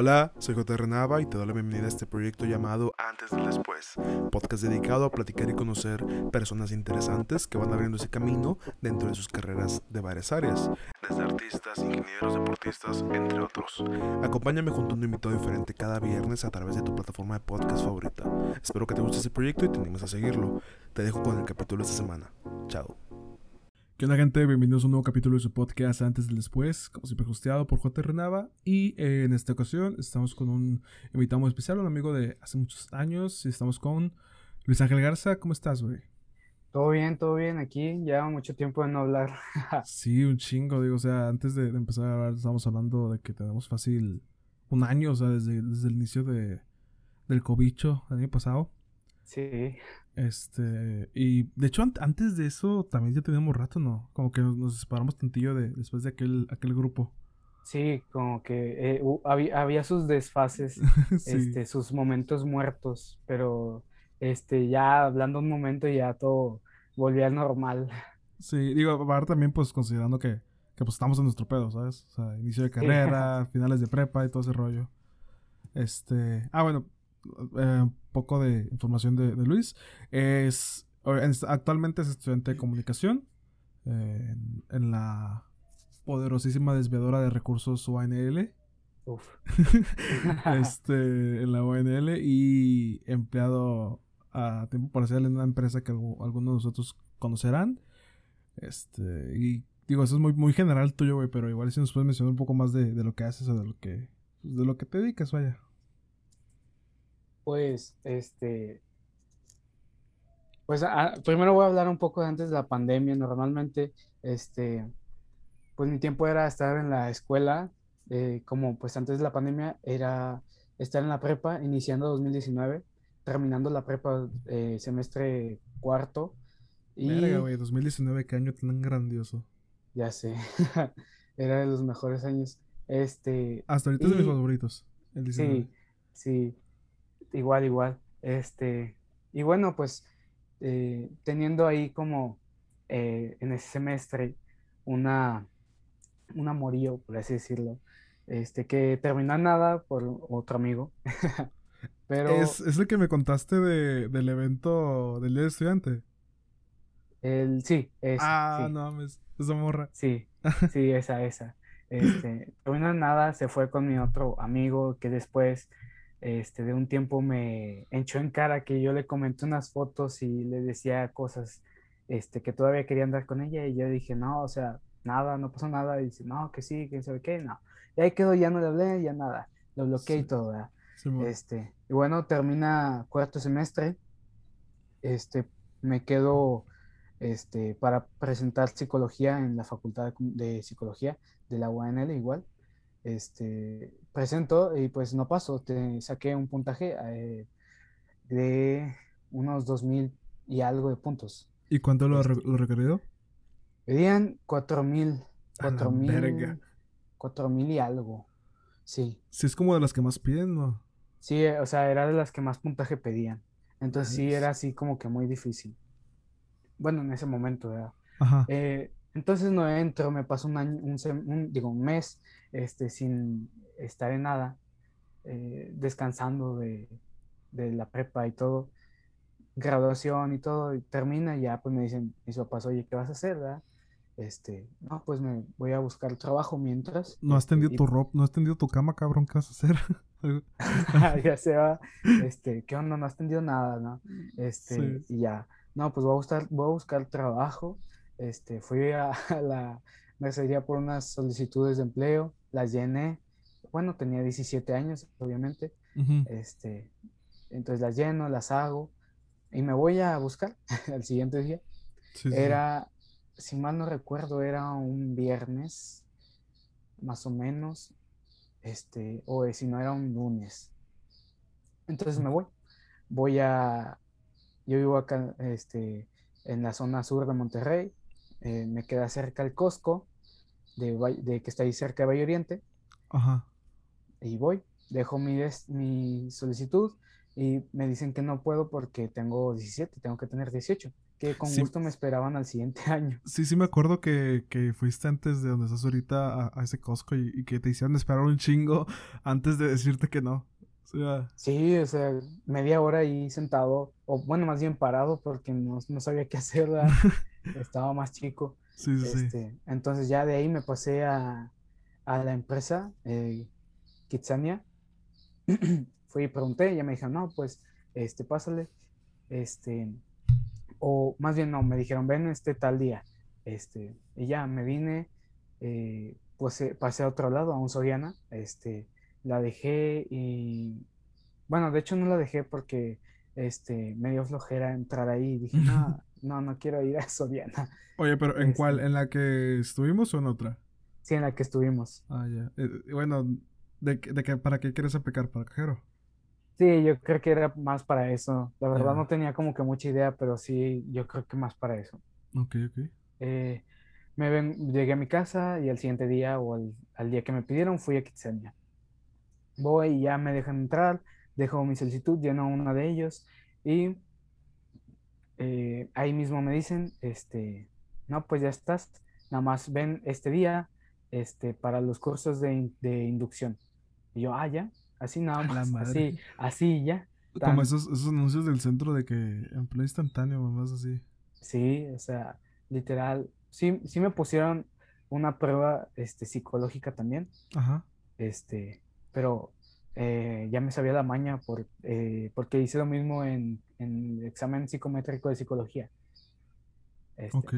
Hola, soy J. Nava y te doy la bienvenida a este proyecto llamado Antes del Después, podcast dedicado a platicar y conocer personas interesantes que van abriendo ese camino dentro de sus carreras de varias áreas, desde artistas, ingenieros, deportistas, entre otros. Acompáñame junto a un invitado diferente cada viernes a través de tu plataforma de podcast favorita. Espero que te guste este proyecto y te animes a seguirlo. Te dejo con el capítulo de esta semana. Chao. ¿Qué onda gente? Bienvenidos a un nuevo capítulo de su podcast Antes del Después, como siempre hosteado por J. Renava y eh, en esta ocasión estamos con un invitado muy especial, un amigo de hace muchos años y estamos con Luis Ángel Garza, ¿cómo estás, güey? Todo bien, todo bien aquí, ya mucho tiempo de no hablar. sí, un chingo, digo, o sea, antes de, empezar a hablar estábamos hablando de que tenemos fácil un año, o sea, desde, desde el inicio de, del cobicho el año pasado. Sí. Este, y de hecho antes de eso también ya teníamos rato, ¿no? Como que nos, separamos tantillo de, después de aquel, aquel grupo. Sí, como que eh, había, sus desfases, este, sus momentos muertos, pero este, ya hablando un momento ya todo volvía normal. Sí, digo, ahora también pues considerando que, que pues estamos en nuestro pedo, ¿sabes? O sea, inicio de carrera, finales de prepa y todo ese rollo. Este, ah, bueno, eh, un poco de información de, Luis. Es, actualmente es estudiante de comunicación eh, en, la poderosísima desviadora de recursos UNL. este, en la UNL y empleado a tiempo parcial en una empresa que algunos de nosotros conocerán. Este, y digo, eso es muy, muy general tuyo, güey, pero igual si nos puedes mencionar un poco más de, de lo que haces o de lo que, de lo que te dedicas, vaya pues, este, pues primero voy a hablar un poco antes de la pandemia. Normalmente, este, pues mi tiempo era estar en la escuela, eh, como pues antes de la pandemia era estar en la prepa, iniciando 2019, terminando la prepa eh, semestre cuarto. Y... Verga, güey, 2019, qué año tan grandioso. Ya sé, era de los mejores años. Este... Hasta ahorita es de mis favoritos, el 19. Sí, sí igual, igual. Este, y bueno, pues eh, teniendo ahí como eh, en ese semestre una, un amorío, por así decirlo, este, que terminó nada por otro amigo. Pero... ¿Es, ¿Es, el que me contaste de, del evento del día de estudiante? El, sí, es. Ah, no mames, esa morra. Sí, sí, esa, esa. Este, terminó nada, se fue con mi otro amigo que después este, de un tiempo me echó en cara que yo le comenté unas fotos y le decía cosas este, que todavía quería andar con ella y yo dije, no, o sea, nada, no pasó nada. Y dice, no, que sí, que sabe qué, no. Y ahí quedó, ya no le hablé, ya nada. Lo bloqueé y todo, este, y bueno, termina cuarto semestre. Este, me quedo este, para presentar psicología en la Facultad de Psicología de la UNL igual este, presento y pues no paso, te saqué un puntaje eh, de unos 2000 y algo de puntos. ¿Y cuánto lo, este requerido? Pedían 4000, 4000, 4000 y algo. Sí. Sí, es como de las que más piden, ¿no? Sí, o sea, era de las que más puntaje pedían. Entonces sí era así como que muy difícil. Bueno, en ese momento, ¿verdad? Ajá. Eh, entonces no entro, me paso un año, un, digo, un mes este, sin estar en nada, eh, descansando de, la prepa y todo, graduación y todo, y termina y ya pues me dicen mis papás, oye, ¿qué vas a hacer? ¿verdad? Este, no, pues me voy a buscar trabajo mientras. No has este, tendido tu ropa, no has tendido tu cama, cabrón, ¿qué vas a hacer? ya se va, este, ¿qué onda? No has tendido nada, ¿no? Este, y ya, no, pues voy a buscar, voy a buscar trabajo este, fui a, la mercería por unas solicitudes de empleo, las llené. Bueno, tenía 17 años, obviamente. este, entonces las lleno, las hago y me voy a buscar al siguiente día. era, si mal no recuerdo, era un viernes, más o menos, este, o si no era un lunes. Entonces me voy. Voy a, yo vivo acá, este, en la zona sur de Monterrey. Eh, me queda cerca el Costco, de, que está ahí cerca de Valle Oriente. Ajá. Y voy, dejo mi, mi solicitud, y me dicen que no puedo porque tengo 17, tengo que tener 18, que con gusto me esperaban al siguiente año. Sí, sí me acuerdo que, que fuiste antes de donde estás ahorita a, ese Costco y, que te hicieron esperar un chingo antes de decirte que no. Sí, o sea, media hora ahí sentado, o bueno, más bien parado porque no, no sabía qué hacer, estaba más chico. Sí, sí, este, Entonces ya de ahí me pasé a, a la empresa, eh, Kitsania. Fui y pregunté, y ya me dijeron, no, pues, este, pásale, este, o más bien no, me dijeron, ven este tal día, este, y ya me vine, eh, pues eh, pasé a otro lado, a un Soriana, este, la dejé y, bueno, de hecho no la dejé porque, este, me dio flojera entrar ahí. Dije, no, no, no quiero ir a Soriana. Oye, pero ¿en cuál? Este ¿En la que estuvimos o en otra? Sí, en la que estuvimos. Ah, ya. Eh, bueno, ¿de, de ¿para qué quieres aplicar? ¿Para cajero? Sí, yo creo que era más para eso. La verdad no tenía como que mucha idea, pero sí, yo creo que más para eso. Ok, ok. Eh, me ven, llegué a mi casa y al siguiente día o al, día que me pidieron fui a Kitsania. Voy y ya me dejan entrar, dejo mi solicitud, lleno uno de ellos y eh, ahí mismo me dicen, este, no, pues ya estás, nada más ven este día este, para los cursos de, de inducción. Y yo, ah, ya, Así nada más. Así, así ya. Como esos, esos anuncios del centro de que empleo instantáneo, mamás así. Sí, o sea, literal. Sí, sí me pusieron una prueba este, psicológica también. Ajá. Este, pero eh, ya me sabía la maña por, eh, porque hice lo mismo en, en, el examen psicométrico de psicología. Este, ok.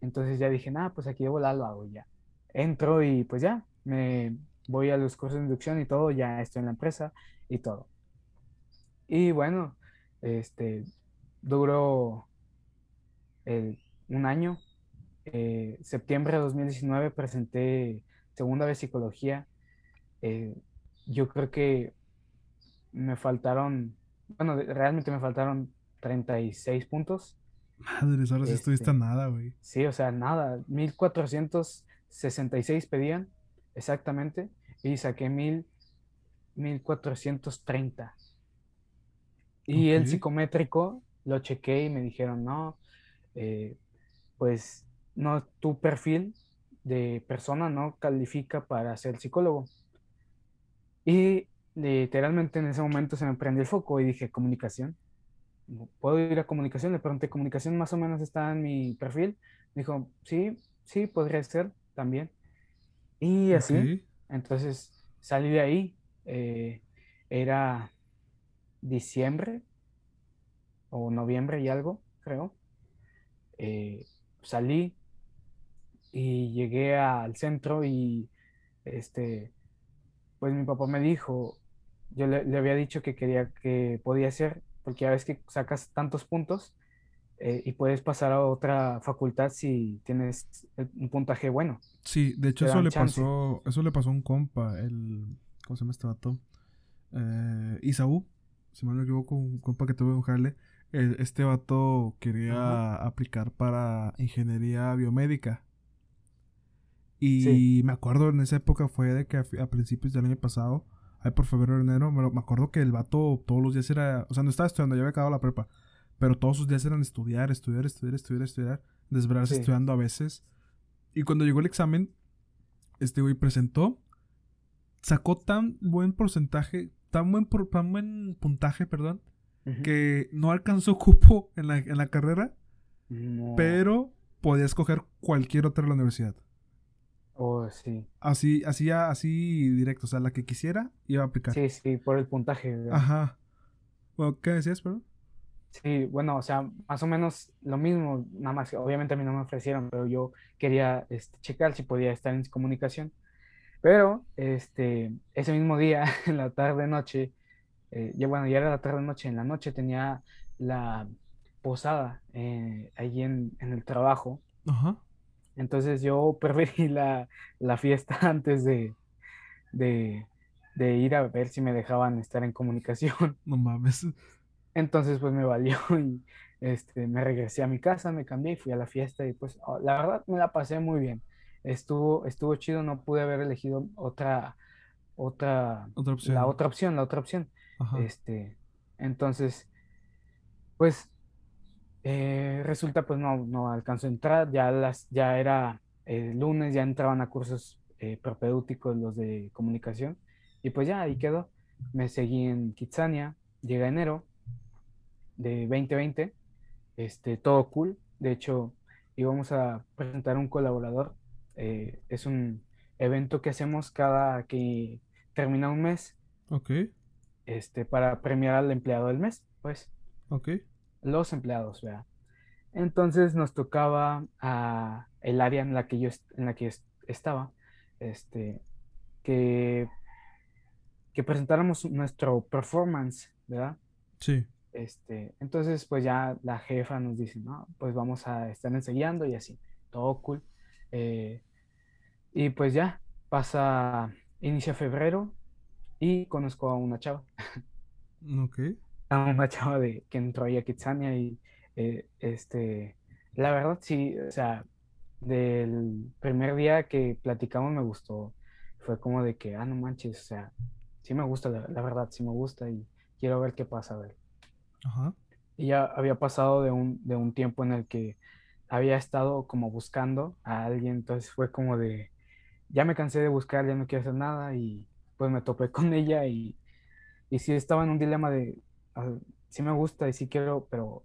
Entonces ya dije, nada, pues aquí de volar lo hago ya. Entro y pues ya, me, voy a los cursos de inducción y todo, ya estoy en la empresa y todo. Y bueno, este, duró un año. Eh, septiembre de 2019 presenté segunda vez psicología. Eh, yo creo que me faltaron, bueno, realmente me faltaron 36 puntos. Madres, ahora sí estuviste este, nada, güey. Sí, o sea, nada. 1466 pedían exactamente, y saqué mil, 1430. Y el psicométrico lo chequé y me dijeron, no, eh, pues no, tu perfil de persona no califica para ser psicólogo. Y literalmente en ese momento se me prendió el foco y dije, comunicación. ¿Puedo ir a comunicación? Le pregunté, ¿comunicación más o menos está en mi perfil? dijo, sí, sí, podría ser también. Y así, entonces salí de ahí, eh, era diciembre o noviembre y algo, creo. Eh, salí y llegué al centro y este, pues mi papá me dijo, yo le, le había dicho que quería que podía ser, porque ya ves que sacas tantos puntos eh, y puedes pasar a otra facultad si tienes un puntaje bueno. Sí, de hecho eso le pasó, eso le pasó a un compa, el, ¿cómo se llama este vato? Eh, Isaú, si mal no equivoco, un compa que tuve en Jale. este vato quería aplicar para ingeniería biomédica. Y me acuerdo en esa época fue de que a, principios del año pasado, ahí por febrero, enero, me, me acuerdo que el vato todos los días era, o sea, no estaba estudiando, ya había acabado la prepa pero todos sus días eran estudiar, estudiar, estudiar, estudiar, estudiar, desvelarse estudiando a veces. Y cuando llegó el examen, este güey presentó, sacó tan buen porcentaje, tan buen, tan buen puntaje, perdón, que no alcanzó cupo en la, en la carrera, pero podía escoger cualquier otra de la universidad. Oh, sí. Así, así, así directo, o sea, la que quisiera iba a aplicar. Sí, sí, por el puntaje. Ajá. ¿Qué decías, perdón? Sí, bueno, o sea, más o menos lo mismo, nada más que obviamente a mí no me ofrecieron, pero yo quería este, checar si podía estar en comunicación. Pero este, ese mismo día, en la tarde-noche, eh, ya bueno, ya era la tarde-noche, en la noche tenía la posada eh, allí en, en, el trabajo. Ajá. Entonces yo preferí la, la fiesta antes de, de, de ir a ver si me dejaban estar en comunicación. No mames. Entonces pues me valió y este, me regresé a mi casa, me cambié y fui a la fiesta y pues oh, la verdad me la pasé muy bien. Estuvo, estuvo chido, no pude haber elegido otra, otra, ¿Otra opción? la otra opción, la otra opción. Este, Entonces, pues eh, resulta pues no, no alcanzó a entrar, ya, las, ya era el lunes, ya entraban a cursos eh, propedéuticos los de comunicación y pues ya ahí quedó. Me seguí en Kitsania, llega enero de 2020, este, todo cool. De hecho, íbamos a presentar un colaborador. Eh, es un evento que hacemos cada que termina un mes. Ok. Este, para premiar al empleado del mes, pues. Ok. Los empleados, vea. Entonces nos tocaba a el área en la que yo en la que estaba, este, que, que presentáramos nuestro performance, ¿verdad? Sí. Este, entonces, pues ya la jefa nos dice, no, pues vamos a estar ensayando y así, todo cool. Eh, y pues ya, pasa, inicia febrero y conozco a una chava. Ok. A una chava de, que entró ahí a Kitsania y eh, este, la verdad sí, o sea, del primer día que platicamos me gustó. Fue como de que, ah, no manches, o sea, sí me gusta, la, verdad, sí me gusta y quiero ver qué pasa a ver. Ajá. Y ya había pasado de un, de un tiempo en el que había estado como buscando a alguien, entonces fue como de, ya me cansé de buscar, ya no quiero hacer nada y pues me topé con ella y, y sí estaba en un dilema de, sí me gusta y sí quiero, pero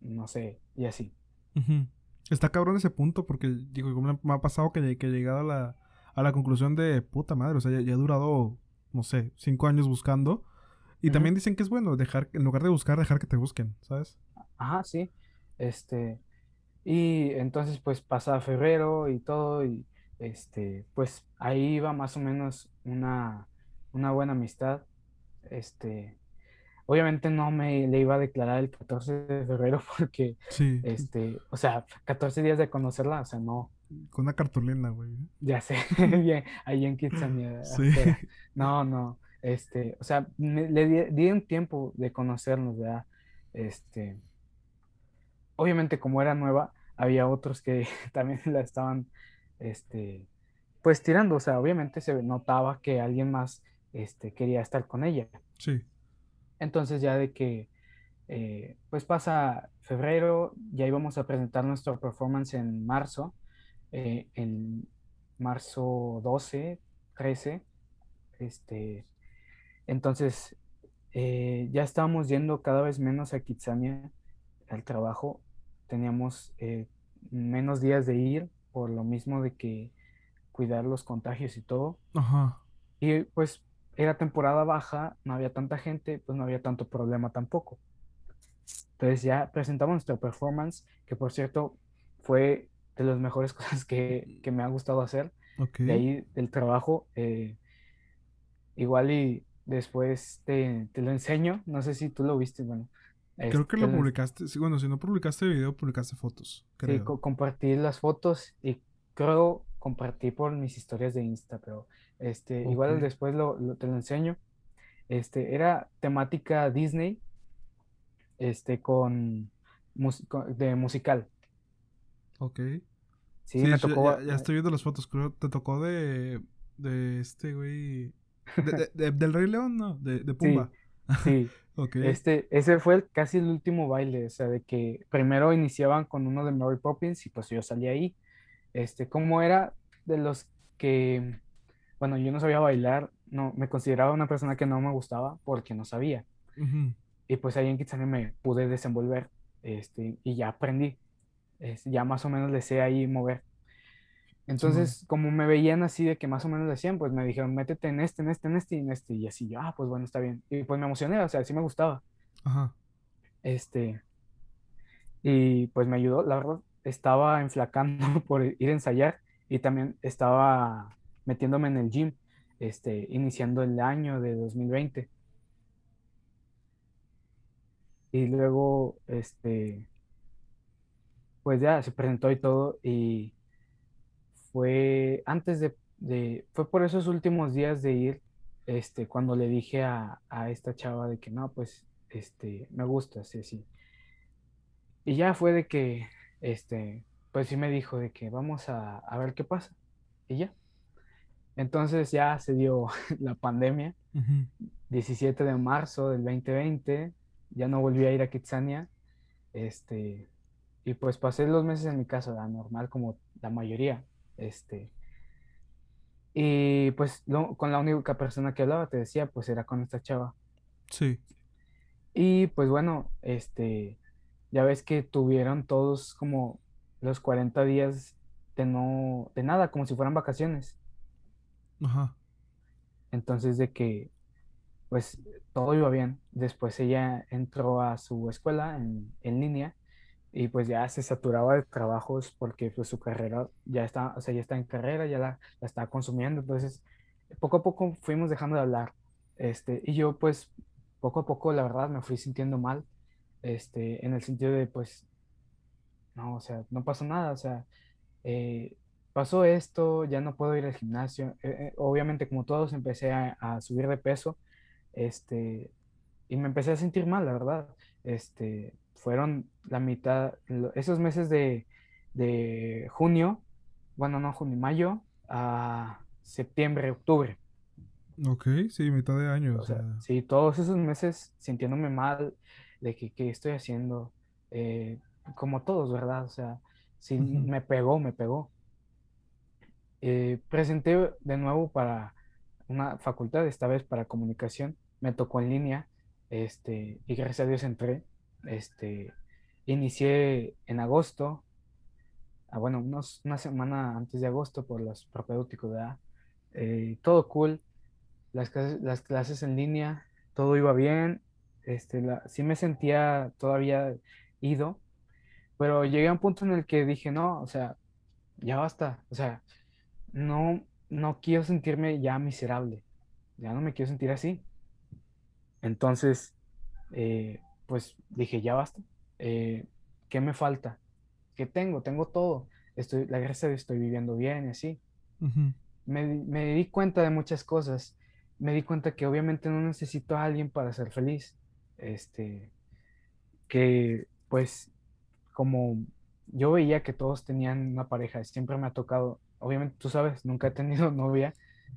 no sé, y así. Está cabrón ese punto porque, digo, me ha pasado que, que he llegado a la, a la conclusión de, puta madre, o sea, ya, he durado, no sé, cinco años buscando. Y también dicen que es bueno dejar, en lugar de buscar, dejar que te busquen, ¿sabes? Ajá, sí. Este, y entonces pues pasa febrero y todo y este, pues ahí iba más o menos una, una buena amistad. Este, obviamente no me le iba a declarar el 14 de febrero porque, este, o sea, 14 días de conocerla, o sea, no. Con una cartulina, güey. Ya sé, bien, ahí en Kitsania. Sí. No, no, este, o sea, le di, un tiempo de conocernos, ¿verdad? Este, obviamente como era nueva, había otros que también la estaban, este, pues tirando, o sea, obviamente se notaba que alguien más, este, quería estar con ella. Sí. Entonces ya de que, eh, pues pasa febrero, ya íbamos a presentar nuestro performance en marzo, eh, en marzo 12, 13, este, entonces eh, ya estábamos yendo cada vez menos a Kitsania al trabajo, teníamos menos días de ir por lo mismo de que cuidar los contagios y todo. Ajá. Y pues era temporada baja, no había tanta gente, pues no había tanto problema tampoco. Entonces ya presentamos nuestra performance, que por cierto fue de las mejores cosas que, que me ha gustado hacer. De ahí del trabajo. Eh, igual y después te, te, lo enseño, no sé si tú lo viste, bueno. Creo que lo publicaste, sí, bueno, si no publicaste video, publicaste fotos. Sí, compartí las fotos y creo compartí por mis historias de Insta, pero este, igual después lo, te lo enseño. Este, era temática Disney, este, con, de musical. Ok. Sí, me tocó. Ya, estoy viendo las fotos, creo te tocó de, de este güey. del Rey León, ¿no? De, Pumba. Sí. Este, ese fue casi el último baile, o sea, de que primero iniciaban con uno de Mary Poppins y pues yo salí ahí. Este, como era de los que bueno, yo no sabía bailar, no, me consideraba una persona que no me gustaba porque no sabía. Y pues ahí en Kitsane me pude desenvolver este, y ya aprendí. ya más o menos le sé ahí mover. Entonces, como me veían así de que más o menos decían, pues me dijeron, métete en este, en este, en este y en este. Y así, yo, ah, pues bueno, está bien. Y pues me emocioné, o sea, sí me gustaba. Ajá. Este. Y pues me ayudó, la verdad, estaba enflacando por ir a ensayar y también estaba metiéndome en el gym, este, iniciando el año de 2020. Y luego, este, pues ya se presentó y todo, y fue antes de, fue por esos últimos días de ir, este, cuando le dije a, esta chava de que no, pues, este, me gusta, sí, sí. Y ya fue de que, este, pues sí me dijo de que vamos a, a ver qué pasa. Y ya. Entonces ya se dio la pandemia, 17 de marzo del 2020, ya no volví a ir a Kitsania, este, y pues pasé los meses en mi casa, normal como la mayoría, este, y pues con la única persona que hablaba, te decía, pues era con esta chava. Sí. Y pues bueno, este, ya ves que tuvieron todos como los 40 días de no, de nada, como si fueran vacaciones. Ajá. Entonces de que, pues todo iba bien. Después ella entró a su escuela en, en línea y pues ya se saturaba de trabajos porque pues su carrera ya está, o sea, ya está en carrera, ya la, la estaba consumiendo. Entonces, poco a poco fuimos dejando de hablar. Este, y yo pues poco a poco, la verdad, me fui sintiendo mal, este, en el sentido de pues, no, o sea, no pasó nada, o sea, eh, pasó esto, ya no puedo ir al gimnasio. Eh, eh, obviamente, como todos, empecé a, subir de peso, este, y me empecé a sentir mal, la verdad. Este, fueron la mitad, esos meses de, de junio, bueno, no junio, mayo, a septiembre, octubre. Ok, sí, mitad de año. O sea, sí, todos esos meses sintiéndome mal de que estoy haciendo, como todos, ¿verdad? O sea, Sí, me pegó, me pegó. Eh, presenté de nuevo para una facultad, esta vez para comunicación. Me tocó en línea, este, y gracias a Dios entré. Este, inicié en agosto, ah, bueno, unos, una semana antes de agosto por los propedéuticos. Eh, todo cool, las clases, las clases en línea, todo iba bien. Este, sí me sentía todavía ido, pero llegué a un punto en el que dije, no, o sea, ya basta. O sea, no, no quiero sentirme ya miserable. Ya no me quiero sentir así. Entonces, eh, pues dije, ya basta. Eh, ¿Qué me falta? ¿Qué tengo? Tengo todo. Estoy, la gracia de estoy viviendo bien y así. me, me di cuenta de muchas cosas. Me di cuenta que obviamente no necesito a alguien para ser feliz. Este, que pues como yo veía que todos tenían una pareja, siempre me ha tocado, obviamente tú sabes, nunca he tenido novia,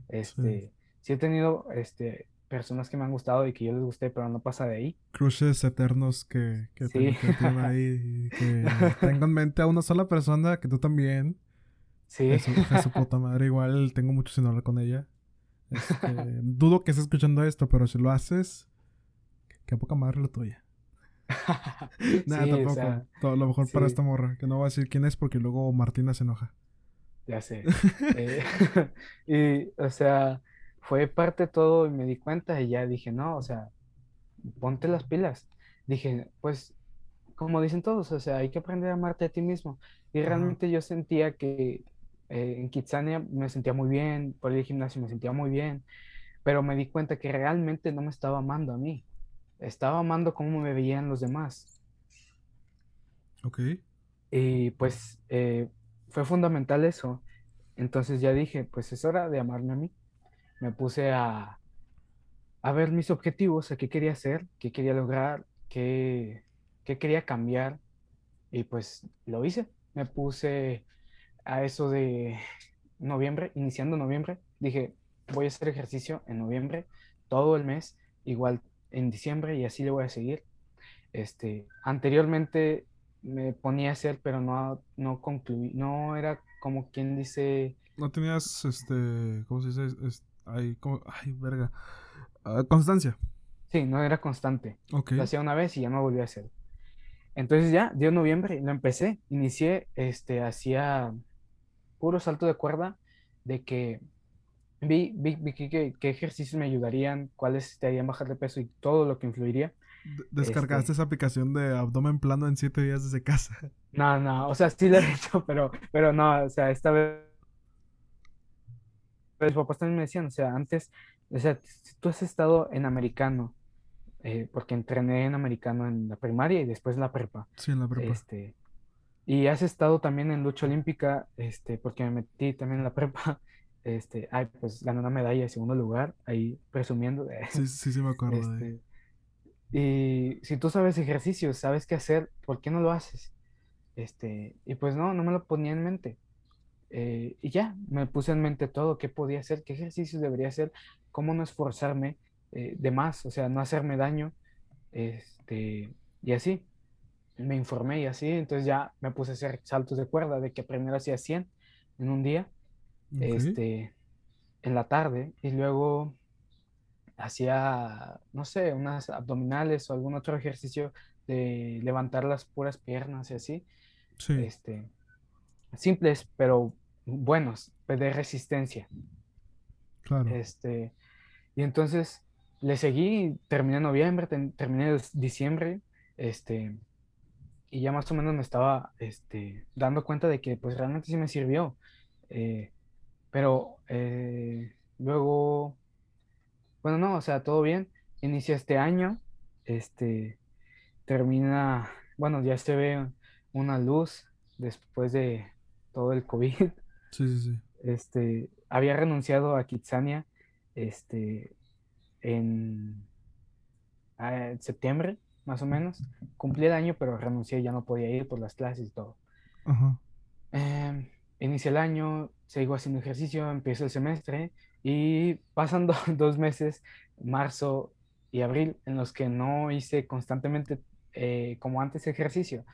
este, sí, he tenido este, personas que me han gustado y que yo les gusté, pero no pasa de ahí. Cruces eternos que, que, sí. ahí, que tengo en mente a una sola persona, que tú también. Sí. Es, su puta madre, igual tengo mucho sin hablar con ella. Este, dudo que estés escuchando esto, pero si lo haces, qué poca madre la tuya. Nada, tampoco. Todo lo mejor para esta morra. Que no va a decir quién es porque luego Martina se enoja. Ya sé. Eh, y, o sea, fue parte de todo y me di cuenta y ya dije, no, o sea, ponte las pilas. Dije, pues, como dicen todos, o sea, hay que aprender a amarte a ti mismo. Y realmente yo sentía que eh, en Kitsania me sentía muy bien, por el gimnasio me sentía muy bien, pero me di cuenta que realmente no me estaba amando a mí estaba amando cómo me veían los demás. Ok. Y pues eh, fue fundamental eso. Entonces ya dije, pues es hora de amarme a mí. Me puse a, a ver mis objetivos, a qué quería hacer, qué quería lograr, qué, qué quería cambiar. Y pues lo hice. Me puse a eso de noviembre, iniciando noviembre. Dije, voy a hacer ejercicio en noviembre, todo el mes. Igual en diciembre y así le voy a seguir. Este, anteriormente me ponía a hacer, pero no, no concluí, no era como quien dice... No tenías, este, ¿cómo se dice? ay, verga. Ah, constancia. Sí, no era constante. Lo hacía una vez y ya no volví a hacer. Entonces ya, dio noviembre, lo empecé, inicié, este, hacía puro salto de cuerda de que vi, vi, vi qué, ejercicios me ayudarían, cuáles te harían bajar de peso y todo lo que influiría. ¿Descargaste este esa aplicación de abdomen plano en siete días desde casa? No, no, o sea, sí lo he hecho, pero, pero no, o sea, esta vez mis papás también me decían, o sea, antes, o sea, tú has estado en americano, eh, porque entrené en americano en la primaria y después en la prepa. Sí, en la prepa. Este, y has estado también en lucha olímpica, este, porque me metí también en la prepa este, ay, pues ganó una medalla de segundo lugar, ahí presumiendo. Sí, sí, sí me acuerdo. Este, y si tú sabes ejercicios, sabes qué hacer, ¿por qué no lo haces? Este, y pues no, no me lo ponía en mente. eh, y ya, me puse en mente todo, qué podía hacer, qué ejercicios debería hacer, cómo no esforzarme eh, de más, o sea, no hacerme daño, este, y así. Me informé y así, entonces ya me puse a hacer saltos de cuerda, de que primero hacía 100 en un día, este, en la tarde, y luego hacía, no sé, unas abdominales o algún otro ejercicio de levantar las puras piernas y así. Sí. Este, simples, pero buenos, de resistencia. Claro. Este, y entonces le seguí, terminé noviembre, terminé diciembre, este, y ya más o menos me estaba este, dando cuenta de que pues realmente sí me sirvió. Eh, pero eh, luego, bueno, no, o sea, todo bien. Inicia este año, este, termina, bueno, ya se ve una luz después de todo el COVID. Sí, sí, sí. Este, había renunciado a Kitsania, este, en ah, septiembre, más o menos. Cumplí el año, pero renuncié, ya no podía ir por las clases y todo. Ajá. Em, inicia el año, sigo haciendo ejercicio, empiezo el semestre y pasan dos meses, marzo y abril, en los que no hice constantemente eh, como antes ejercicio.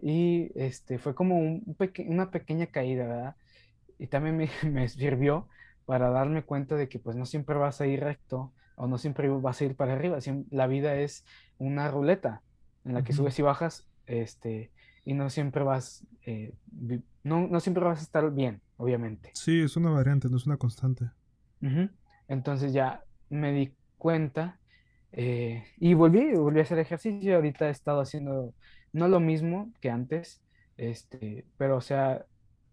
Y este, fue como un una pequeña caída, ¿verdad? Y también me, me, sirvió para darme cuenta de que pues no siempre vas a ir recto o no siempre vas a ir para arriba. La vida es una ruleta en la que subes y bajas este, y no siempre vas, eh, no, no, siempre vas a estar bien, obviamente. Sí, es una variante, no es una constante. Entonces ya me di cuenta eh, y volví, volví a hacer ejercicio. Ahorita he estado haciendo no lo mismo que antes, este, pero o sea,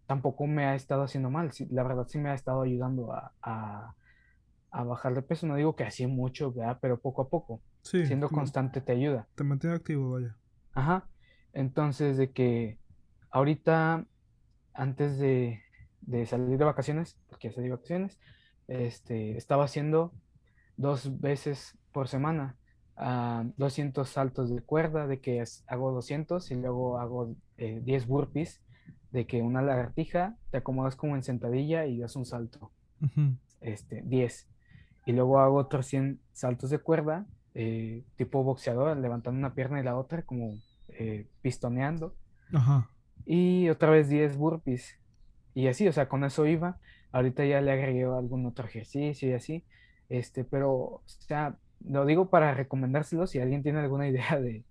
tampoco me ha estado haciendo mal. la verdad sí me ha estado ayudando a, a, bajar de peso. No digo que así mucho, ¿verdad? Pero poco a poco. siendo constante te ayuda. Te mantiene activo, vaya. Ajá. Entonces, de que ahorita, antes de, de salir de vacaciones, porque ya salí de vacaciones, este, estaba haciendo dos veces por semana 200 saltos de cuerda, de que hago 200 y luego hago 10 eh, burpees, de que una lagartija te acomodas como en sentadilla y das un salto. este, 10. Y luego hago otros 100 saltos de cuerda, eh, tipo boxeador, levantando una pierna y la otra, como eh, pistoneando. Y otra vez 10 burpees. Y así, o sea, con eso iba. Ahorita ya le agregué algún otro ejercicio y así. Este, pero, o sea, lo digo para recomendárselo si alguien tiene alguna idea de,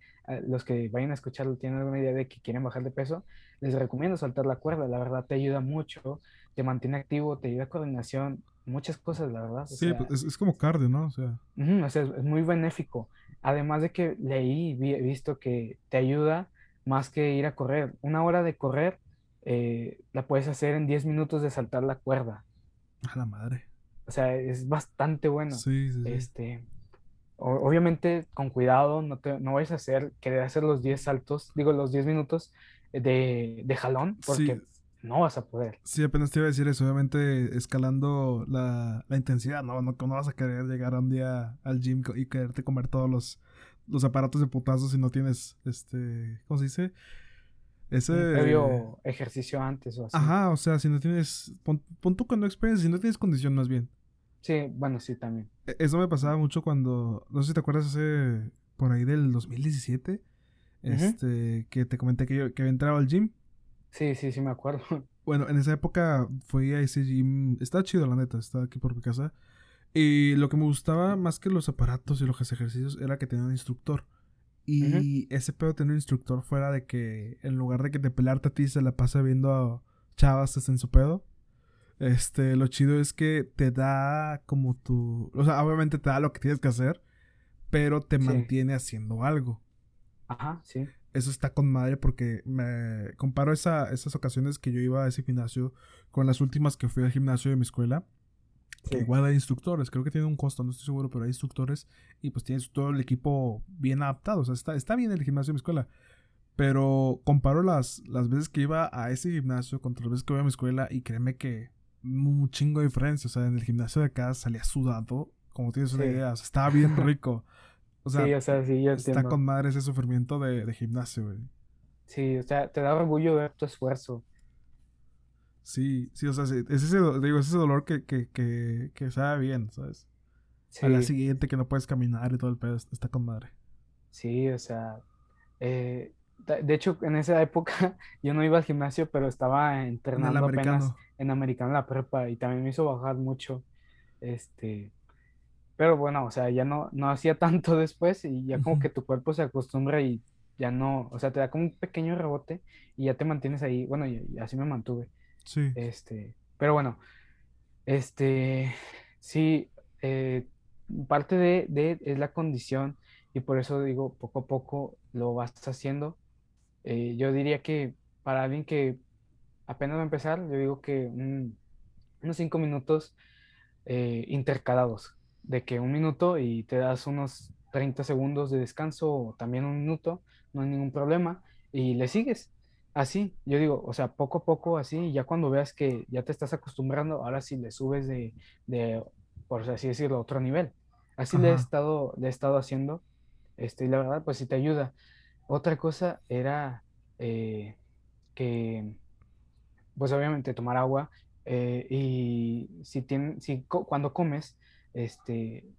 los que vayan a escucharlo tienen alguna idea de que quieren bajar de peso, les recomiendo saltar la cuerda, la verdad te ayuda mucho, te mantiene activo, te ayuda a coordinación, muchas cosas, la verdad. sí, pues, es, como cardio, ¿no? O sea, es, muy benéfico. Además de que leí y he visto que te ayuda más que ir a correr. Una hora de correr eh, la puedes hacer en 10 minutos de saltar la cuerda. A la madre. O sea, es bastante bueno. Sí, sí, sí. Este, obviamente con cuidado, no, te, no vais a hacer, querer hacer los 10 saltos, digo los 10 minutos de, de jalón, porque no vas a poder. Sí, apenas te iba a decir eso, obviamente escalando la, la intensidad, ¿no? ¿no? No vas a querer llegar un día al gym y quererte comer todos los, los aparatos de putazos si no tienes, este, ¿cómo se dice? Ese... previo ejercicio antes o así. Ajá, o sea, si no tienes, pon, pon tú cuando experiencia, si no tienes condición más bien. Sí, bueno, sí, también. E, eso me pasaba mucho cuando, no sé si te acuerdas hace, por ahí del 2017, este, que te comenté que, yo, que había entrado al gym. Sí, sí, sí, me acuerdo. Bueno, en esa época fui a ese gym, estaba chido la neta, estaba aquí por mi casa. Y lo que me gustaba más que los aparatos y los ejercicios era que tenía un instructor. Y ese pedo tener un instructor fuera de que en lugar de que te pelarte a ti se la pasa viendo a chavas en su pedo. Este, lo chido es que te da como tu. O sea, obviamente te da lo que tienes que hacer, pero te mantiene haciendo algo. Ajá, sí. Eso está con madre porque me comparo esa, esas ocasiones que yo iba a ese gimnasio con las últimas que fui al gimnasio de mi escuela. Que igual hay instructores, creo que tiene un costo, no estoy seguro, pero hay instructores y pues tienes todo el equipo bien adaptado. O sea, está, está bien el gimnasio de mi escuela. Pero comparo las, las veces que iba a ese gimnasio contra las veces que iba a mi escuela y créeme que un chingo de diferencia. O sea, en el gimnasio de acá salía sudado, como tienes una idea. estaba bien rico. O sea, está con madre ese sufrimiento de, de gimnasio, güey. Sí, o sea, te da orgullo ver tu esfuerzo. Sí, sí, o sea, es ese, digo, ese dolor que, que, que, que sabe bien, ¿sabes? Sí. A la siguiente que no puedes caminar y todo el pedo, está con madre. Sí, o sea, eh, de hecho, en esa época yo no iba al gimnasio, pero estaba entrenando apenas en americano la prepa y también me hizo bajar mucho. Este, pero bueno, o sea, ya no, no hacía tanto después y ya como que tu cuerpo se acostumbra y ya no, o sea, te da como un pequeño rebote y ya te mantienes ahí. Bueno, y, así me mantuve. Sí. Este, pero bueno, este, sí, eh, parte de, de es la condición y por eso digo, poco a poco lo vas haciendo eh, yo diría que para alguien que apenas va a empezar, yo digo que unos cinco minutos eh, intercalados, de que un minuto y te das unos 30 segundos de descanso o también un minuto, no hay ningún problema, y le sigues. Así, yo digo, o sea, poco a poco así, ya cuando veas que ya te estás acostumbrando, ahora sí le subes de, de por así decirlo, otro nivel. Así le he estado, le he estado haciendo, este, y la verdad, pues sí te ayuda. Otra cosa era eh, que, pues obviamente tomar agua eh, y si, tiene, si cuando comes, este,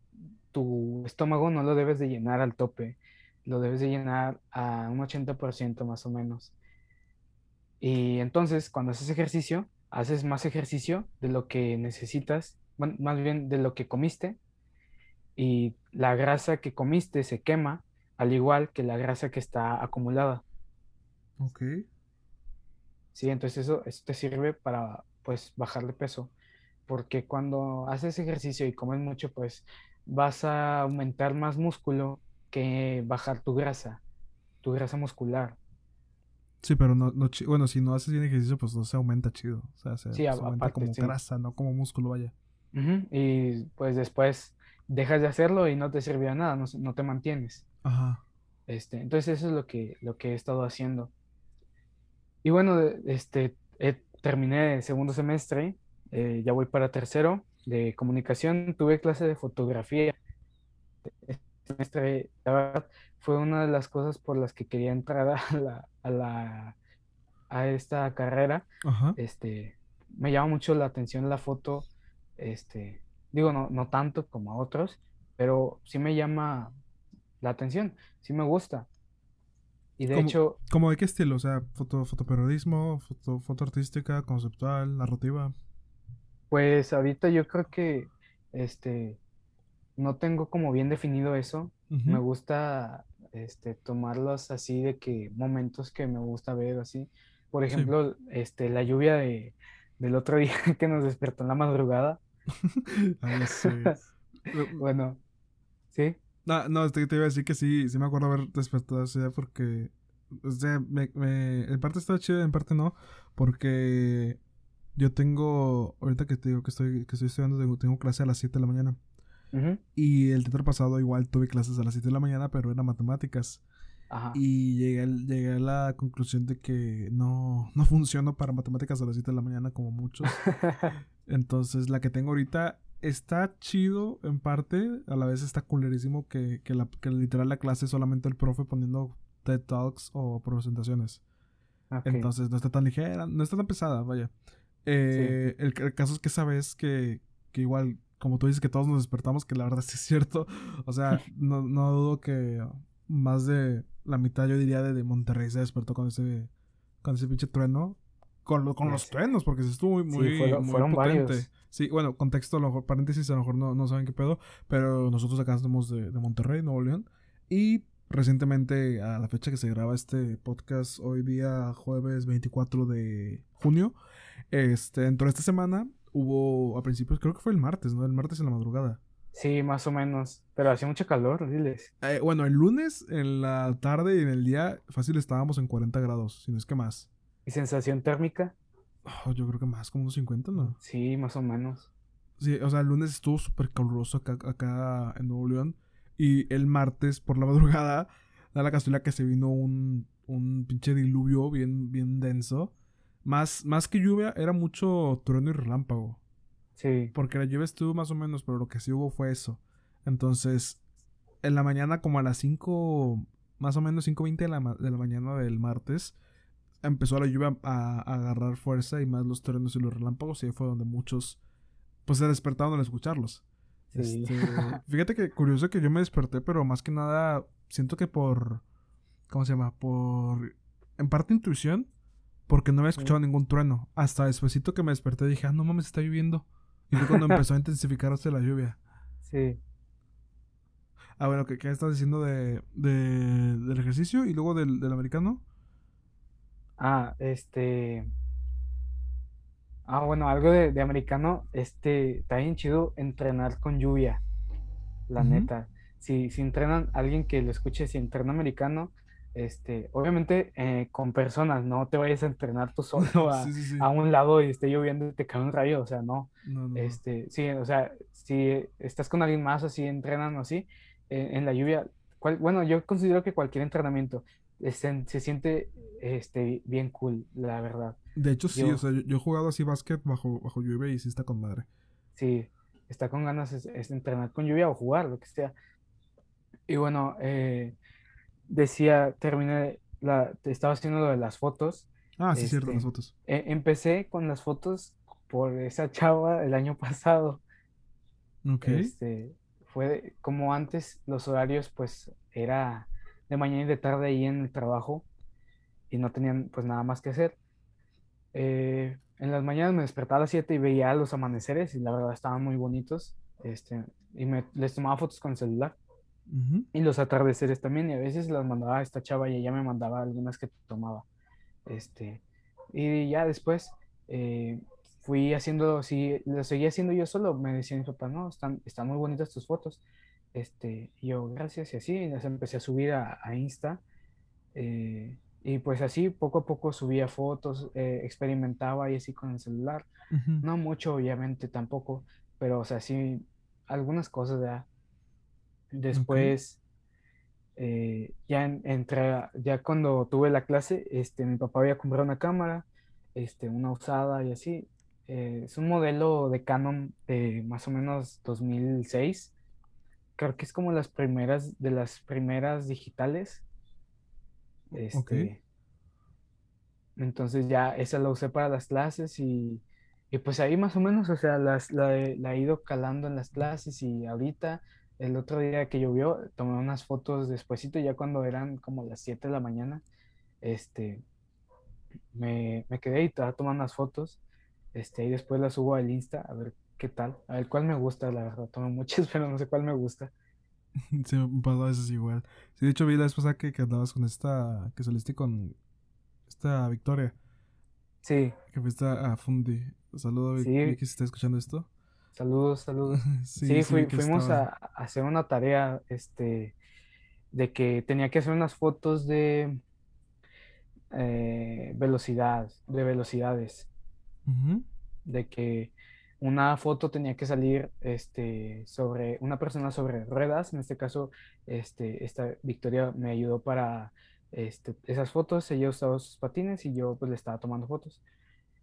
tu estómago no lo debes de llenar al tope, lo debes de llenar a un 80% más o menos. Y entonces cuando haces ejercicio, haces más ejercicio de lo que necesitas, más bien de lo que comiste, y la grasa que comiste se quema al igual que la grasa que está acumulada. Ok. Sí, entonces eso, eso te sirve para pues bajar de peso, porque cuando haces ejercicio y comes mucho, pues vas a aumentar más músculo que bajar tu grasa, tu grasa muscular. Sí, pero no, no bueno, si no haces bien ejercicio, pues no se aumenta chido. O sea, se, aumenta como grasa, no como músculo, vaya. Y pues después dejas de hacerlo y no te sirve nada, no, no te mantienes. Ajá. Este, entonces eso es lo que, lo que he estado haciendo. Y bueno, este, terminé el segundo semestre, eh, ya voy para tercero de comunicación, tuve clase de fotografía. Semestre, la verdad, fue una de las cosas por las que quería entrar a la, a, la, a esta carrera. Este, me llama mucho la atención la foto, este, digo, no, no tanto como a otros, pero sí me llama la atención, sí me gusta. Y de hecho... ¿Cómo de qué estilo? O sea, foto, fotoperiodismo, foto, foto artística, conceptual, narrativa. Pues ahorita yo creo que este no tengo como bien definido eso. Me gusta este tomarlos así de que momentos que me gusta ver así. Por ejemplo, este la lluvia de, del otro día que nos despertó en la madrugada. bueno, sí. No, no, te, te iba a decir que sí, sí me acuerdo haber despertado ese día porque, o sea, me, me, en parte estaba chido, en parte no, porque yo tengo, ahorita que te digo que estoy, que estoy estudiando, tengo, tengo clase a las 7 de la mañana. Y el teatro pasado igual tuve clases a las 7 de la mañana, pero eran matemáticas. Ajá. Y llegué, llegué a la conclusión de que no, no funciono para matemáticas a las 7 de la mañana como muchos. Entonces la que tengo ahorita está chido en parte, a la vez está culerísimo que, que, la, que literal la clase es solamente el profe poniendo TED Talks o presentaciones. Entonces no está tan ligera, no está tan pesada, vaya. Eh, el, caso es que sabes que, que igual, como tú dices que todos nos despertamos, que la verdad sí es cierto. O sea, no, no dudo que más de la mitad, yo diría, de, de Monterrey se despertó con ese, con ese pinche trueno con, con los truenos, porque se estuvo muy, muy, fueron, potente. Sí, bueno, contexto, a lo mejor, paréntesis, a lo mejor no, no saben qué pedo, pero nosotros acá estamos de, de Monterrey, Nuevo León, y recientemente, a la fecha que se graba este podcast, hoy día jueves 24 de junio, este, dentro de esta semana hubo, a principios, creo que fue el martes, ¿no? El martes en la madrugada. Sí, más o menos. Pero hacía mucho calor, diles. Eh, bueno, el lunes, en la tarde y en el día, fácil estábamos en 40 grados, si no es que más. ¿Y sensación térmica? Oh, yo creo que más, como unos 50, ¿no? Sí, más o menos. Sí, o sea, el lunes estuvo súper caluroso acá, acá en Nuevo León. Y el martes por la madrugada, da la casualidad que se vino un, un pinche diluvio bien, bien denso. Más, más que lluvia, era mucho trueno y relámpago. Sí. Porque la lluvia estuvo más o menos, pero lo que sí hubo fue eso. Entonces, en la mañana, como a las 5, más o menos 5.20 de la, de la mañana del martes, empezó la lluvia a, agarrar fuerza y más los truenos y los relámpagos y ahí fue donde muchos pues se despertaron al escucharlos. Este, fíjate que curioso que yo me desperté, pero más que nada siento que por ¿cómo se llama? Por en parte intuición, porque no había escuchado ningún trueno. Hasta despuesito que me desperté dije, ah, no mames, está lloviendo. Y fue cuando empezó a intensificarse la lluvia. Sí. Ah, bueno, ¿qué, qué estás diciendo de, del ejercicio y luego del, del americano? Ah, este. Ah, bueno, algo de, americano, este, está bien chido entrenar con lluvia, la neta. Si, si entrenan, alguien que lo escuche, si entrena americano, este, obviamente eh, con personas, no te vayas a entrenar tú solo a, un lado y esté lloviendo y te cae un rayo, o sea, no. Este, sí, o sea, si estás con alguien más así, entrenan o así, eh, en la lluvia, bueno, yo considero que cualquier entrenamiento se, se siente este, bien cool, la verdad. De hecho, sí, o sea, yo, he jugado así básquet bajo, bajo lluvia y sí está con madre. Sí, está con ganas de entrenar con lluvia o jugar, lo que sea. Y bueno, eh, decía, terminé, la, estaba haciendo lo de las fotos. Ah, sí, cierto, las este, fotos. E, empecé con las fotos por esa chava el año pasado. Ok. Este, fue como antes los horarios, pues era de mañana y de tarde ahí en el trabajo y no tenían pues nada más que hacer. Eh, en las mañanas me despertaba a las 7 y veía los amaneceres y la verdad estaban muy bonitos. Este, y me, les tomaba fotos con el celular. Y los atardeceres también, y a veces las mandaba a esta chava y ella me mandaba algunas que tomaba. Este, y ya después eh, fui haciendo, si lo seguía haciendo yo solo, me decía mi papá, no, están, están muy bonitas tus fotos. Este, y yo, gracias, y así, las empecé a subir a, Insta. Eh, y pues así, poco a poco subía fotos, eh, experimentaba y así con el celular. No mucho, obviamente, tampoco, pero o sea, sí, algunas cosas ya. Después, eh, ya entré, ya cuando tuve la clase, este, mi papá había comprado una cámara, este, una usada y así. es un modelo de Canon de más o menos 2006 creo que es como las primeras, de las primeras digitales. Este, Entonces ya esa la usé para las clases y, pues ahí más o menos, o sea, las, la, la, he ido calando en las clases y ahorita, el otro día que llovió, tomé unas fotos despuesito, ya cuando eran como las 7 de la mañana, este, me, me quedé y estaba tomando unas fotos, este, y después las subo al Insta a ver qué tal. A ver cuál me gusta, la verdad. Tomo muchas, pero no sé cuál me gusta. sí, me pasó a veces igual. Sí, de hecho vi la vez pasada que, que andabas con esta, que saliste con esta Victoria. Sí. Que fuiste a Fundi. Saludos, sí. Vicky, si está escuchando esto. Saludos, saludos. sí, fuimos a, hacer una tarea, este, de que tenía que hacer unas fotos de eh, velocidad, de velocidades. De que una foto tenía que salir este, sobre una persona sobre ruedas. En este caso, este, esta Victoria me ayudó para este, esas fotos. Ella usaba sus patines y yo pues le estaba tomando fotos.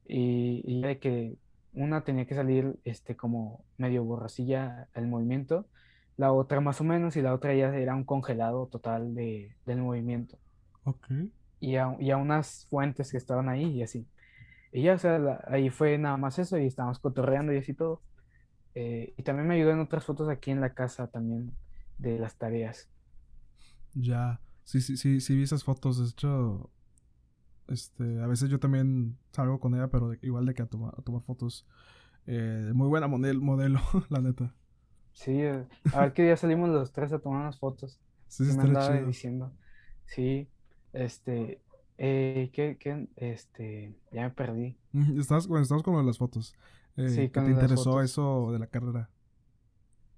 Y, y de que una tenía que salir este, como medio borracilla el movimiento, la otra más o menos, y la otra ya era un congelado total de, del movimiento. Ok. Y a, y a unas fuentes que estaban ahí y así. Y ya, o sea, ahí fue nada más eso y estábamos cotorreando y así todo. Eh, y también me ayudó en otras fotos aquí en la casa también de las tareas. Ya, sí, sí, sí, sí vi esas fotos. De hecho, este, a veces yo también salgo con ella, pero igual de que a, tomar a tomar fotos. Eh, muy buena modelo, modelo, la neta. Sí, eh, a ver qué día salimos los tres a tomar unas fotos. Sí, sí, me andaba diciendo. Sí, este, eh, ¿qué, qué, este, ya me perdí. Estás, bueno, estamos con las fotos. Eh, sí, ¿Qué te interesó eso de la carrera?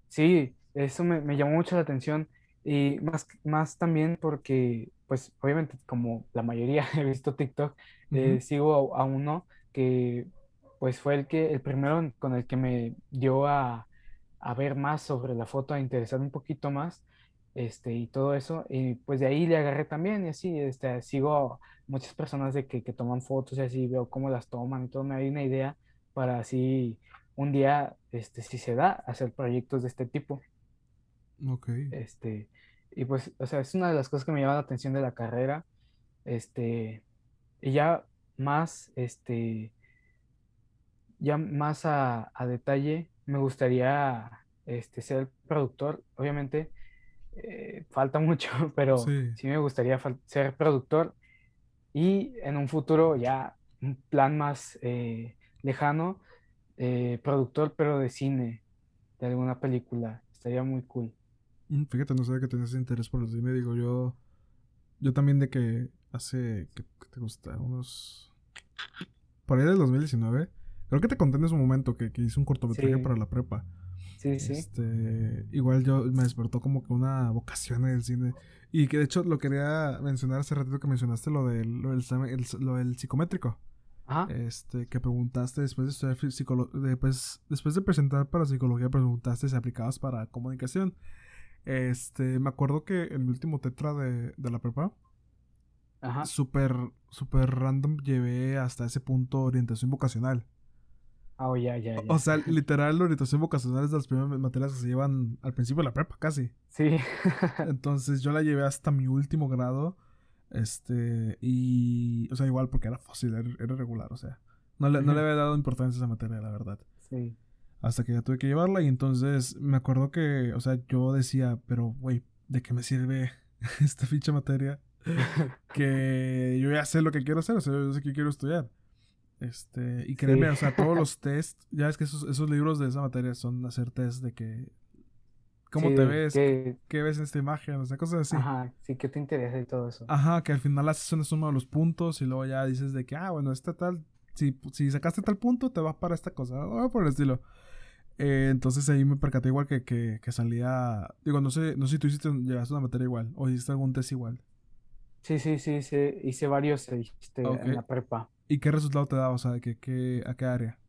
Sí, eso me, me, llamó mucho la atención y más, más también porque, pues, obviamente, como la mayoría he visto TikTok, eh, sigo a, uno que, pues, fue el que, el primero con el que me dio a, a ver más sobre la foto, a interesar un poquito más este, y todo eso, y pues de ahí le agarré también, y así, este, sigo muchas personas de que, que toman fotos y así, veo cómo las toman y todo, me da una idea para así un día, este, si se da, hacer proyectos de este tipo. Ok. Este, y pues, o sea, es una de las cosas que me llama la atención de la carrera, este, Y ya más, este, ya más a, detalle, me gustaría este, ser productor. Obviamente, eh, falta mucho, pero sí. me gustaría ser productor y en un futuro ya un plan más eh, lejano, eh, productor pero de cine, de alguna película. Estaría muy cool. Mm, fíjate, no sabía que tenías interés por el cine. Digo, yo, yo también de que hace, ¿qué, te gusta? Unos... Por ahí del 2019. Creo que te conté en su momento que, que hice un cortometraje para la prepa. Sí, sí. Este, igual yo me despertó como que una vocación en el cine. Y que de hecho lo quería mencionar hace ratito que mencionaste lo del, lo del, lo del psicométrico. Ajá. Este, que preguntaste después de estudiar después, después de presentar para psicología, preguntaste si aplicabas para comunicación. Este, me acuerdo que en mi último tetra de, de la prepa, Ajá. súper, súper random llevé hasta ese punto orientación vocacional. Oh, ya, ya, O sea, literal, la orientación vocacional es de las primeras materias que se llevan al principio de la prepa, casi. Sí. Entonces yo la llevé hasta mi último grado. Este, y. O sea, igual porque era fácil, era, regular, o sea. No le, no le había dado importancia a esa materia, la verdad. Sí. Hasta que ya tuve que llevarla, y entonces me acuerdo que, o sea, yo decía, pero, güey, ¿de qué me sirve esta ficha materia? que yo ya sé lo que quiero hacer, o sea, yo sé que quiero estudiar. Este, y créeme, o sea, todos los test, ya es que esos, esos libros de esa materia son hacer test de que cómo te ves, ¿Qué, ves en esta imagen, o sea, cosas así. Ajá, sí, ¿qué te interesa y todo eso? Ajá, que al final haces una suma de los puntos y luego ya dices de que, ah, bueno, este tal, si, si sacaste tal punto, te vas para esta cosa, o por el estilo. Eh, entonces ahí me percaté igual que, que, que, salía, digo, no sé, no sé si tú hiciste, llevaste una materia igual, o hiciste algún test igual. Sí, sí, sí, hice, hice varios este, en la prepa. ¿Y qué resultado te daba? O sea, ¿de qué, ¿a qué área?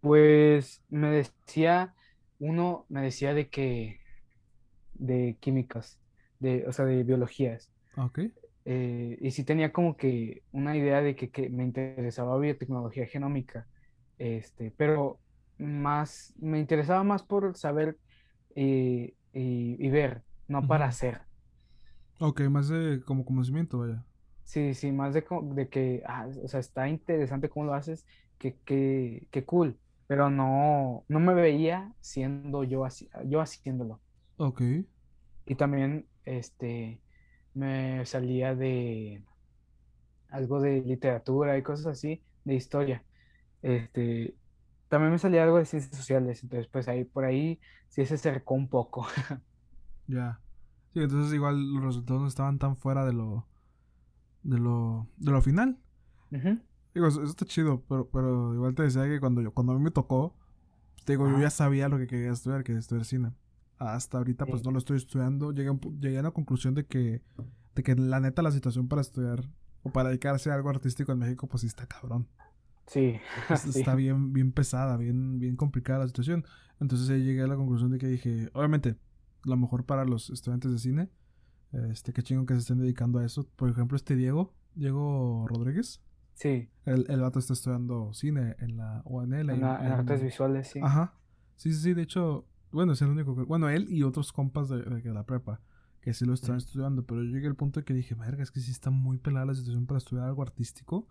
Pues me decía, uno me decía de que, de químicas, de, o sea, de biologías. Ok. Eh, y sí tenía como que una idea de que, me interesaba biotecnología genómica, este, pero más, me interesaba más por saber eh, y, ver, no para hacer. Ok, más de como conocimiento, vaya. Sí, sí, más de, de que, ah, o sea, está interesante cómo lo haces, que, que, que cool, pero no, no me veía siendo yo, así, yo haciéndolo. Ok. Y también, este, me salía de algo de literatura y cosas así, de historia. Este, también me salía algo de ciencias sociales, entonces pues ahí, por ahí sí se acercó un poco. Ya. Sí, entonces igual los resultados no estaban tan fuera de lo de lo, de lo final. Digo, eso, está chido, pero, pero igual te decía que cuando, yo, cuando a mí me tocó, te digo, yo ya sabía lo que quería estudiar, que estudiar cine. Hasta ahorita, pues no lo estoy estudiando. Llegué, llegué a la conclusión de que, de que la neta la situación para estudiar o para dedicarse a algo artístico en México, pues sí está cabrón. Sí. Está bien, bien pesada, bien, bien complicada la situación. Entonces ahí llegué a la conclusión de que dije, obviamente, lo mejor para los estudiantes de cine este, qué chingo que se estén dedicando a eso. Por ejemplo, este Diego, Diego Rodríguez. Sí. El, el vato está estudiando cine en la UNL. En, artes visuales, sí. Ajá. Sí, sí, sí. De hecho, bueno, es el único que. Bueno, él y otros compas de, de, la prepa que sí lo están estudiando. Pero yo llegué al punto de que dije, verga, es que sí está muy pelada la situación para estudiar algo artístico.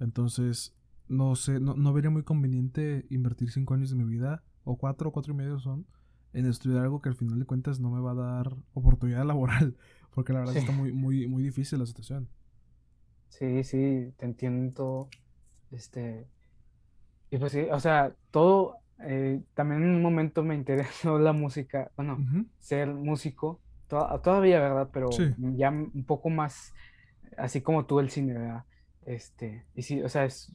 Entonces, no sé, no, no vería muy conveniente invertir cinco años de mi vida, o cuatro, o cuatro y medio son, en estudiar algo que al final de cuentas no me va a dar oportunidad laboral, porque la verdad está muy, muy, muy difícil la situación. Sí, sí, te entiendo. Este, y pues sí, o sea, todo, eh, también en un momento me interesó la música, bueno, ser músico, todavía, ¿verdad? Pero ya un poco más, así como tú el cine, ¿verdad? Este, y sí, o sea, es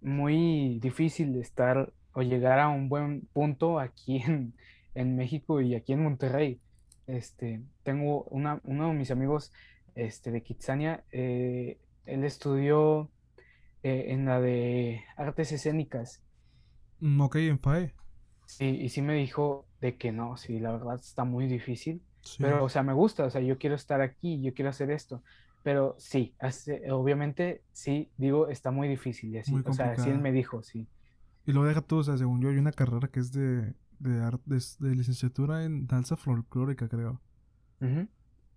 muy difícil estar o llegar a un buen punto aquí en, en México y aquí en Monterrey. Este, tengo una, uno de mis amigos este, de Kitsania, eh, él estudió eh, en la de artes escénicas. Mm, ok, en FAE. Sí, y sí me dijo de que no, sí, la verdad está muy difícil. Pero, o sea, me gusta, o sea, yo quiero estar aquí, yo quiero hacer esto. Pero sí, obviamente, sí, digo, está muy difícil. Y así, o sea, así él me dijo, sí. Y luego deja tú, o sea, según yo, hay una carrera que es de de, arte, de, licenciatura en danza folclórica, creo.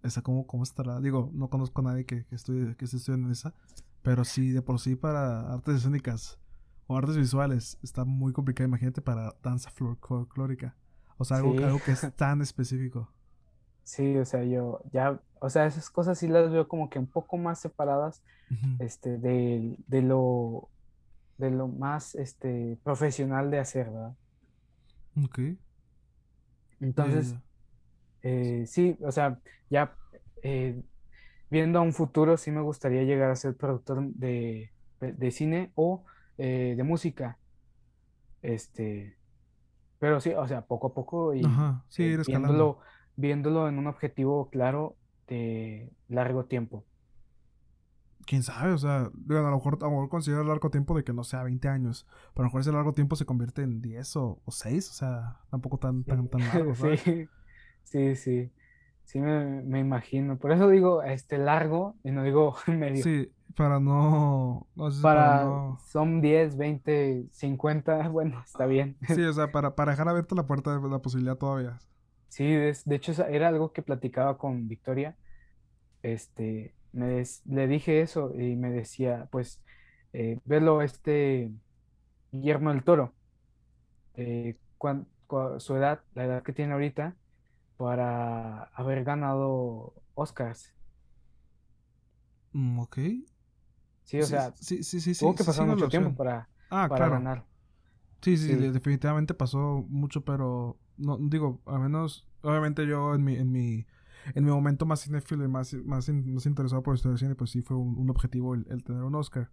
Esa, ¿cómo, ¿cómo estará? Digo, no conozco a nadie que, que, estudie, que esté estudiando en esa. Pero sí, de por sí para artes escénicas o artes visuales está muy complicado. Imagínate para danza folclórica. O sea, algo, algo que es tan específico. Sí, o sea, yo ya, o sea, esas cosas sí las veo como que un poco más separadas, este, de, de lo, de lo más, este, profesional de hacer, ¿verdad? Ok. Entonces, eh, sí, o sea, ya eh, viendo a un futuro, sí me gustaría llegar a ser productor de, de cine o eh, de música. Este, pero sí, o sea, poco a poco y Ajá, sí, ir viéndolo, viéndolo en un objetivo claro de largo tiempo. Quién sabe, o sea, a lo mejor, a lo mejor considero largo tiempo de que no sea 20 años, pero a lo mejor ese largo tiempo se convierte en 10 o, o 6, o sea, tampoco tan, tan, tan largo, ¿sabes? Sí, sí, sí, sí me, me imagino. Por eso digo este largo y no digo medio. Sí, para no, no sé Para, para no... son 10, 20, 50, bueno, está bien. Sí, o sea, para, para dejar abierta la puerta de la posibilidad todavía. Sí, de hecho era algo que platicaba con Victoria. Este, me des- le dije eso y me decía, pues, eh, velo este Guillermo del Toro, eh, cuan- cua- su edad, la edad que tiene ahorita, para haber ganado Oscars. Mm, ok. Sí, o Sí, sea, sí, sí, sí, tuvo sí, que pasar mucho tiempo para, Ah, para claro. ganar. Sí, sí, Sí, de- definitivamente pasó mucho, pero no digo, al menos, obviamente yo en mi, en mi, en mi momento más cinéfilo y más, más, in- más interesado por la historia del cine, pues sí fue un, un objetivo el, el tener un Oscar.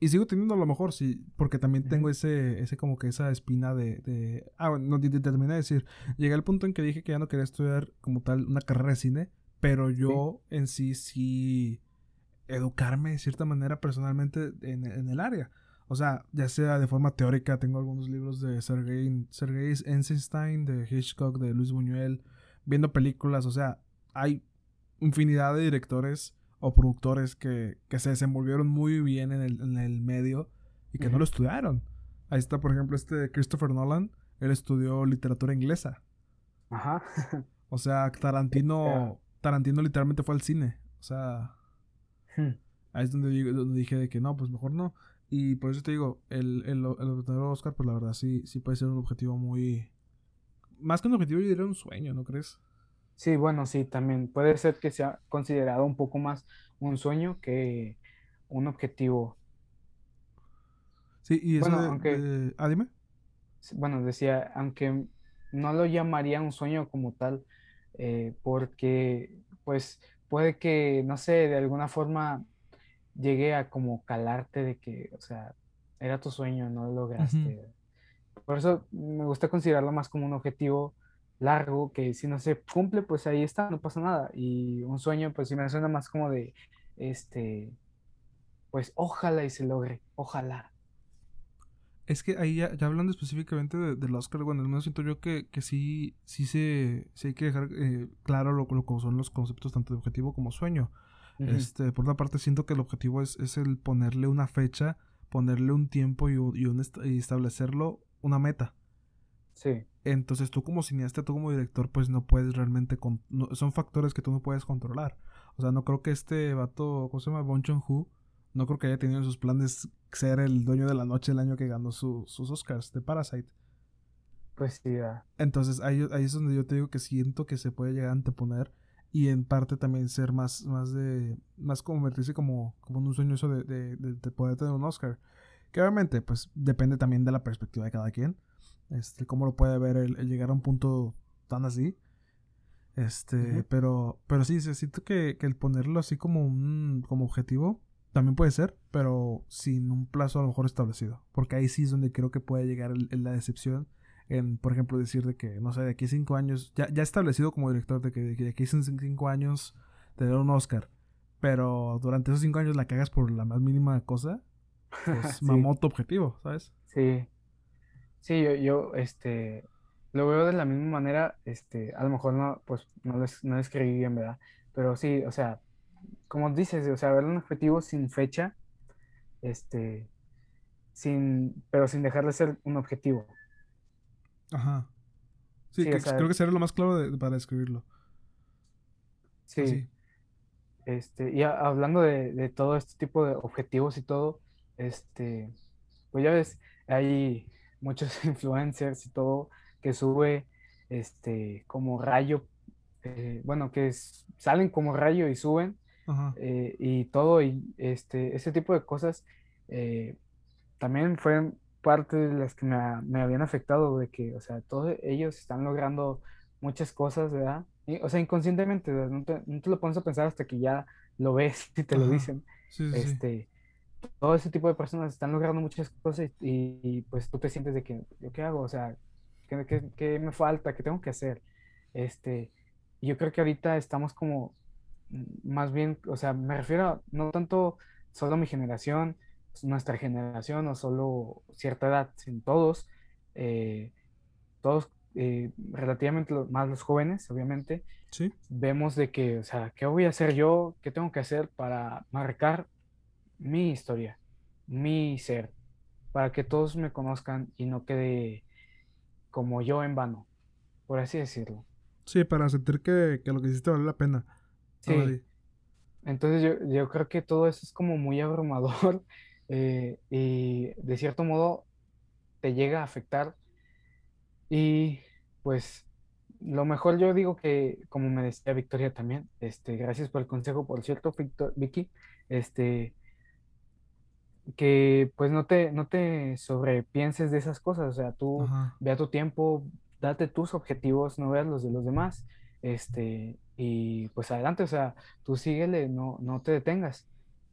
Y sigo teniendo a lo mejor, sí, porque también tengo ese, ese como que esa espina de, de ah, bueno, no, te te terminé de decir, llegué al punto en que dije que ya no quería estudiar como tal una carrera de cine, pero yo en sí sí educarme de cierta manera personalmente en, en el área. O sea, ya sea de forma teórica, tengo algunos libros de Sergei, Sergei Eisenstein, de Hitchcock, de Luis Buñuel, viendo películas, o sea, hay infinidad de directores o productores que, que se desenvolvieron muy bien en el, en el medio y que no lo estudiaron. Ahí está, por ejemplo, este Christopher Nolan, él estudió literatura inglesa. Ajá. O sea, Tarantino, Tarantino literalmente fue al cine. O sea, Ahí es donde, donde dije de que no, pues mejor no. Y por eso te digo, el, el, el obtener Oscar, pues la verdad sí, sí puede ser un objetivo muy... Más que un objetivo, yo diría un sueño, ¿no crees? Sí, bueno, sí, también puede ser que sea considerado un poco más un sueño que un objetivo. Sí, y eso Bueno, de, aunque- de- Ah, dime. Bueno, decía, aunque no lo llamaría un sueño como tal, eh, porque pues puede que, no sé, de alguna forma llegue a como calarte de que, o sea, era tu sueño, no lo lograste. Por eso me gusta considerarlo más como un objetivo largo, que si no se cumple, pues ahí está, no pasa nada. Y un sueño, pues sí me suena más como de, este, pues ojalá y se logre, ojalá. Es que ahí ya, ya hablando específicamente de- del Oscar, bueno, al menos siento yo que, que sí, sí, se, sí hay que dejar eh, claro lo, lo que son los conceptos tanto de objetivo como sueño. Este, por una parte siento que el objetivo es, es el ponerle una fecha, ponerle un tiempo y, y un est- y establecerlo una meta. Sí, Entonces tú como cineasta, tú como director, pues no puedes realmente... no- son factores que tú no puedes controlar. O sea, no creo que este vato, ¿cómo se llama? Bon Joon-ho, no creo que haya tenido en sus planes ser el dueño de la noche el año que ganó su- sus Oscars de Parasite. pues sí, ah, Entonces ahí, ahí es donde yo te digo que siento que se puede llegar a anteponer y en parte también ser más, más de, más convertirse como, como en un sueño eso de, de, de- de poder tener un Oscar. Que obviamente pues depende también de la perspectiva de cada quien. Este, cómo lo puede ver el, el llegar a un punto tan así. Este, Ujú. pero, pero sí, siento que, que el ponerlo así como un, como objetivo también puede ser, pero sin un plazo a lo mejor establecido. Porque ahí sí es donde creo que puede llegar el- el- la decepción en, por ejemplo, decir de que, no sé, de aquí a cinco años, ya, ya establecido como director, de que de, que de aquí cinco años tener un Oscar, pero durante esos cinco años la cagas por la más mínima cosa, pues Sí. mamó tu objetivo, ¿sabes? Sí, sí, yo, yo, este, lo veo de la misma manera, este, a lo mejor no, pues, no lo, no lo escribí bien, ¿verdad? Pero sí, o sea, como dices, o sea, ver un objetivo sin fecha, este, sin, pero sin dejar de ser un objetivo. Ajá. Sí, Sí, que- o sea- creo que sería lo más claro de- para describirlo. Sí, este, y hablando de, de, todo este tipo de objetivos y todo, este, pues ya ves, hay muchos influencers y todo que sube este, como rayo, eh, bueno, que salen como rayo y suben eh, y todo, y este, ese tipo de cosas eh, también fueron parte de las que me, me, habían afectado, de que, o sea, todos ellos están logrando muchas cosas, ¿verdad? o sea, inconscientemente, no te, no te, lo pones a pensar hasta que ya lo ves y te lo dicen. este, todo ese tipo de personas están logrando muchas cosas y, pues tú te sientes de que, ¿yo qué hago? O sea, ¿qué, qué, me falta? ¿Qué tengo que hacer? Este, yo creo que ahorita estamos como mm, más bien, o sea, me refiero no tanto solo a mi generación, nuestra generación o solo cierta edad, sino todos, eh, todos eh, relativamente más los jóvenes, obviamente, ¿Sí? vemos de que, o sea, ¿qué voy a hacer yo? ¿Qué tengo que hacer para marcar mi historia, mi ser, para que todos me conozcan y no quede como yo en vano, por así decirlo. Sí, para sentir que, lo que hiciste vale la pena. Sí. Entonces yo, yo, creo que todo eso es como muy abrumador eh, y de cierto modo te llega a afectar. Y pues lo mejor yo digo que, como me decía Victoria también, este, gracias por el consejo, por cierto, Victor, Vicky, este, que pues no te, no te sobrepienses de esas cosas, o sea, tú vea tu tiempo, date tus objetivos, no veas los de los demás, este, y pues adelante, o sea, tú síguele, no, no te detengas,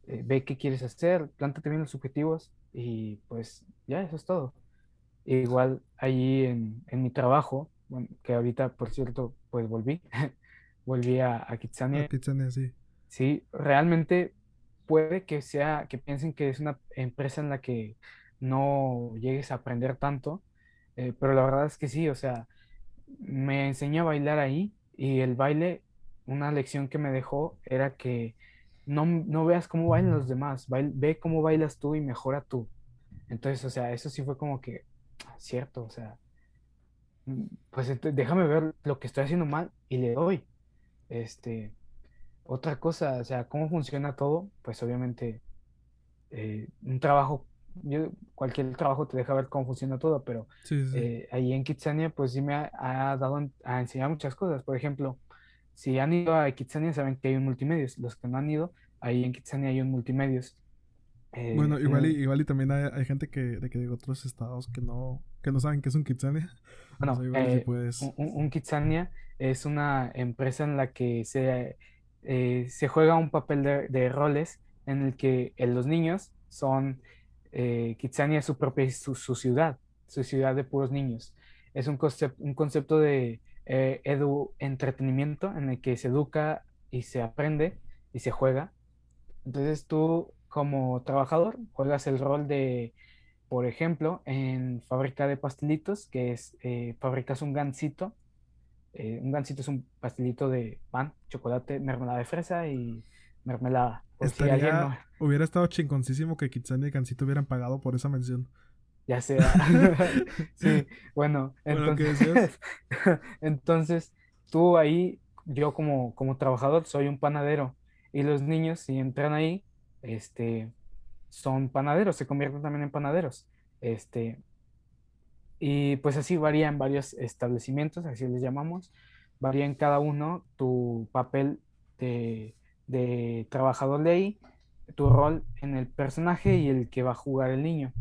eh, ve qué quieres hacer, plántate bien los objetivos y pues ya, eso es todo. Igual allí en, en mi trabajo, que ahorita, por cierto, pues volví, volví a, a Kitsania. A Kitsania, sí. Sí, realmente puede que sea, que piensen que es una empresa en la que no llegues a aprender tanto, eh, pero la verdad es que sí, o sea, me enseñó a bailar ahí y el baile, una lección que me dejó era que no, no veas cómo bailan los demás, ve cómo bailas tú y mejora tú. Entonces, o sea, eso sí fue como que, cierto, o sea, mm, pues déjame ver lo que estoy haciendo mal y le doy. Este, otra cosa, o sea, cómo funciona todo, pues obviamente eh, un trabajo, yo, cualquier trabajo te deja ver cómo funciona todo, pero eh, ahí en Kitsania pues sí me ha, dado a enseñar muchas cosas. Por ejemplo, si han ido a Kitsania saben que hay un multimedios, los que no han ido, ahí en Kitsania hay un multimedios. Eh, bueno, igual y, igual y también hay, gente que de, que de otros estados que no, que no saben qué es un Kitsania. Bueno, un, un Kitsania es una empresa en la que se eh, se juega un papel de, roles en el que eh, los niños son, eh, Kitsania es su propia, su, ciudad, su ciudad de puros niños. Es un, un concepto de eh, edu entretenimiento en el que se educa y se aprende y se juega. Entonces tú como trabajador juegas el rol de, por ejemplo, en fábrica de pastelitos, que es, fabricas un gansito eh, un gansito es un pastelito de pan, chocolate, mermelada de fresa y mermelada. Hubiera estado chingoncísimo que Kitsania y Gansito hubieran pagado por esa mención. Ya sea. sí, bueno, entonces, entonces tú ahí, yo como, como trabajador soy un panadero y los niños si entran ahí, este, son panaderos, se convierten también en panaderos. Este, y pues así varía en varios establecimientos, así les llamamos. Varía en cada uno tu papel de, de trabajador de ahí, tu rol en el personaje y el que va a jugar el niño.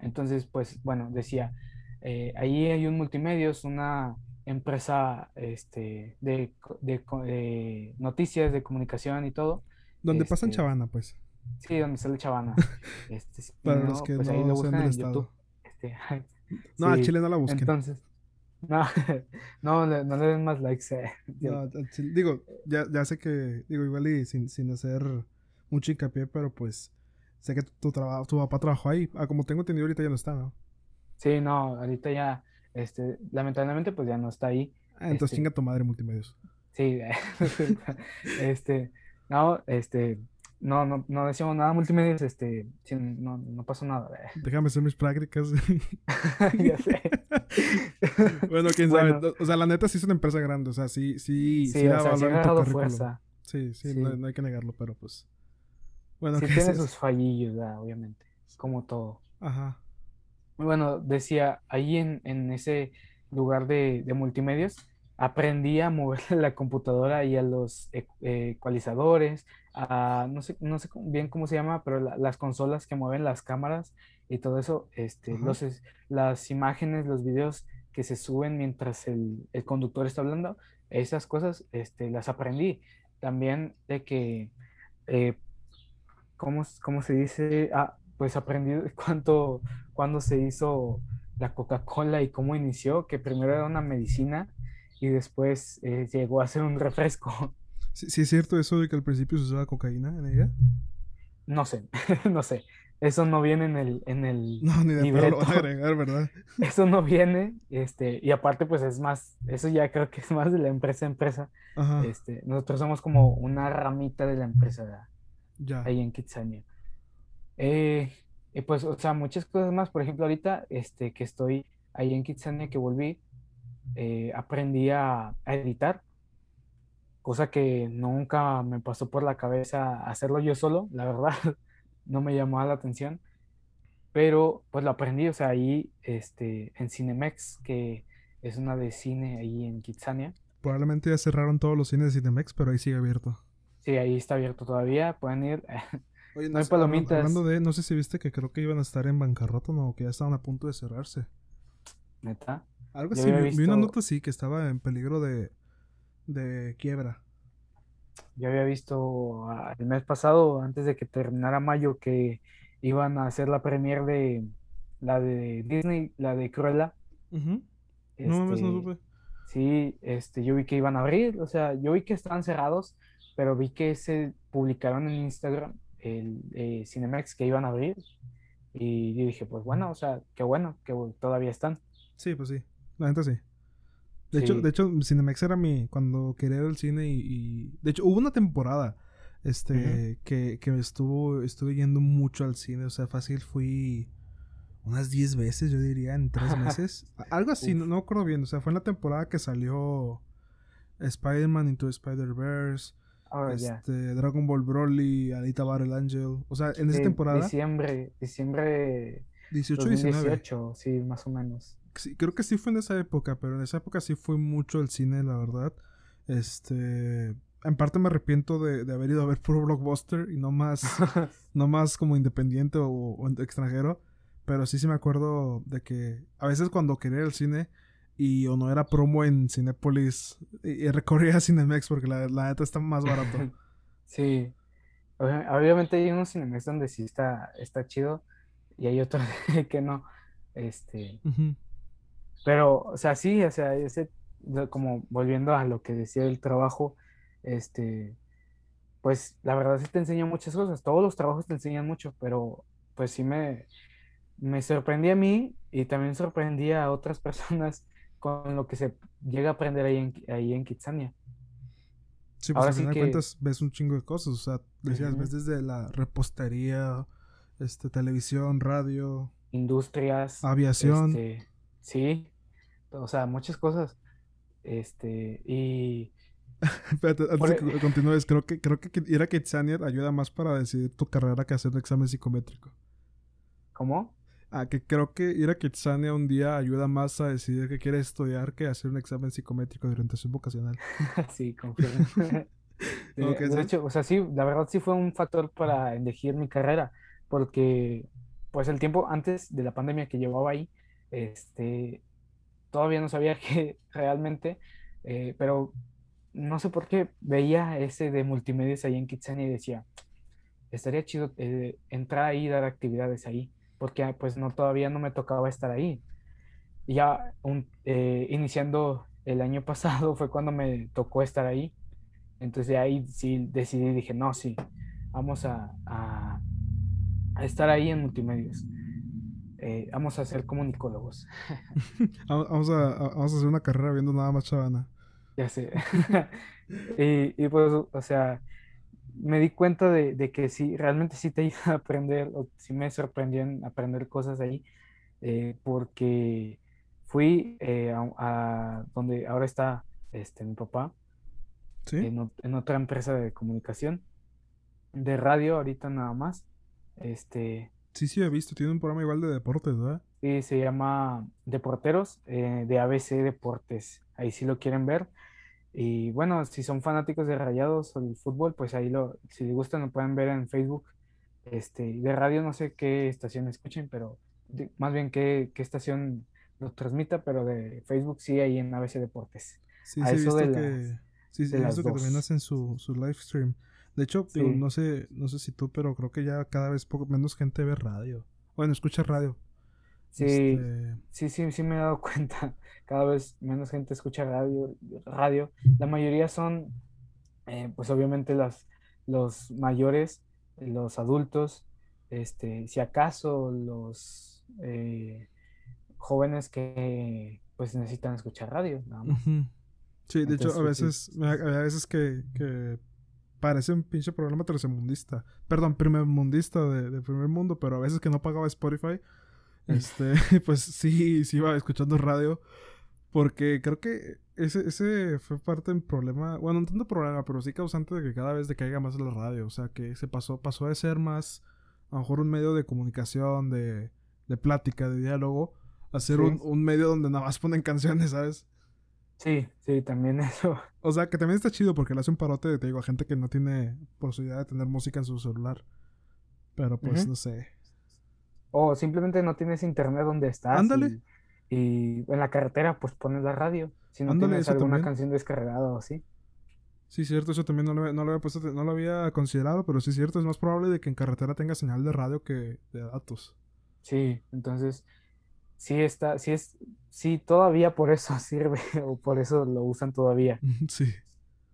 Entonces, pues bueno, decía, eh, ahí hay un multimedios, una empresa este, de, de, noticias, de comunicación y todo. Donde pasan este, Chavana, pues. Sí, donde sale Chavana. Este, Para los que pues no ahí lo buscan en YouTube. Este, no, a Chile no la busquen. Entonces, no, no, no le den más likes. Eh. digo, ya, ya sé que, digo, igual y sin, sin hacer mucho hincapié, pero pues sé que tu, trabajo, tu papá trabajó ahí. Ah, como tengo entendido, ahorita ya no está, ¿no? Sí, no, ahorita ya, este, lamentablemente, pues ya no está ahí. Ah, entonces este chinga tu madre multimedios. Sí, este, no, este, no, no, no decíamos nada multimedios, este, no, no pasó nada. Déjame hacer mis prácticas. ya sé. bueno, quién sabe. O sea, la neta sí es una empresa grande, o sea, sí, sí, sí, sí da valor fuerza. Sí, sí, No, hay que negarlo, pero pues. Bueno, sí tiene sus fallillos, obviamente. Como todo. Ajá. Bueno, decía, ahí en, en ese lugar de, de multimedios, aprendí a mover la computadora y a los e, ecualizadores, a no sé, no sé bien cómo se llama, pero las consolas que mueven las cámaras y todo eso, este, los, las imágenes, los videos que se suben mientras el, el, conductor está hablando, esas cosas este, las aprendí. También de que, eh, ¿cómo, ¿cómo, se dice? Ah, pues aprendí cuánto, cuándo se hizo la Coca-Cola y cómo inició, que primero era una medicina y después eh, llegó a ser un refresco. ¿Sí, es cierto eso de que al principio se usaba cocaína en ella? No sé, no sé. Eso no viene en el, en el No, ni de lo van a agregar, ¿verdad? Eso no viene, este, y aparte pues es más, eso ya creo que es más de la empresa a empresa. Este, nosotros somos como una ramita de la empresa ya. ahí en Kitsania. Eh, y pues, o sea, muchas cosas más. Por ejemplo, ahorita este, que estoy ahí en Kitsania, que volví, eh, aprendí a, editar, cosa que nunca me pasó por la cabeza hacerlo yo solo, la verdad, no me llamaba la atención, pero pues lo aprendí, o sea, ahí este, en Cinemex, que es una de cine ahí en Kitsania. Probablemente ya cerraron todos los cines de Cinemex, pero ahí sigue abierto. Sí, ahí está abierto todavía, pueden ir. Oye, no, hay palomitas. Hablando de, no sé si viste que creo que iban a estar en bancarrota, no, que ya estaban a punto de cerrarse. ¿Neta? Algo así, vi una nota así que estaba en peligro de, de quiebra. Yo había visto ah, el mes pasado, antes de que terminara mayo, que iban a hacer la premiere de la de Disney, la de Cruella. no mames, no supe. Sí, este, yo vi que iban a abrir, o sea, yo vi que estaban cerrados, pero vi que se publicaron en Instagram el eh, Cinemax que iban a abrir. Y yo dije, pues bueno, o sea, qué bueno que todavía están. Sí, pues sí. La gente sí. De hecho, de hecho, Cinemex era mi. Cuando quería ir al cine y, De hecho, hubo una temporada. Este. que, que estuvo. Estuve yendo mucho al cine. O sea, fácil fui. Unas 10 veces, yo diría, en 3 meses. Algo así, no, no acuerdo bien. O sea, fue en la temporada que salió. Spider-Man into Spider-Verse. Oh, este, Dragon Ball Broly, Alita Battle Angel. O sea, en esa temporada. Diciembre, diciembre 18 19. sí, más o menos creo que sí fue en esa época, pero en esa época sí fue mucho el cine, la verdad. Este, en parte me arrepiento de, haber ido a ver puro blockbuster y no más, no más como independiente o, extranjero. Pero sí, sí me acuerdo de que a veces cuando quería ir al cine y o no era promo en Cinepolis y, recorría a Cinemex porque la, la neta está más barato. sí. Obviamente hay unos Cinemex donde sí está, está chido y hay otros que no. Este, pero, o sea, sí, o sea, ese, como volviendo a lo que decía el trabajo, este, pues la verdad sí te enseña muchas cosas, todos los trabajos te enseñan mucho, pero pues sí me, me sorprendí a mí y también sorprendí a otras personas con lo que se llega a aprender ahí en, ahí en Kitsania. Sí, pues Ahora sí que... cuentas ves un chingo de cosas, o sea, decías, ves desde la repostería, este, televisión, radio, industrias, aviación. Este, Sí, o sea, muchas cosas. Este, y... Espérate, antes de que e continúes, creo que, creo que ir a Kitsania ayuda más para decidir tu carrera que hacer un examen psicométrico. ¿Cómo? Ah, que creo que ir a Kitsania un día ayuda más a decidir qué quieres estudiar que hacer un examen psicométrico de orientación vocacional. sí, confirmo. de, hecho, o sea, sí, la verdad sí fue un factor para elegir mi carrera, porque pues el tiempo antes de la pandemia que llevaba ahí, este, todavía no sabía que realmente, eh, pero no sé por qué veía ese de multimedios ahí en Kitsania y decía, estaría chido eh, entrar ahí y dar actividades ahí, porque ah, pues no, todavía no me tocaba estar ahí. Y ya eh, iniciando el año pasado fue cuando me tocó estar ahí. Entonces de ahí sí decidí, dije, no, sí, vamos a, a, a estar ahí en multimedios. Eh, vamos a ser comunicólogos. vamos, a, vamos a hacer una carrera viendo nada más chavana. Ya sé. y, pues, o sea, me di cuenta de, que sí, realmente sí te iba a aprender, o sí me sorprendió en aprender cosas ahí, eh, porque fui eh, a, donde ahora está este, mi papá. en, en, otra empresa de comunicación, de radio ahorita nada más. Este. Sí, sí, he visto, tiene un programa igual de deportes, ¿verdad? Sí, se llama Deporteros eh, de ABC Deportes. Ahí sí lo quieren ver. Y bueno, si son fanáticos de Rayados o del fútbol, pues ahí lo, si les gustan, lo pueden ver en Facebook. Este, de radio no sé qué estación escuchen, pero más bien qué, qué estación lo transmita, pero de Facebook sí ahí en ABC Deportes. Sí, sí, he visto que, sí, sí, he visto que también hacen su, su live stream. De hecho, no sé, no sé si tú, pero creo que ya cada vez poco menos gente ve radio. Bueno, escucha radio. Sí, este, sí, sí, sí me he dado cuenta. Cada vez menos gente escucha radio. radio. La mayoría son, eh, pues obviamente las, los mayores, los adultos, este, si acaso los eh, jóvenes que pues necesitan escuchar radio, Sí, de hecho, a veces, a veces que, que parece un pinche programa tercermundista. Perdón, primermundista de, de primer mundo, pero a veces que no pagaba Spotify, este, pues sí, sí iba escuchando radio. Porque creo que ese, ese fue parte del problema, bueno, no tanto problema, pero sí causante de que cada vez decaiga más la radio. O sea, que se pasó, pasó de ser más, a lo mejor un medio de comunicación, de, de plática, de diálogo, a ser un, un medio donde nada más ponen canciones, ¿sabes? Sí, sí, también eso. O sea, que también está chido porque le hace un parote, te digo, a gente que no tiene posibilidad de tener música en su celular. Pero pues no sé. O simplemente no tienes internet donde estás. Ándale. Y, en la carretera, pues pones la radio. Si no tienes alguna canción descargada o así. Sí, cierto, eso también no lo, no lo había puesto, no lo había considerado, pero sí, cierto, es más probable de que en carretera tenga señal de radio que de datos. Sí, entonces, sí está, sí es, sí todavía por eso sirve, o por eso lo usan todavía. Sí.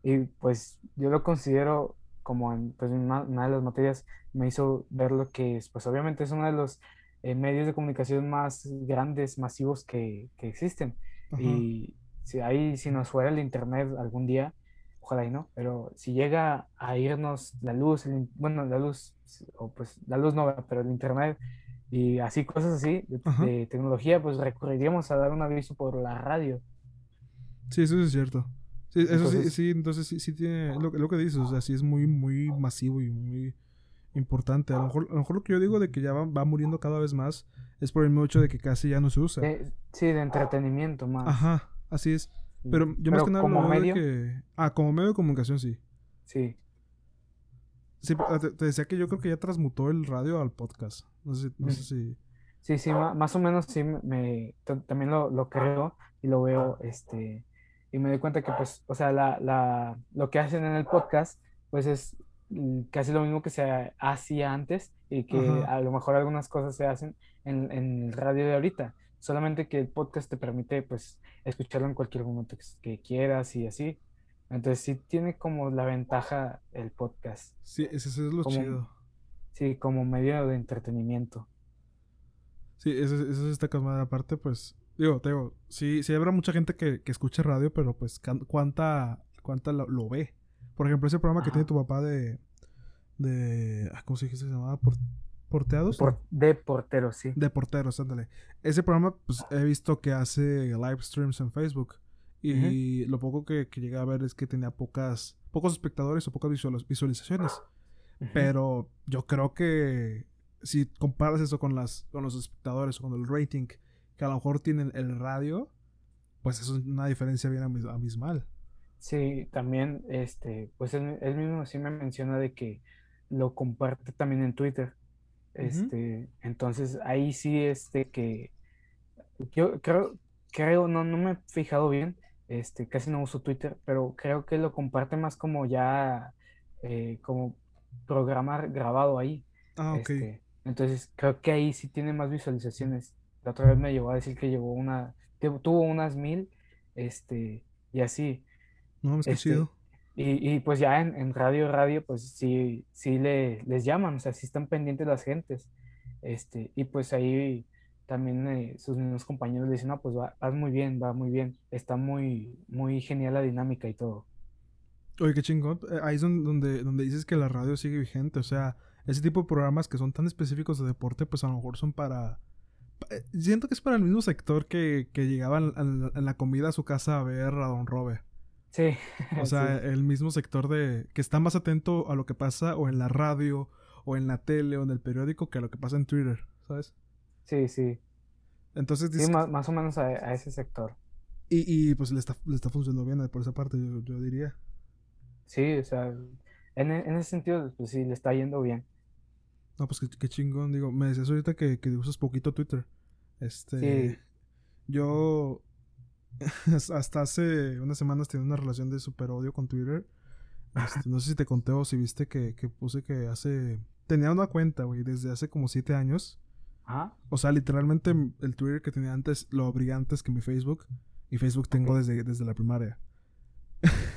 Y pues yo lo considero como en, pues, una, de las materias me hizo ver lo que es, pues obviamente es uno de los eh, medios de comunicación más grandes, masivos que, que existen. Y si ahí, si nos fuera el internet algún día, ojalá y no, pero si llega a irnos la luz, bueno, la luz, o pues la luz no, pero el internet y así, cosas así de, tecnología, pues recurriríamos a dar un aviso por la radio. Sí, eso es cierto. Sí, eso sí, sí, entonces sí, sí tiene lo, lo, que dices, o sea, sí es muy, muy masivo y muy importante. A lo mejor, a lo, mejor lo que yo digo de que ya va, va, muriendo cada vez más es por el mismo hecho de que casi ya no se usa. sí, de entretenimiento más. Ajá, así es. Pero yo más que nada como medio... que... Ah, como medio de comunicación, sí. Sí. Sí, te, decía que yo creo que ya transmutó el radio al podcast. No sé, no sé si... Sí, sí, más o menos sí me... También lo, lo creo y lo veo, este y me doy cuenta que pues, o sea, la, la, lo que hacen en el podcast, pues es casi lo mismo que se hacía antes y que a lo mejor algunas cosas se hacen en, en, el radio de ahorita, solamente que el podcast te permite pues escucharlo en cualquier momento que, quieras y así. Entonces sí tiene como la ventaja el podcast. Sí, eso es lo chido. Sí, como medio de entretenimiento. Sí, eso, eso está calmada. Aparte, pues, Digo, te digo, sí, sí habrá mucha gente que, que escuche radio, pero pues cuánta, cuánta lo, ve. Por ejemplo, ese programa que tiene tu papá de. de ah, ¿Cómo se dice? Se llamaba ¿Porteados? de porteros, sí. De porteros, ándale. Ese programa, pues he visto que hace live streams en Facebook. Y lo poco que, que, llegué a ver es que tenía pocas, pocos espectadores o pocas visualizaciones. Pero yo creo que si comparas eso con, las, con los espectadores o con el rating que a lo mejor tienen el radio, pues es una diferencia bien abismal. Sí, también, este, pues él, mismo sí me menciona de que lo comparte también en Twitter. Este, entonces ahí sí, este, que yo creo, creo, no, no me he fijado bien, este, casi no uso Twitter, pero creo que lo comparte más como ya, eh, como programar grabado ahí. Ah, ok. Este, entonces creo que ahí sí tiene más visualizaciones. La otra vez me llegó a decir que llevó una, tuvo unas mil, este, y así. No, es este, Y, y, pues ya en, en, radio, radio, pues sí, sí le, les llaman, o sea, sí están pendientes las gentes. Este, y pues ahí también eh, sus mismos compañeros le dicen, no, pues va, vas muy bien, va muy bien, está muy, muy genial la dinámica y todo. Oye, qué chingón. Eh, ahí es donde, donde dices que la radio sigue vigente, o sea, ese tipo de programas que son tan específicos de deporte, pues a lo mejor son para siento que es para el mismo sector que, que llegaban en, la comida a su casa a ver a Don Robert. Sí. O sea, el mismo sector de que está más atento a lo que pasa o en la radio o en la tele o en el periódico que a lo que pasa en Twitter, ¿sabes? Sí, sí. Entonces Sí, más, más o menos a, a ese sector. Y, y pues le está, le está funcionando bien por esa parte, yo, yo diría. Sí, o sea, en, en ese sentido, pues sí, le está yendo bien. No, pues qué, qué chingón, digo. Me decías ahorita que, que usas poquito Twitter. Este. Sí. Yo. Hasta hace unas semanas tenía una relación de super odio con Twitter. Este, no sé si te conté o si viste que, que puse que hace. Tenía una cuenta, güey, desde hace como siete años. Ajá. O sea, literalmente el Twitter que tenía antes lo abrí antes que mi Facebook. Y Facebook tengo desde, desde la primaria.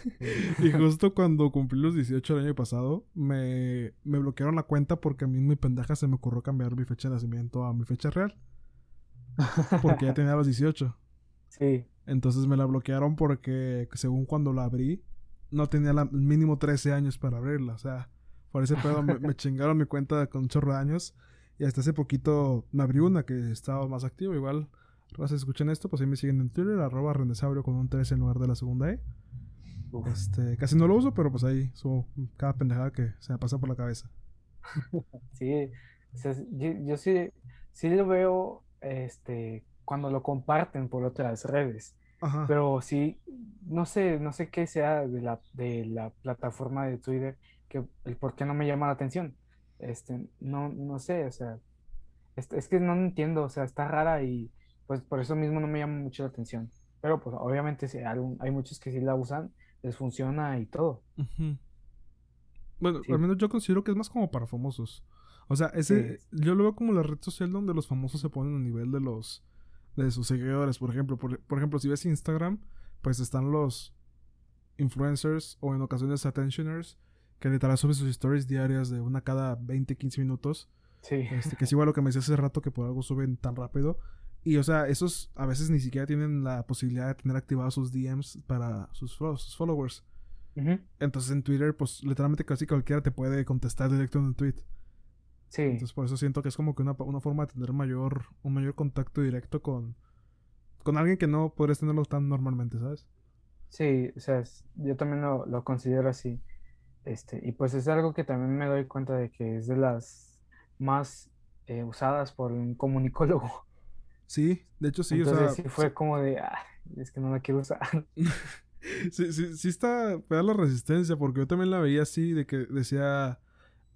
Y justo cuando cumplí los 18 el año pasado, me, me bloquearon la cuenta porque a mí en mi pendeja se me ocurrió cambiar mi fecha de nacimiento a mi fecha real. Porque ya tenía los 18. Sí. Entonces me la bloquearon porque según cuando la abrí, no tenía la, mínimo 13 años para abrirla. O sea, por ese pedo me, me chingaron mi cuenta con un chorro de años. Y hasta hace poquito me abrí una que estaba más activa. Igual, si escuchan esto, pues ahí me siguen en Twitter, arroba renesaurio con un 13 en lugar de la segunda E. Este, casi no lo uso, pero pues ahí subo cada pendejada que se me pasa por la cabeza. Sí, o sea, yo, yo sí, sí lo veo este, cuando lo comparten por otras redes, Ajá. pero sí, no sé, no sé qué sea de la, de la plataforma de Twitter, que el por qué no me llama la atención. Este, no, no sé, o sea, es, es que no entiendo, o sea, está rara y pues por eso mismo no me llama mucho la atención. Pero pues obviamente sí, hay, hay muchos que sí la usan, les funciona y todo. Bueno, Sí. al menos yo considero que es más como para famosos. O sea, ese, yo lo veo como la red social donde los famosos se ponen a nivel de los de sus seguidores, por ejemplo. Por, por ejemplo, si ves Instagram, pues están los influencers o en ocasiones attentioners que literal suben sus stories diarias de una cada 20, 15 minutos. Sí, Este, que es igual lo que me decía hace rato que por algo suben tan rápido. Y o sea, esos a veces ni siquiera tienen la posibilidad de tener activados sus DMs para sus, fo- sus followers. Entonces en Twitter, pues literalmente casi cualquiera te puede contestar directo en un tweet. sí. Entonces por eso siento que es como que una, una forma de tener mayor, un mayor contacto directo con, con alguien que no podrías tenerlo tan normalmente, ¿sabes? Sí, o sea, es- yo también lo, lo considero así. Este, y pues es algo que también me doy cuenta de que es de las más eh, usadas por un comunicólogo. Sí, de hecho sí, Entonces o sea, sí fue como de, "Ah, es que no la quiero usar. sí, sí, sí está fea la resistencia, porque yo también la veía así, de que decía,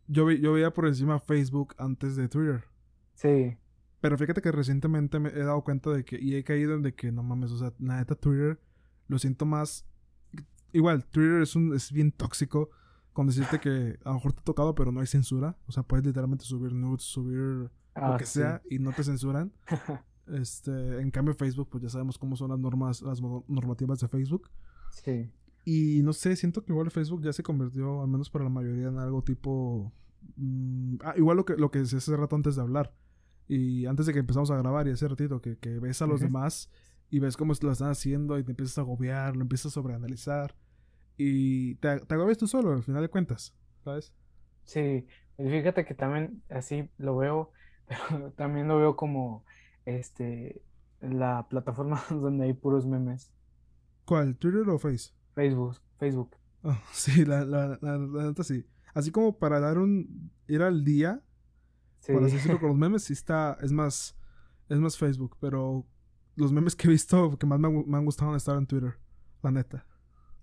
yo, ve- yo veía por encima Facebook antes de Twitter. Sí, Pero fíjate que recientemente me he dado cuenta de que, y he caído en de que no mames, o sea, la neta Twitter lo siento más. Igual, Twitter es, un, es bien tóxico con decirte que a lo mejor te ha tocado, pero no hay censura. O sea, puedes literalmente subir nudes, subir lo ah, que sí. sea y no te censuran. Este, en cambio, Facebook, pues ya sabemos cómo son las normas, las normativas de Facebook. Sí, Y no sé, siento que igual Facebook ya se convirtió, al menos para la mayoría, en algo tipo. mm, ah, igual lo que, lo que decía hace rato antes de hablar. Y antes de que empezamos a grabar y hace ratito, que, que ves a los demás y ves cómo lo están haciendo y te empiezas a agobiar, lo empiezas a sobreanalizar. Y te, te agobias tú solo, al final de cuentas, ¿sabes? sí. Y fíjate que también así lo veo, pero también lo veo como este la plataforma donde hay puros memes. ¿Cuál? ¿Twitter o Face? Facebook, Facebook. Ah, sí, la, la, la, la neta sí. Así como para dar un. ir al día, Sí, por así decirlo, con los memes, sí está. Es más. Es más Facebook, pero los memes que he visto que más me, han gu- me han gustado han estado en Twitter. La neta.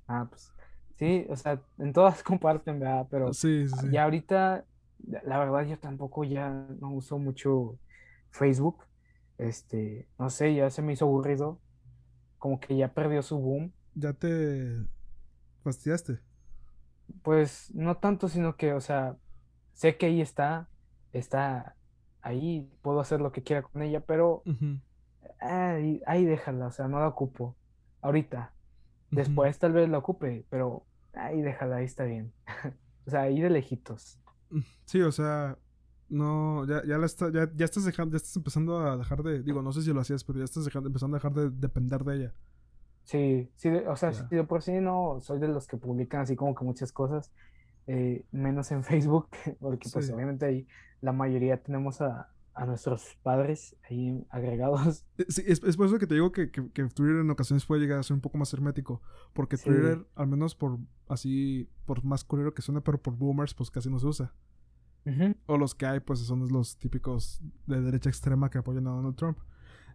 ah, pues sí, o sea, en todas comparten, ¿verdad? Pero Sí, sí, sí. Ya ahorita, la verdad, yo tampoco ya no uso mucho Facebook. Este, no sé, ya se me hizo aburrido. Como que ya perdió su boom. Ya te. fastidiaste. Pues no tanto, sino que, o sea, sé que ahí está, está ahí, puedo hacer lo que quiera con ella, pero ahí, ahí déjala, o sea, no la ocupo. Ahorita, después tal vez la ocupe, pero ahí déjala, ahí está bien. O sea, ahí de lejitos. Sí, o sea. No, ya, ya, la está, ya, ya estás dejando, ya estás empezando a dejar de. Digo, no sé si lo hacías, pero ya estás dejando, empezando a dejar de depender de ella. Sí, sí, o sea, si de por sí no soy de los que publican así como que muchas cosas, eh, menos en Facebook, porque pues Sí. obviamente ahí la mayoría tenemos a, a nuestros padres ahí agregados. Eh, sí, es, por eso que te digo que, que, Twitter en ocasiones puede llegar a ser un poco más hermético. Porque Twitter, al menos por así, por más curioso que suene, pero por boomers, pues casi no se usa. O los que hay, pues son los típicos de derecha extrema que apoyan a Donald Trump.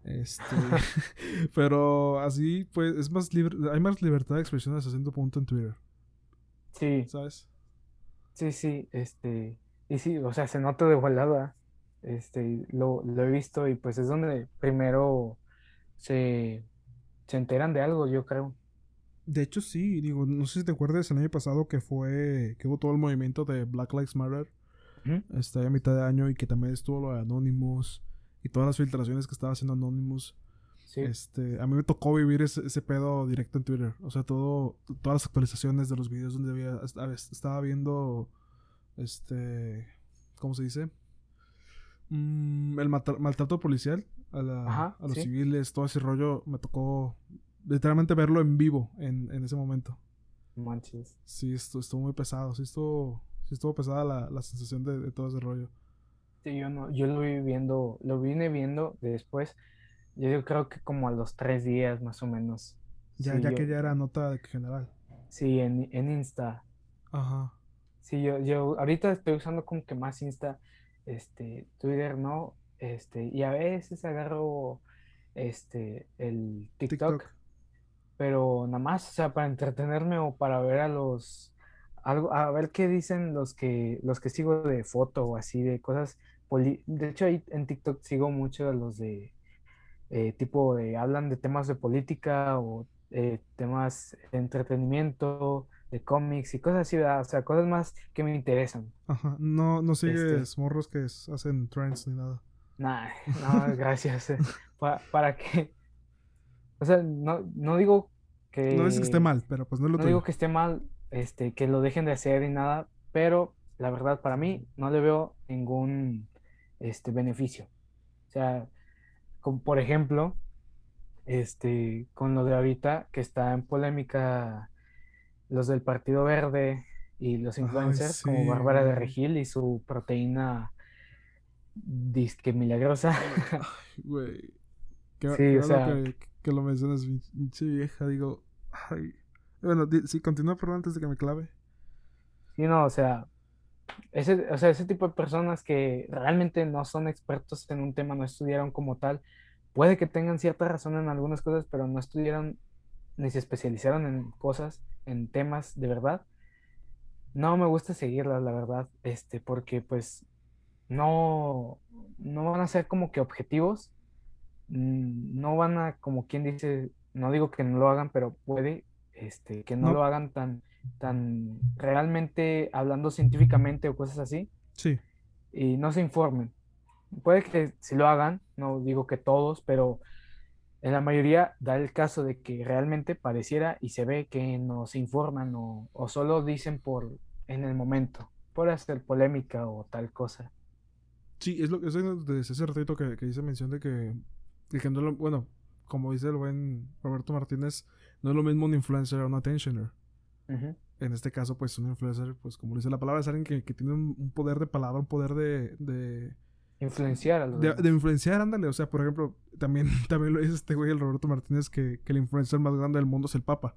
Este, pero así, pues, es más libre, hay más libertad de expresión hasta cierto punto en Twitter. Sí. ¿Sabes? Sí, sí, este, y sí, o sea, se nota de volada, este, lo, lo he visto y pues es donde primero se, se enteran de algo, yo creo. De hecho, sí, digo, no sé si te acuerdas el año pasado que fue, que hubo todo el movimiento de Black Lives Matter, este, a mitad de año y que también estuvo lo de Anonymous y todas las filtraciones que estaba haciendo Anonymous. Este, a mí me tocó vivir ese, pedo directo en Twitter. O sea, todo, todas las actualizaciones de los videos donde había, estaba viendo, este, ¿cómo se dice? Mm, el maltrato policial a, los civiles, todo ese rollo, me tocó literalmente verlo en vivo en, ese momento. Manches. Sí, esto estuvo muy pesado, sí estuvo, sí estuvo pesada la, sensación de, de, todo ese rollo. Sí, yo no, yo lo vi viendo, lo vine viendo después yo creo que como a los tres días más o menos. Ya, ya que ya era nota general. Sí, en, en Insta. Ajá. Sí, yo, yo ahorita estoy usando como que más Insta, este, Twitter, ¿no? Este, y a veces agarro este el TikTok, pero nada más, o sea, para entretenerme o para ver a los algo, a ver qué dicen los que los que sigo de foto o así de cosas de hecho ahí en TikTok sigo mucho a los de eh, tipo de, hablan de temas de política o eh, temas de entretenimiento, de cómics y cosas así, o sea, cosas más que me interesan. Ajá, no, no sigues este morros que hacen trends ni nada. Nah, no, gracias. Eh, para, que, o sea, no, no digo que... No es que esté mal, pero pues no lo No digo que esté mal, este, que lo dejen de hacer y nada, pero la verdad para mí no le veo ningún este, beneficio. O sea, por ejemplo, este, con lo de ahorita, que está en polémica los del Partido Verde y los influencers como Bárbara de Regil y su proteína disque milagrosa. Güey. sí, o sea, que, lo mencionas, pinche vieja, digo. Bueno, sí, continúa, perdón, antes de que me clave. Sí, no, o sea, ese, o sea, ese tipo de personas que realmente no son expertos en un tema, no estudiaron como tal, puede que tengan cierta razón en algunas cosas, pero no estudiaron ni se especializaron en cosas, en temas de verdad. No me gusta seguirlas, la verdad, este, porque pues no, no van a ser como que objetivos, mm, no van a, como quien dice, no digo que no lo hagan, pero puede este, que no, lo hagan tan, tan realmente hablando científicamente o cosas así. Sí. Y no se informen. Puede que si lo hagan, no digo que todos, pero en la mayoría da el caso de que realmente pareciera y se ve que no se informan o, solo dicen por en el momento, por hacer polémica o tal cosa. Sí, es lo que es ese ratito que, que hice mención de que, bueno, como dice el buen Roberto Martínez, no es lo mismo un influencer o un attentioner. En este caso, pues un influencer, pues como dice la palabra, es alguien que, tiene un, poder de palabra, un poder de... de influenciar a de, de, influenciar, ándale. O sea, por ejemplo, también, también lo dice este güey, el Roberto Martínez, que, que el influencer más grande del mundo es el Papa.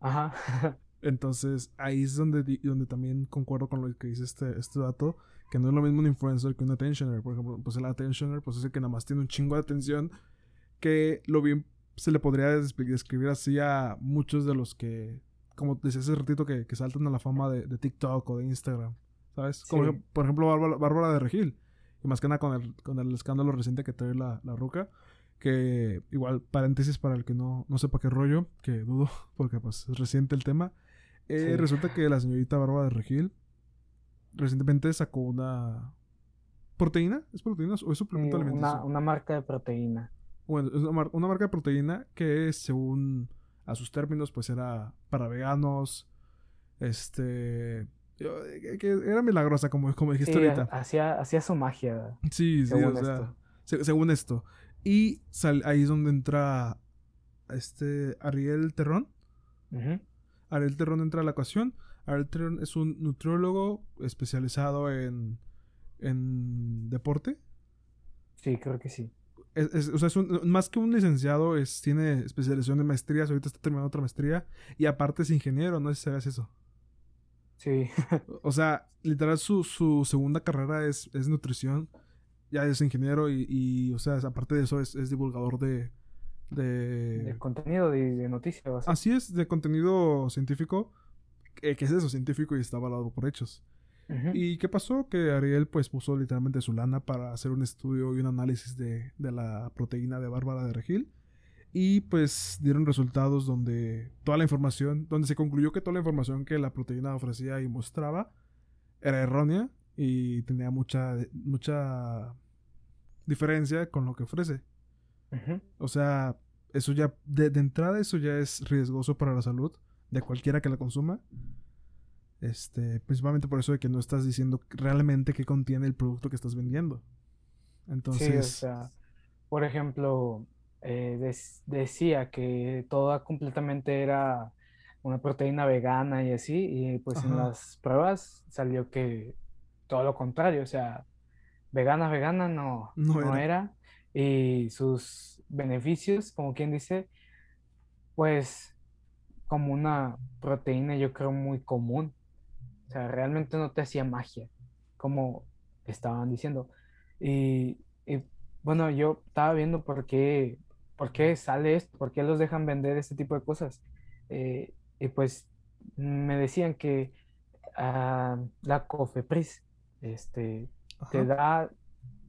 Ajá. Entonces, ahí es donde, donde también concuerdo con lo que dice este, este dato, que no es lo mismo un influencer que un attentioner. Por ejemplo, pues el attentioner, pues es el que nada más tiene un chingo de atención que lo bien se le podría describir así a muchos de los que, como decía hace ratito, que, que saltan a la fama de, TikTok o de Instagram, ¿sabes? Como por ejemplo Bárbara, de Regil, y más que nada con el, con el escándalo reciente que trae la, la ruca, que igual, paréntesis para el que no, no sepa qué rollo, que dudo, porque pues es reciente el tema, eh, resulta que la señorita Bárbara de Regil recientemente sacó una proteína, ¿es proteína o es suplemento alimenticio? Una, una marca de proteína. Bueno, es una, marca de proteína que según a sus términos pues era para veganos, este... Que era milagrosa, como, como dijiste ahorita. Hacía, hacía su magia. Sí, sí, según o sea, esto. según esto. Y ahí es donde entra este Ariel Terrón. Ariel Terrón entra a la ecuación. Ariel Terrón es un nutriólogo especializado en, en deporte. Sí, creo que sí. O sea, es más que un licenciado, es, tiene especialización en maestrías, ahorita está terminando otra maestría, y aparte es ingeniero, no sé si sabes eso. Sí. o sea, literal su, su segunda carrera es, es nutrición, ya es ingeniero y, y, o sea, aparte de eso es, es divulgador de... De, contenido, de, de noticias. Así es, de contenido científico, que, es eso, científico y está avalado por hechos. ¿Y qué pasó? Que Ariel pues puso literalmente su lana para hacer un estudio y un análisis de, de la proteína de Bárbara de Regil. Y pues dieron resultados donde toda la información, donde se concluyó que toda la información que la proteína ofrecía y mostraba era errónea y tenía mucha, mucha diferencia con lo que ofrece. O sea, eso ya, de, de, entrada, eso ya es riesgoso para la salud de cualquiera que la consuma. Este, principalmente por eso de que no estás diciendo realmente qué contiene el producto que estás vendiendo. Entonces. Sí, o sea, por ejemplo, eh, decía que toda completamente era una proteína vegana y así, y pues en las pruebas salió que todo lo contrario, o sea, vegana, vegana no, no, era. Y sus beneficios, como quien dice, pues como una proteína yo creo muy común. O sea, realmente no te hacía magia, como estaban diciendo. Y, bueno, yo estaba viendo por qué, por qué sale esto, por qué los dejan vender este tipo de cosas. Eh, y pues me decían que ah, la Cofepris este, te da...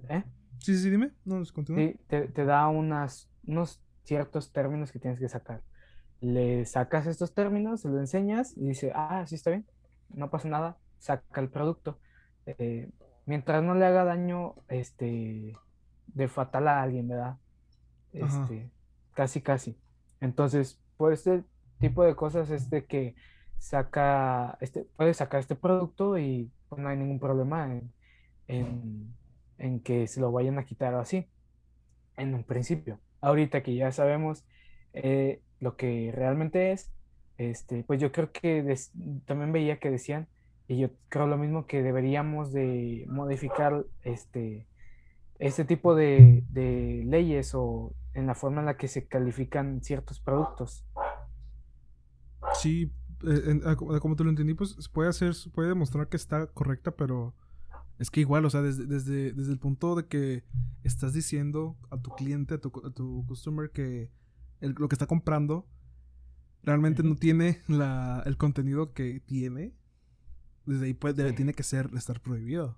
¿eh? Sí, sí, dime. No, Sí, te, te da unas, unos ciertos términos que tienes que sacar. Le sacas estos términos, se lo enseñas y dice, ah, sí está bien, no pasa nada, saca el producto. Eh, mientras no le haga daño este, de fatal a alguien, ¿verdad? Este, casi, casi. Entonces, por este tipo de cosas es de que saca, este, puede sacar este producto y pues, no hay ningún problema en, en, que se lo vayan a quitar o así, en un principio. Ahorita que ya sabemos eh, lo que realmente es, este, pues yo creo que también veía que decían, y yo creo lo mismo, que deberíamos de modificar este, este tipo de, leyes o en la forma en la que se califican ciertos productos. Sí, eh, como te lo entendí, pues puede hacer, puede demostrar que está correcta, pero es que igual, o sea, desde, desde, desde el punto de que estás diciendo a tu cliente, a tu, a tu customer que lo que está comprando realmente no tiene la, el contenido que tiene, desde ahí puede, tiene que ser, estar prohibido.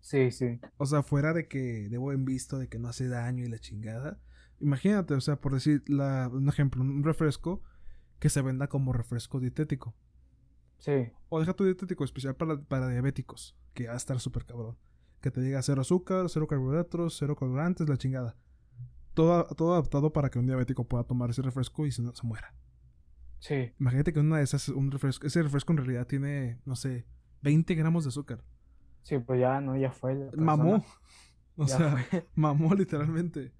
Sí, sí. O sea, fuera de que de buen visto, de que no hace daño y la chingada. Imagínate, o sea, por decir la, un ejemplo, un refresco que se venda como refresco dietético. Sí. O deja tu dietético especial para, para diabéticos, que va a estar súper cabrón. Que te diga cero azúcar, cero carbohidratos, cero colorantes, la chingada todo, todo adaptado para que un diabético pueda tomar ese refresco y se, se muera. Sí. Imagínate que una de esas, un refresco, ese refresco en realidad tiene, no sé, 20 gramos de azúcar. Sí, pues ya, no, ya fue. Mamó. O sea, mamó literalmente.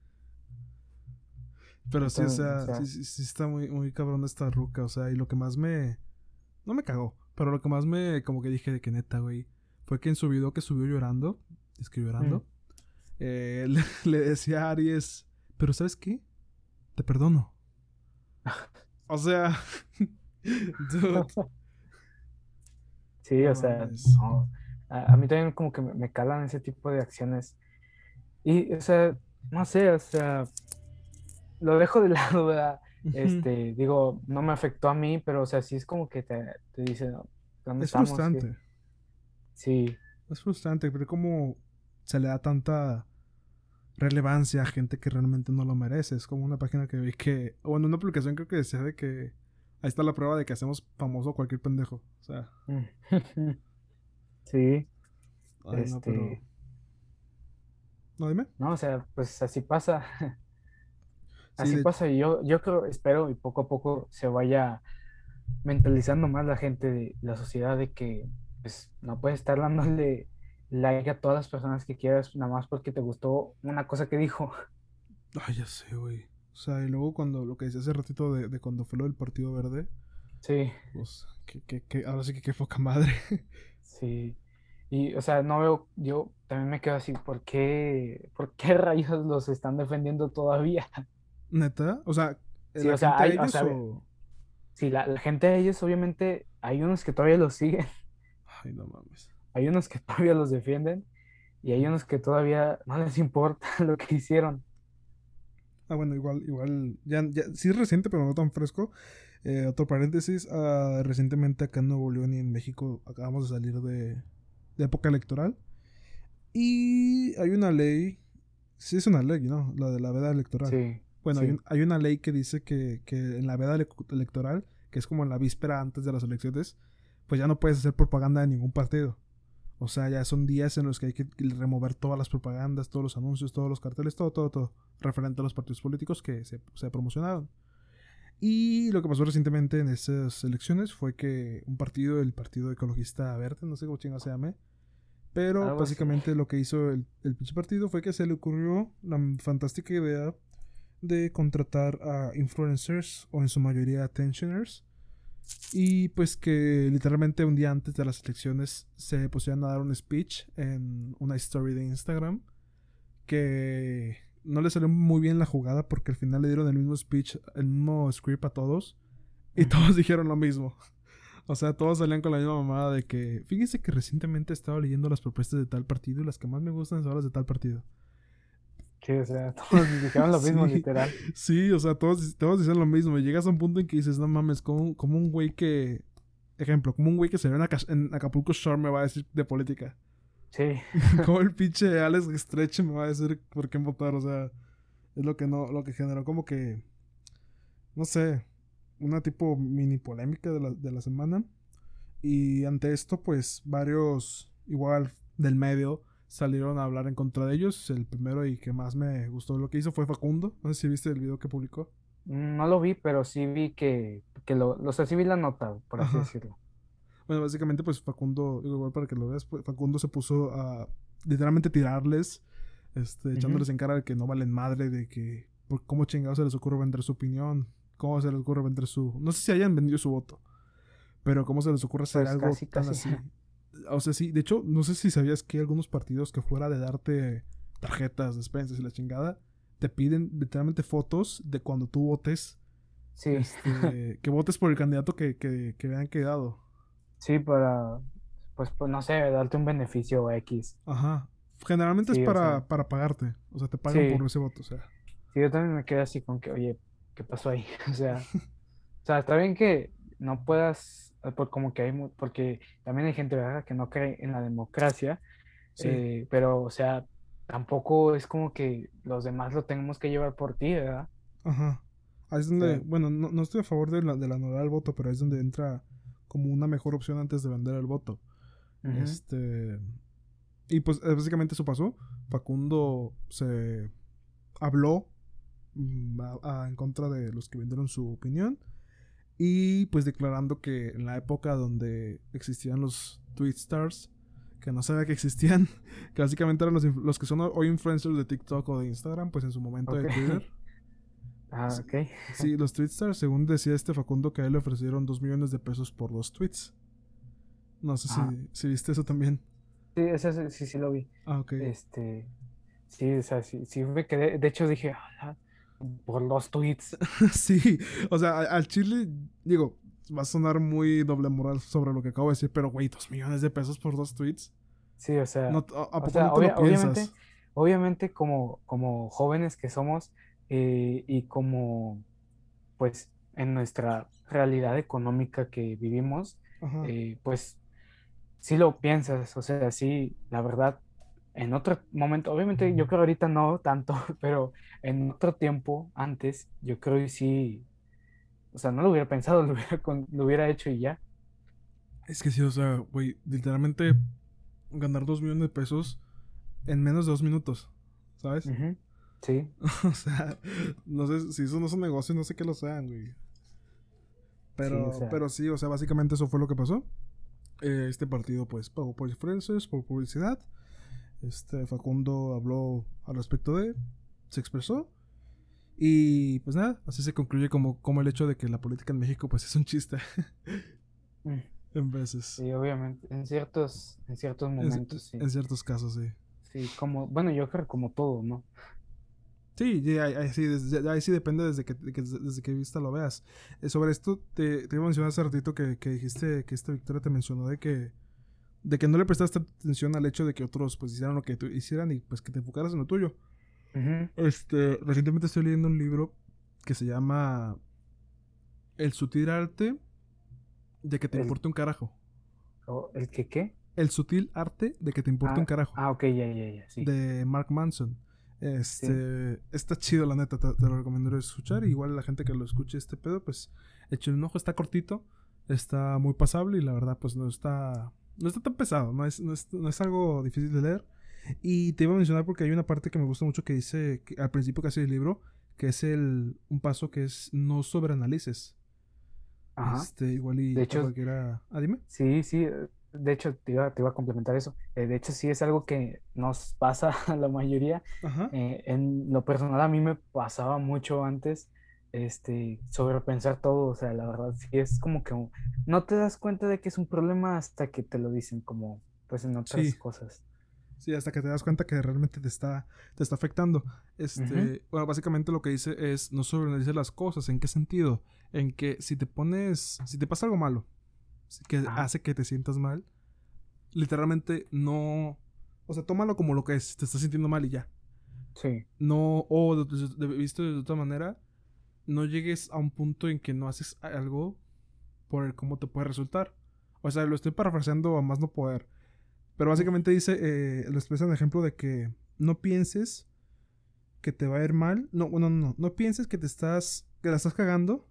Pero sí, o sea, Sí, sí, está muy, muy cabrón esta ruca, o sea, y lo que más me... No me cagó, pero lo que más me, como que dije de que neta, güey, fue que en su video que subió llorando, es que llorando, mm. eh, le, decía a Aries, pero ¿sabes qué? Te perdono. O sea... Sí, o sea, A, mí también como que me, calan ese tipo de acciones. Y, o sea, no sé, o sea, lo dejo de lado, ¿verdad? Este, digo, no me afectó a mí, pero, o sea, sí es como que te, te dice, ¿dónde es frustrante. Sí. Es frustrante, pero como se le da tanta relevancia a gente que realmente no lo merece. Es como una página que vi que, o en una publicación creo que decía de que ahí está la prueba de que hacemos famoso cualquier pendejo. O sea. sí. este... no, no, dime. No, o sea, pues así pasa. así pasa y yo, yo creo, espero y poco a poco se vaya mentalizando más la gente de la sociedad de que pues no puede estar dándole like a todas las personas que quieras, nada más porque te gustó una cosa que dijo. Ay, ya sé, güey. O sea, y luego cuando lo que decía hace ratito de, de cuando fue lo del Partido Verde. Sí. Pues, que, que, que ahora sí que qué foca madre. Sí. Y, o sea, no veo, yo también me quedo así, ¿por qué, por qué rayos los están defendiendo todavía? ¿Neta? O sea, sí, o sea, hay, Sí, la, la, gente de ellos, obviamente, hay unos que todavía los siguen. Ay, no mames. Hay unos que todavía los defienden y hay unos que todavía no les importa lo que hicieron. Ah, bueno, igual, igual, ya, ya sí es reciente, pero no tan fresco. Eh, otro paréntesis, uh, recientemente acá en Nuevo León y en México acabamos de salir de, de época electoral. Y hay una ley, sí es una ley, ¿no? La de la veda electoral. Sí. Bueno, Hay, hay, una ley que dice que, que en la veda electoral, que es como en la víspera antes de las elecciones, pues ya no puedes hacer propaganda de ningún partido. O sea, ya son días en los que hay que remover todas las propagandas, todos los anuncios, todos los carteles, todo, todo, todo, referente a los partidos políticos que se, se promocionaron. Y lo que pasó recientemente en esas elecciones fue que un partido, el Partido Ecologista Verde, no sé cómo chinga se llame, pero básicamente lo que hizo el, el pinche partido fue que se le ocurrió la fantástica idea de contratar a influencers o en su mayoría attentioners y pues que literalmente un día antes de las elecciones se pusieron a dar un speech en una story de Instagram que no le salió muy bien la jugada porque al final le dieron el mismo speech, el mismo script a todos y todos dijeron lo mismo. O sea, todos salían con la misma mamada de que, fíjense que recientemente estaba leyendo las propuestas de tal partido y las que más me gustan son las de tal partido. Sí, o sea, todos dijeron lo mismo, literal. Sí, o sea, todos, todos dicen lo mismo. Y llegas a un punto en que dices, no mames, como, como un güey que. Ejemplo, como un güey que se ve en, Acapulco Shore me va a decir de política. Sí. como el pinche Alex Stretch me va a decir por qué votar. O sea, es lo que no, lo que generó como que. No sé. Una tipo mini polémica de la, de la semana. Y ante esto, pues, varios, igual, del medio salieron a hablar en contra de ellos. El primero y que más me gustó lo que hizo fue Facundo. No sé si viste el video que publicó. Mm, no lo vi, pero sí vi que, que lo, lo sé, sí vi la nota, por así decirlo. Bueno, básicamente, pues Facundo, igual para que lo veas, pues, Facundo se puso a literalmente tirarles, este, echándoles en cara de que no valen madre, de que, por cómo chingados se les ocurre vender su opinión, cómo se les ocurre vender su. No sé si hayan vendido su voto, pero cómo se les ocurre hacer pues algo tan así. O sea, sí, de hecho, no sé si sabías que algunos partidos que fuera de darte tarjetas, despensas y la chingada, te piden literalmente fotos de cuando tú votes. Sí. Este, que votes por el candidato que, que, que vean quedado. Sí, para, pues, pues, no sé, darte un beneficio X. Ajá. Generalmente es para, para pagarte. O sea, te pagan por ese voto, o sea. Sí, yo también me quedé así con que, oye, ¿qué pasó ahí? O sea, o sea, está bien que no puedas por como que hay, porque también hay gente, ¿verdad?, que no cree en la democracia, eh, pero, o sea, tampoco es como que los demás lo tenemos que llevar por ti, ¿verdad? Ajá. Ahí es donde, bueno, no, estoy a favor de la, de la anular el voto, pero es donde entra como una mejor opción antes de vender el voto. Este. Y pues eh, básicamente eso pasó. Facundo se habló mm, en contra de los que vendieron su opinión. Y pues declarando que en la época donde existían los tweet stars, que no sabía que existían, que básicamente eran los, que son hoy influencers de TikTok o de Instagram, pues en su momento de Twitter. Ah, ok. Sí, los tweet stars, según decía este Facundo, que a él le ofrecieron dos millones de pesos por dos tweets. No sé si, ah. si, viste eso también. Sí, ese sí, sí lo vi. Ah, ok. Este, sí, o sea, sí, sí me quedé, de hecho dije, ah, por los tweets. sí, o sea, al Chile, digo, va a sonar muy doble moral sobre lo que acabo de decir, pero güey, dos millones de pesos por dos tweets. Sí, o sea, obviamente, obviamente como, como jóvenes que somos eh, y como, pues, en nuestra realidad económica que vivimos, eh, pues, sí lo piensas, o sea, sí, la verdad, en otro momento, obviamente yo creo ahorita no tanto, pero en otro tiempo, antes, yo creo que sí, o sea, no lo hubiera pensado, lo hubiera, lo hubiera hecho y ya. Es que sí, o sea, güey, literalmente ganar dos millones de pesos en menos de dos minutos, ¿sabes? Sí. o sea, no sé, si eso no es un negocio, no sé qué lo sean, güey. Pero, pero sí, o sea, básicamente eso fue lo que pasó. Eh, este partido, pues, pagó por influencers, por publicidad. Este Facundo habló al respecto de, se expresó. Y pues nada, así se concluye como, como el hecho de que la política en México pues es un chiste. Mm. En veces. Sí, obviamente. En ciertos, en ciertos momentos, sí. En ciertos casos, sí. Sí, como, bueno, yo creo como todo, ¿no? Sí, ahí, sí, ahí sí depende desde que, desde qué vista lo veas. Eh, sobre esto, te, te iba a mencionar hace ratito que, que dijiste que esta Victoria te mencionó de que de que no le prestaste atención al hecho de que otros pues hicieran lo que tú hicieran y pues que te enfocaras en lo tuyo. Este, recientemente estoy leyendo un libro que se llama El sutil arte de que te importe un carajo. ¿El que qué? El sutil arte de que te importe un ah, carajo. Ah, ok, ya, ya, ya, sí. De Mark Manson. Este, está chido, la neta, te, lo recomiendo escuchar. Igual la gente que lo escuche este pedo, pues echen un ojo, está cortito, está muy pasable y la verdad, pues no está, no está tan pesado, no es, no es, algo difícil de leer. Y te iba a mencionar porque hay una parte que me gusta mucho que dice al principio casi del libro, que es el un paso que es no sobreanalices. Ajá. Este, igual y de hecho, cualquiera. Ah, dime. Sí, sí. De hecho, te iba, te iba a complementar eso. Eh, de hecho, sí es algo que nos pasa a la mayoría. Eh, en lo personal, a mí me pasaba mucho antes este, sobrepensar todo, o sea, la verdad sí es como que no te das cuenta de que es un problema hasta que te lo dicen, como pues en otras cosas. Sí, hasta que te das cuenta que realmente te está, te está afectando. Este, bueno, básicamente lo que dice es no sobreanalices las cosas. ¿En qué sentido? En que si te pones, si te pasa algo malo, que hace que te sientas mal, literalmente no, o sea, tómalo como lo que es, te estás sintiendo mal y ya. Sí. No, o visto de otra manera, no llegues a un punto en que no haces algo por el cómo te puede resultar. O sea, lo estoy parafraseando a más no poder. Pero básicamente dice, eh, lo expresa en ejemplo de que no pienses que te va a ir mal. No, no, no, no pienses que te estás, que la estás cagando.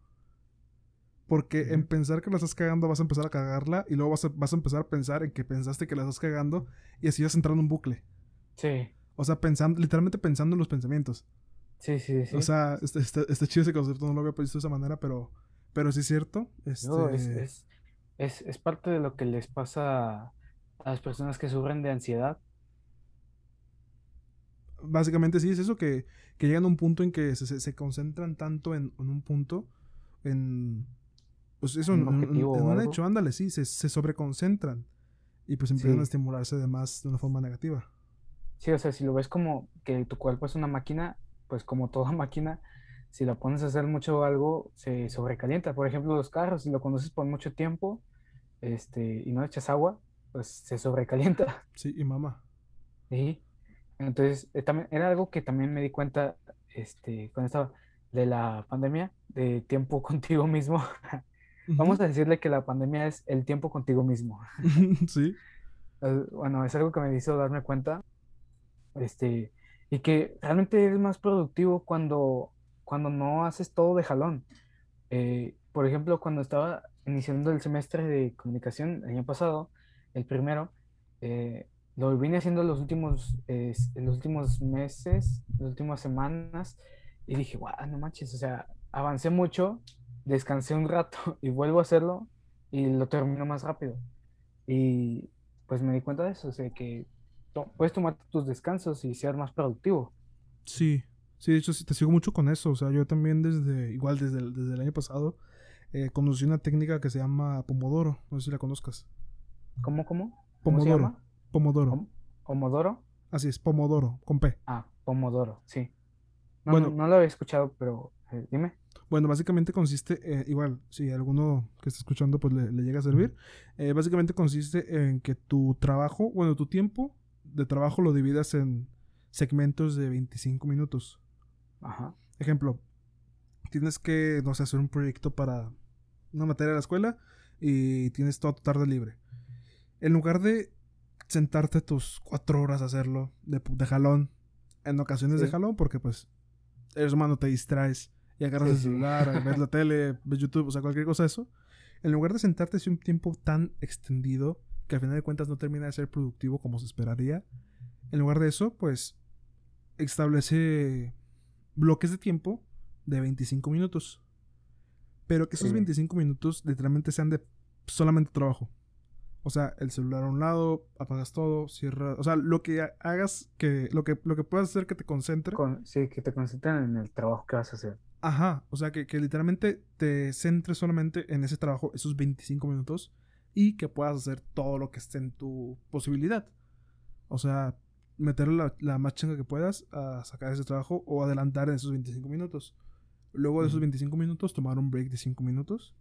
Porque en pensar que la estás cagando vas a empezar a cagarla y luego vas a, vas a empezar a pensar en que pensaste que la estás cagando y así vas a entrar en un bucle. Sí. O sea, pensando, literalmente pensando en los pensamientos. Sí, sí, sí. O sea, está, está, chido ese concepto, no lo había visto de esa manera, pero, pero sí es cierto. No, es, este es, es, es, parte de lo que les pasa a las personas que sufren de ansiedad. Básicamente sí, es eso que, que llegan a un punto en que se, se, concentran tanto en, en, un punto, en... Pues eso, en, un hecho, ándale, sí, se, se sobreconcentran y pues empiezan a estimularse además de una forma negativa. Sí, o sea, si lo ves como que tu cuerpo es una máquina, pues como toda máquina, si la pones a hacer mucho algo, se sobrecalienta. Por ejemplo, los carros, si lo conoces por mucho tiempo este, y no echas agua, pues se sobrecalienta. Sí, y mamá. Sí. Entonces, eh, también, era algo que también me di cuenta este, con esta de la pandemia, de tiempo contigo mismo. Vamos a decirle que la pandemia es el tiempo contigo mismo. sí. Bueno, es algo que me hizo darme cuenta. Este, y que realmente eres más productivo cuando, cuando no haces todo de jalón. Eh, por ejemplo, cuando estaba iniciando el semestre de comunicación el año pasado, el primero, eh, lo vine haciendo los últimos, los últimos meses, las últimas semanas, y dije, guau, no manches, o sea, avancé mucho, descansé un rato y vuelvo a hacerlo y lo termino más rápido. Y pues me di cuenta de eso, o sea, que puedes tomar tus descansos y ser más productivo. Sí, sí, de hecho sí, te sigo mucho con eso. O sea, yo también desde, igual desde el, desde el año pasado, eh, conocí una técnica que se llama Pomodoro. No sé si la conozcas. ¿Cómo, cómo? Pomodoro. Pomodoro. ¿Pomodoro? Así es, Pomodoro, con P. Ah, Pomodoro, sí. No, bueno, no, lo había escuchado, pero eh, dime. Bueno, básicamente consiste, eh, igual, si alguno que está escuchando pues le, llega a servir, básicamente consiste en que tu trabajo, bueno, tu tiempo de trabajo lo dividas en segmentos de 25 minutos. Ajá. Ejemplo, tienes que, no sé, hacer un proyecto para una materia de la escuela y tienes toda tu tarde libre. En lugar de sentarte tus cuatro horas a hacerlo de, de jalón, en ocasiones de jalón, porque pues eres humano, te distraes y agarras el celular, ves la tele, ves YouTube, o sea, cualquier cosa de eso. En lugar de sentarte un tiempo tan extendido que al final de cuentas no termina de ser productivo como se esperaría. En lugar de eso, pues establece bloques de tiempo de 25 minutos. Pero que esos 25 minutos literalmente sean de solamente trabajo. O sea, el celular a un lado, apagas todo, cierras. O sea, lo que hagas que. Lo que, lo que puedas hacer que te concentre. sí, que te concentren en el trabajo que vas a hacer. Ajá. O sea, que, que literalmente te centres solamente en ese trabajo, esos 25 minutos y que puedas hacer todo lo que esté en tu posibilidad. O sea, meterle la, la más chinga que puedas a sacar ese trabajo o adelantar en esos 25 minutos. Luego de esos 25 minutos, tomar un break de 5 minutos.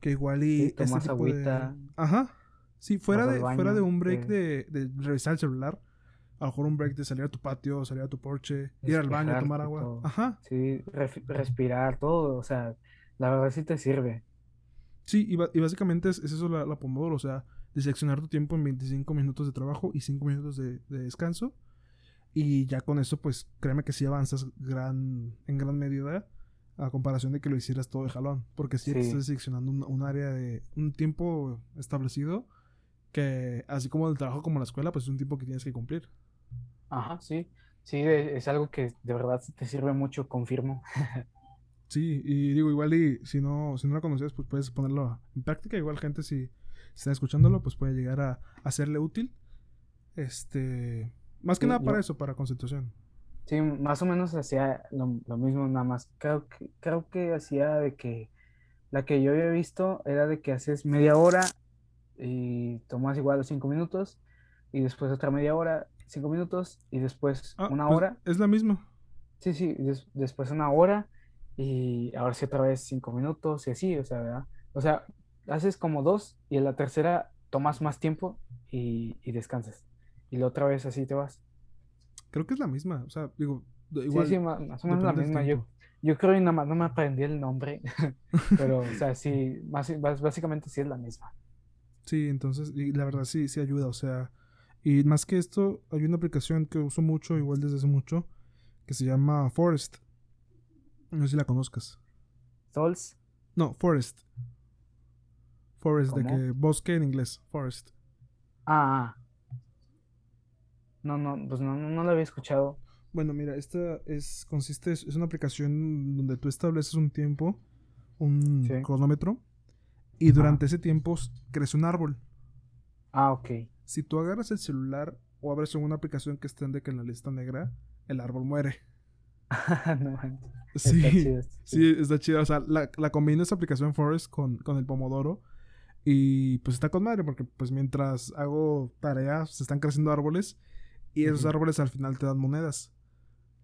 Que igual y. Sí, tomas agüita. Ajá. Sí, fuera de, fuera baño, de un break eh. de, de revisar el celular. A lo mejor un break de salir a tu patio, salir a tu porche, ir al baño, tomar agua. todo. Ajá. Sí, respirar, todo, o sea, la verdad sí te sirve. Sí, y, y básicamente es, es eso la, la Pomodoro, o sea, diseccionar tu tiempo en 25 minutos de trabajo y 5 minutos de, de descanso. Y ya con eso, pues créeme que sí avanzas gran, en gran medida a comparación de que lo hicieras todo de jalón. Porque sí, te Sí. estás diseccionando un, un área de un tiempo establecido que, así como el trabajo como la escuela, pues es un tiempo que tienes que cumplir. Ajá, sí, sí, es algo que de verdad te sirve mucho, confirmo. Sí, y digo, igual y si no, si no la conocías, pues puedes ponerlo en práctica. Igual gente si, si está escuchándolo, pues puede llegar a, a serle útil. Este, más que Sí, nada para yo- eso, para concentración. Sí, más o menos hacía lo, lo mismo, nada más. Creo que, creo que hacía de que la que yo había visto era de que haces media hora y tomas igual los cinco minutos y después otra media hora, cinco minutos y después Ah, una pues, hora. Es la misma. Sí, sí, des- después una hora y ahora sí otra vez cinco minutos y así, o sea, ¿verdad? O sea, haces como dos y en la tercera tomas más tiempo y, y descansas. Y la otra vez así te vas. Creo que es la misma. O sea, digo, Sí, igual. sí, ma- más o menos la misma. Yo, yo creo que nada más no me aprendí el nombre, pero, o sea, sí, más, básicamente sí es la misma. Sí, entonces, y la verdad sí, sí ayuda. O sea, y más que esto, hay una aplicación que uso mucho, igual desde hace mucho, que se llama Forest. No sé si la conozcas. Souls, No, Forest. Forest, de que bosque en inglés. Forest. ah, ah. No, no, pues no, no, lo había escuchado. Bueno, mira, esta es consiste es una aplicación donde tú estableces un tiempo, un Sí. cronómetro y durante ese tiempo crece un árbol. Ah, ok. Si tú agarras el celular o abres alguna aplicación que esté de que en la lista negra, el árbol muere. No Sí, está chido, sí, está chido. O sea, la, la combina esa aplicación Forest con, con el Pomodoro y pues está con madre porque pues mientras hago tareas se están creciendo árboles y esos árboles al final te dan monedas.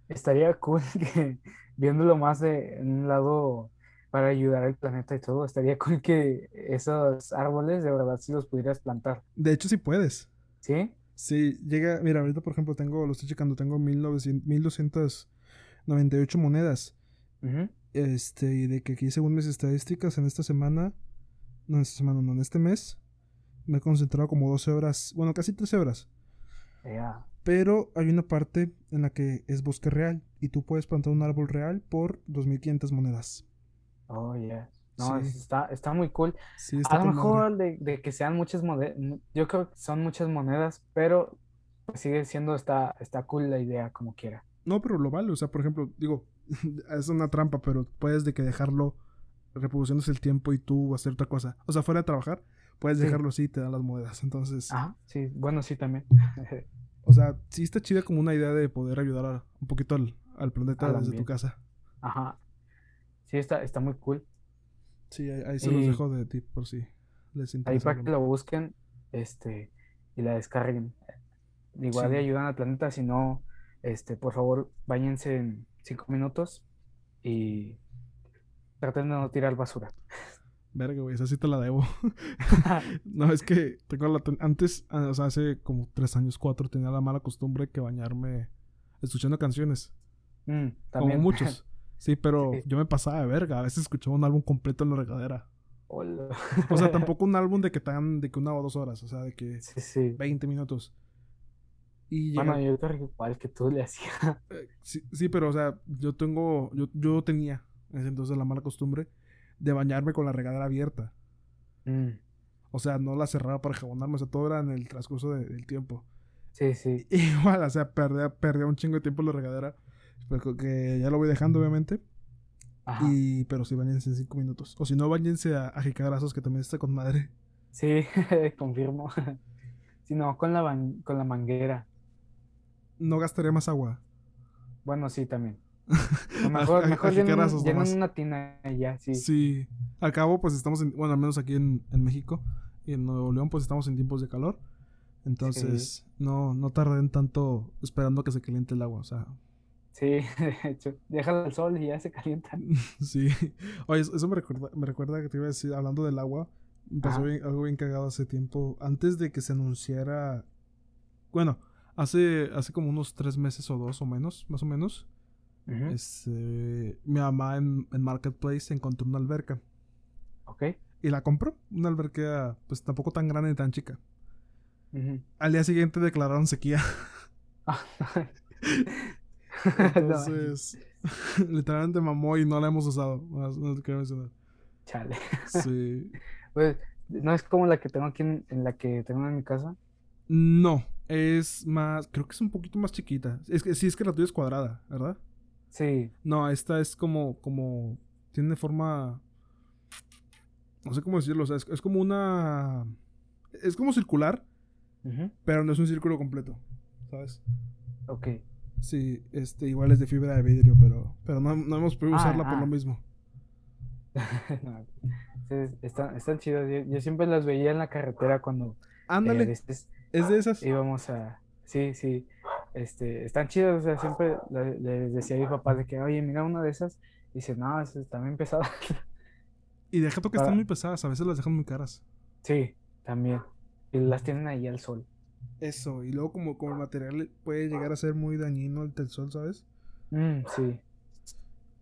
Estaría cool que, viéndolo más de en un lado para ayudar al planeta y todo, estaría cool que esos árboles de verdad sí los pudieras plantar. De hecho, sí puedes. ¿Sí? Sí, llega, mira, ahorita por ejemplo tengo, lo estoy checando, tengo 1900 1298 monedas. Ujú. Este, y de que aquí según mis estadísticas en esta semana, no en esta semana, no, en este mes, me he concentrado como 12 horas, bueno, casi 13 horas. Pero hay una parte en la que es bosque real y tú puedes plantar un árbol real por 2500 monedas. Oh, yeah. No, Sí. está, está muy cool. Sí, está A lo mejor de, de que sean muchas monedas, yo creo que son muchas monedas, pero pues sigue siendo, está, está cool la idea como quiera. No, pero lo vale, o sea, por ejemplo, digo, es una trampa, pero puedes de que dejarlo reproduciéndose el tiempo y tú hacer otra cosa. O sea, fuera de trabajar, puedes Sí. dejarlo así y te dan las monedas. Entonces, Ajá, sí, bueno, sí también. o sea, sí está chida como una idea de poder ayudar a- un poquito al, al planeta Al desde tu casa. Ajá. Sí, está, está muy cool. Sí, ahí, ahí se los dejo de tip por si les Ahí interesa. para que lo busquen, este, y la descarguen. Igual Sí. le ayudan al planeta, si no, este, por favor, bañense en cinco minutos y traten de no tirar basura. Verga, güey, esa sí te la debo. no, es que tengo la antes, ah, o sea, hace como tres años, cuatro, tenía la mala costumbre que bañarme escuchando canciones. Mm, Como muchos. Sí, pero Sí. yo me pasaba de verga. A veces escuchaba un álbum completo en la regadera. Hola. O sea, tampoco un álbum de que tan, de que una o dos horas. O sea, de que Sí, sí. 20 minutos. Y llega- yo creo que igual que tú le hacías. eh, sí, sí, pero o sea, yo tengo, yo, yo tenía en ese entonces la mala costumbre de bañarme con la regadera abierta. Mm, O sea, no la cerraba para jabonarme. O sea, todo era en el transcurso de- del tiempo. Sí, sí. Igual, o sea, perdía, perdía un chingo de tiempo en la regadera. Pero que ya lo voy dejando, obviamente. Ajá. Y, pero sí, bañense en 5 minutos. O si no, bañense a, a jicagrazos, que también está con madre. Sí, confirmo. Si no, con la, con la manguera. No gastaré más agua. Bueno, sí, también. O A- mejor, mejor una tina y ya, sí. Sí. Al cabo, pues estamos en, bueno, al menos aquí en, en México. y en Nuevo León pues estamos en tiempos de calor. Entonces no, no tarden tanto esperando que se caliente el agua, o sea. Sí, de hecho, déjalo al sol y ya se calienta. sí. Oye, eso me recuerda, me recuerda que te iba a decir, hablando del agua, pasó algo bien cagado hace tiempo. Antes de que se anunciara. Bueno, hace, hace como unos tres meses o dos o menos, más o menos. este, mi mamá en, en Marketplace encontró una alberca. Ok. Y la compró. Una alberca, pues tampoco tan grande ni tan chica. Al día siguiente declararon sequía. Entonces, literalmente mamó y no la hemos usado. No, no quiero mencionar. Chale. Sí. Pues, ¿no es como la que tengo aquí en, la que tengo en mi casa? No, es más, creo que es un poquito más chiquita. Es que sí, es que la tuya es cuadrada, ¿verdad? Sí. No, esta es como, como, tiene forma, no sé cómo decirlo, o sea, es, como una, es como circular, pero no es un círculo completo, ¿sabes? Ok. Sí, este, igual es de fibra de vidrio, pero, pero no, no hemos podido ah, usarla por lo ah. mismo. están, están chidas. Yo, siempre las veía en la carretera cuando. Ándale. Eh, es de esas. Íbamos a. Sí, sí. Este, están chidas. O sea, siempre les decía a mi papá de que, oye, mira una de esas. Y dice, no, es también pesada. Y deja que están muy pesadas. A veces las dejan muy caras. Sí, también. Y las tienen ahí al sol. Eso. Y luego, como, como el material puede llegar a ser muy dañino el sol, ¿sabes? Mm, sí.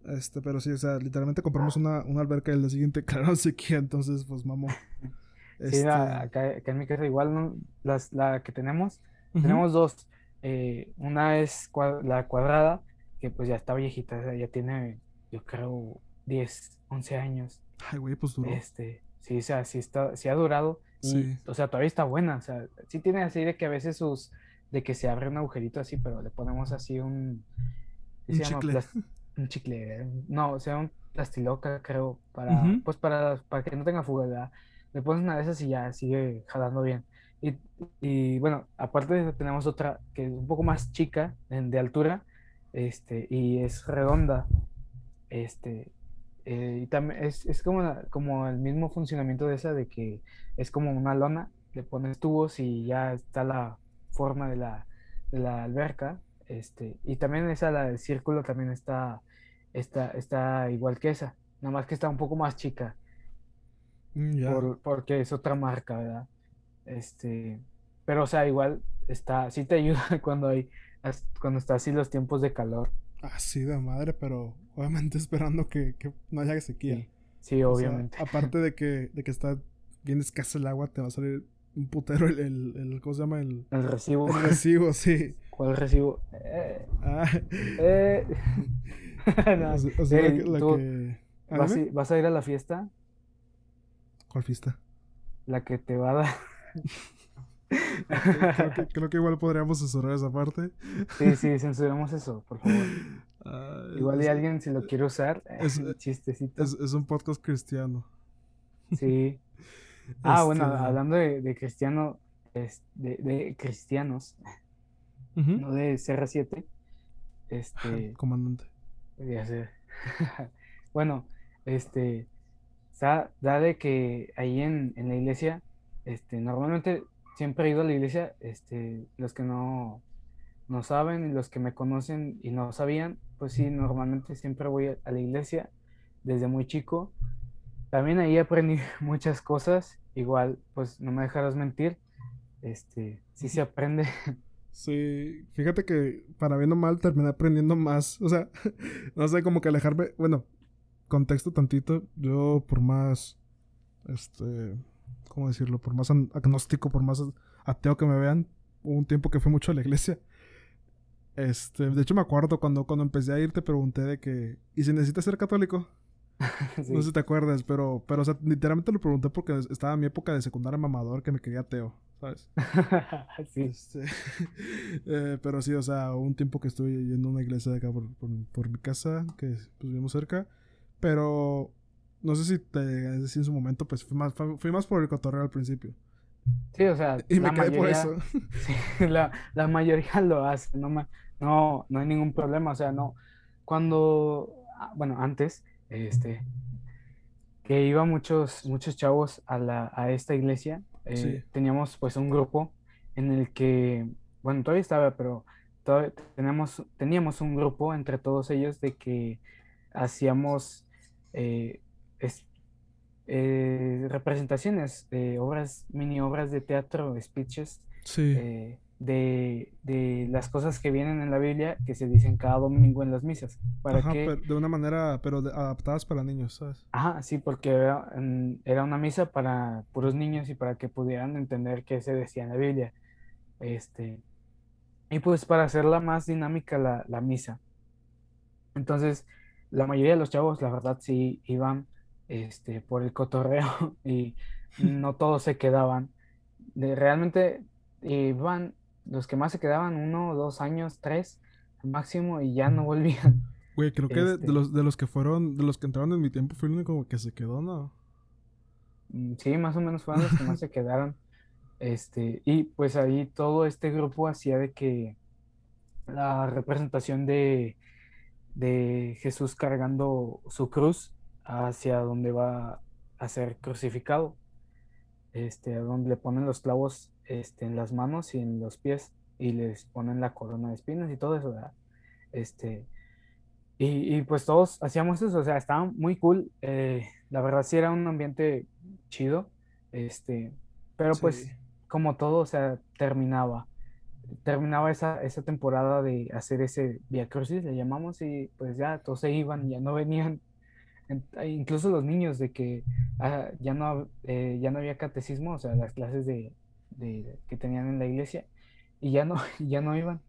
Este, pero sí, o sea, literalmente compramos una, una alberca y día siguiente claro sequía, entonces pues mamó. Sí, este acá, en mi casa igual Las, la que tenemos, tenemos dos. Eh, una es la cuadrada, que pues ya está viejita, ya tiene, yo creo, 10, 11 años. Ay, güey, pues duró. Este, sí, o sea, sí, está, sí ha durado. sí. O sea, todavía está buena. O sea, sí tiene así de que a veces sus, de que se abre un agujerito así, pero le ponemos así un... Un chicle un chicle, no, o sea, un plastiloca, creo, para, pues para, para que no tenga fuga, Le pones una de esas y ya sigue jalando bien. Y, bueno, aparte tenemos otra que es un poco más chica, de altura, este, y es redonda, este, eh, y también es, es como, como el mismo funcionamiento de esa, de que es como una lona, le pones tubos y ya está la forma de la, de la alberca, este, y también esa, la del círculo, también está está, está igual que esa, nada más que está un poco más chica. Mm, porque es otra marca, ¿verdad? Este, pero o sea, igual está, sí te ayuda cuando hay, cuando está así los tiempos de calor. Así de madre, pero obviamente esperando que, no haya sequía. Sí, obviamente. aparte de que, de que está bien escasa el agua, te va a salir un putero el, el, ¿cómo se llama? El, el recibo. El recibo, sí. ¿Cuál recibo? Eh, ah. eh. vas, a ir a la fiesta? ¿Cuál fiesta? La que te va a dar. creo, que, igual podríamos censurar esa parte. Sí, sí, censuramos eso, por favor. igual y alguien si lo quiere usar, es, chistecito. Es, un podcast cristiano. Sí. Ah, bueno, este hablando de, cristiano, de, cristianos, no de CR7, este... Comandante. Bueno, este, da, de que ahí en, la iglesia, este, normalmente siempre he ido a la iglesia, este, los que no, no saben y los que me conocen y no sabían, pues sí, normalmente siempre voy a, la iglesia desde muy chico. También ahí aprendí muchas cosas, igual, pues no me dejarás mentir, este, sí se aprende Sí, fíjate que para bien o mal terminé aprendiendo más. O sea, no sé, como que alejarme. Bueno, contexto tantito. Yo, por más. Este. ¿Cómo decirlo? Por más agnóstico, por más ateo que me vean. Hubo un tiempo que fui mucho a la iglesia. Este, de hecho me acuerdo cuando, cuando empecé a ir te pregunté de que, ¿y si necesitas ser católico? No sé si te acuerdas, pero, pero o sea, literalmente lo pregunté porque estaba en mi época de secundaria mamador que me quería ateo. ¿sabes? sí. Este, eh, pero sí, o sea, un tiempo que estuve yendo a una iglesia de acá por, mi casa, que pues, vivimos cerca, pero no sé si te decía en su momento, pues fui más, fui más por el cotorreo al principio. Sí, o sea, y me quedé por eso. Sí, la, la, mayoría lo hace, no, no, no hay ningún problema, o sea, no. Cuando, ah, bueno, antes, este, que iba muchos, muchos chavos a, la, a esta iglesia, eh, teníamos pues un grupo en el que, bueno, todavía estaba, pero todavía teníamos, teníamos un grupo entre todos ellos de que hacíamos eh, eh, representaciones de obras, mini obras de teatro, speeches, sí de, las cosas que vienen en la Biblia que se dicen cada domingo en las misas. Para que... de una manera, pero adaptadas para niños, ¿sabes? Ajá, sí, porque era, era, una misa para puros niños y para que pudieran entender qué se decía en la Biblia. Este, y pues para hacerla más dinámica la, la misa. Entonces, la mayoría de los chavos, la verdad, sí iban este, por el cotorreo y no todos se quedaban. De, realmente iban los que más se quedaban uno, dos años, tres máximo y ya no volvían. Güey, creo que de, este los, de los que fueron, de los que entraron en mi tiempo fue el único que se quedó, ¿no? Mm, sí, más o menos fueron los que más se quedaron. Este, y pues ahí todo este grupo hacía de que la representación de, de Jesús cargando su cruz hacia donde va a ser crucificado, este, donde le ponen los clavos este, en las manos y en los pies y les ponen la corona de espinas y todo eso, Este, y, pues todos hacíamos eso, o sea, estaba muy cool. Eh, la verdad sí era un ambiente chido, este, pero pues como todo, o sea, terminaba. Terminaba esa, esa temporada de hacer ese Via Crucis, le llamamos, y pues ya todos se iban, ya no venían incluso los niños de que ah, ya no eh, ya no había catecismo o sea las clases de, que tenían en la iglesia y ya no, ya no iban.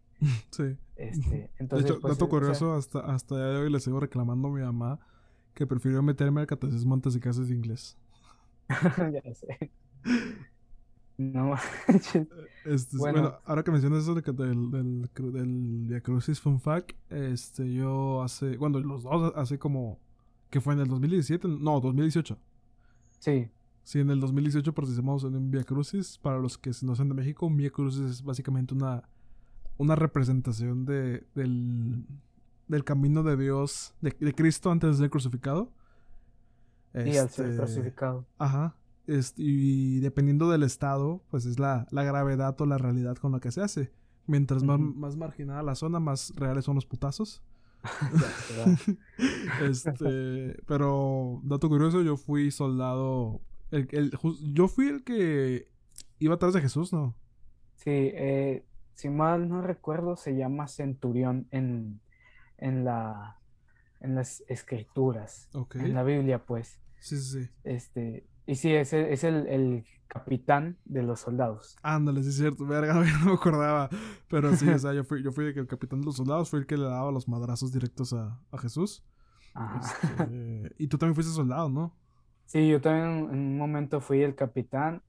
Sí. Este, entonces, de hecho, pues, dato curioso, hasta, hasta de hoy le sigo reclamando a mi mamá que prefirió meterme al catecismo antes de clases de inglés. ya sé. No este, bueno. ahora que mencionas eso del, del, del, Via Crucis Fun Fact, este, yo hace, bueno, los dos hace como, que fue en el 2017, no, 2018. Sí. Sí, en el 2018 participamos en un Via Crucis. Para los que no son de México, un Via Crucis es básicamente una, una representación de, del, del camino de Dios, de, Cristo antes de ser crucificado. Y al ser este, crucificado. Ajá. Y dependiendo del estado, pues es la, la, gravedad o la realidad con la que se hace. Mientras más, más marginada la zona, más reales son los putazos. este, pero, dato curioso, yo fui soldado el, yo fui el que iba atrás de Jesús, ¿no? Sí, eh, si mal no recuerdo, se llama centurión en, en, la, en las escrituras, en la Biblia, pues. Sí, sí, sí. Este, y sí, es, el, es el, capitán de los soldados. Ándale, sí es cierto, verga, no me acordaba. Pero sí, o sea, yo fui, yo fui el capitán de los soldados, fui el que le daba los madrazos directos a, a Jesús. Este, y tú también fuiste soldado, ¿no? Sí, yo también en un momento fui el capitán.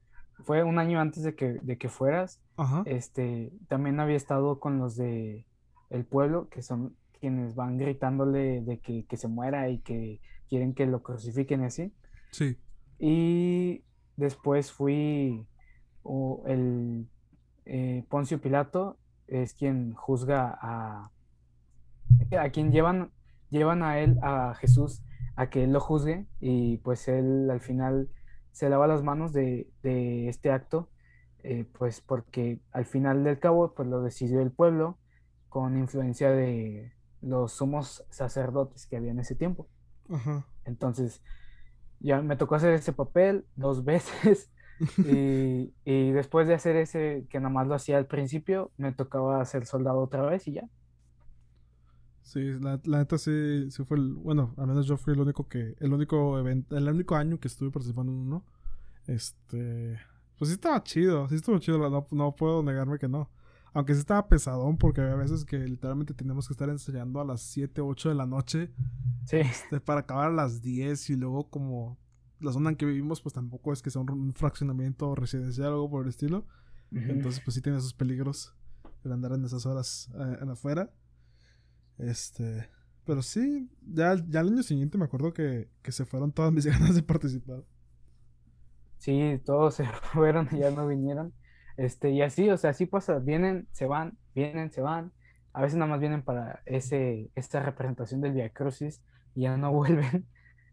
Fue un año antes de que, de que fueras. Este, también había estado con los de el pueblo, que son quienes van gritándole de que, se muera y que quieren que lo crucifiquen así. Sí. Y después fui el eh, Poncio Pilato, es quien juzga a, a quien llevan, llevan a él, a Jesús, a que él lo juzgue y pues él al final se lava las manos de, este acto, eh, pues porque al final del cabo pues lo decidió el pueblo con influencia de los sumos sacerdotes que había en ese tiempo. Entonces ya me tocó hacer ese papel dos veces y, y, después de hacer ese que nada más lo hacía al principio, me tocaba ser soldado otra vez y ya. Sí, la, neta sí, sí fue el. Bueno, al menos yo fui el único que. El único evento. El único año que estuve participando en uno. Este. Pues sí estaba chido. Sí estuvo chido. No, no puedo negarme que no. Aunque sí estaba pesadón porque había veces que literalmente teníamos que estar ensayando a las 7, 8 de la noche. Sí. Este, para acabar a las 10 y luego como la zona en que vivimos pues tampoco es que sea un, fraccionamiento residencial o algo por el estilo. Entonces pues sí tiene sus peligros el andar en esas horas eh, en afuera. Este. Pero sí, ya, ya el año siguiente me acuerdo que, se fueron todas mis ganas de participar. Sí, todos se fueron y ya no vinieron. Este, y así, o sea, así pasa, vienen, se van, vienen, se van. A veces nada más vienen para ese, esta representación del Via Crucis y ya no vuelven.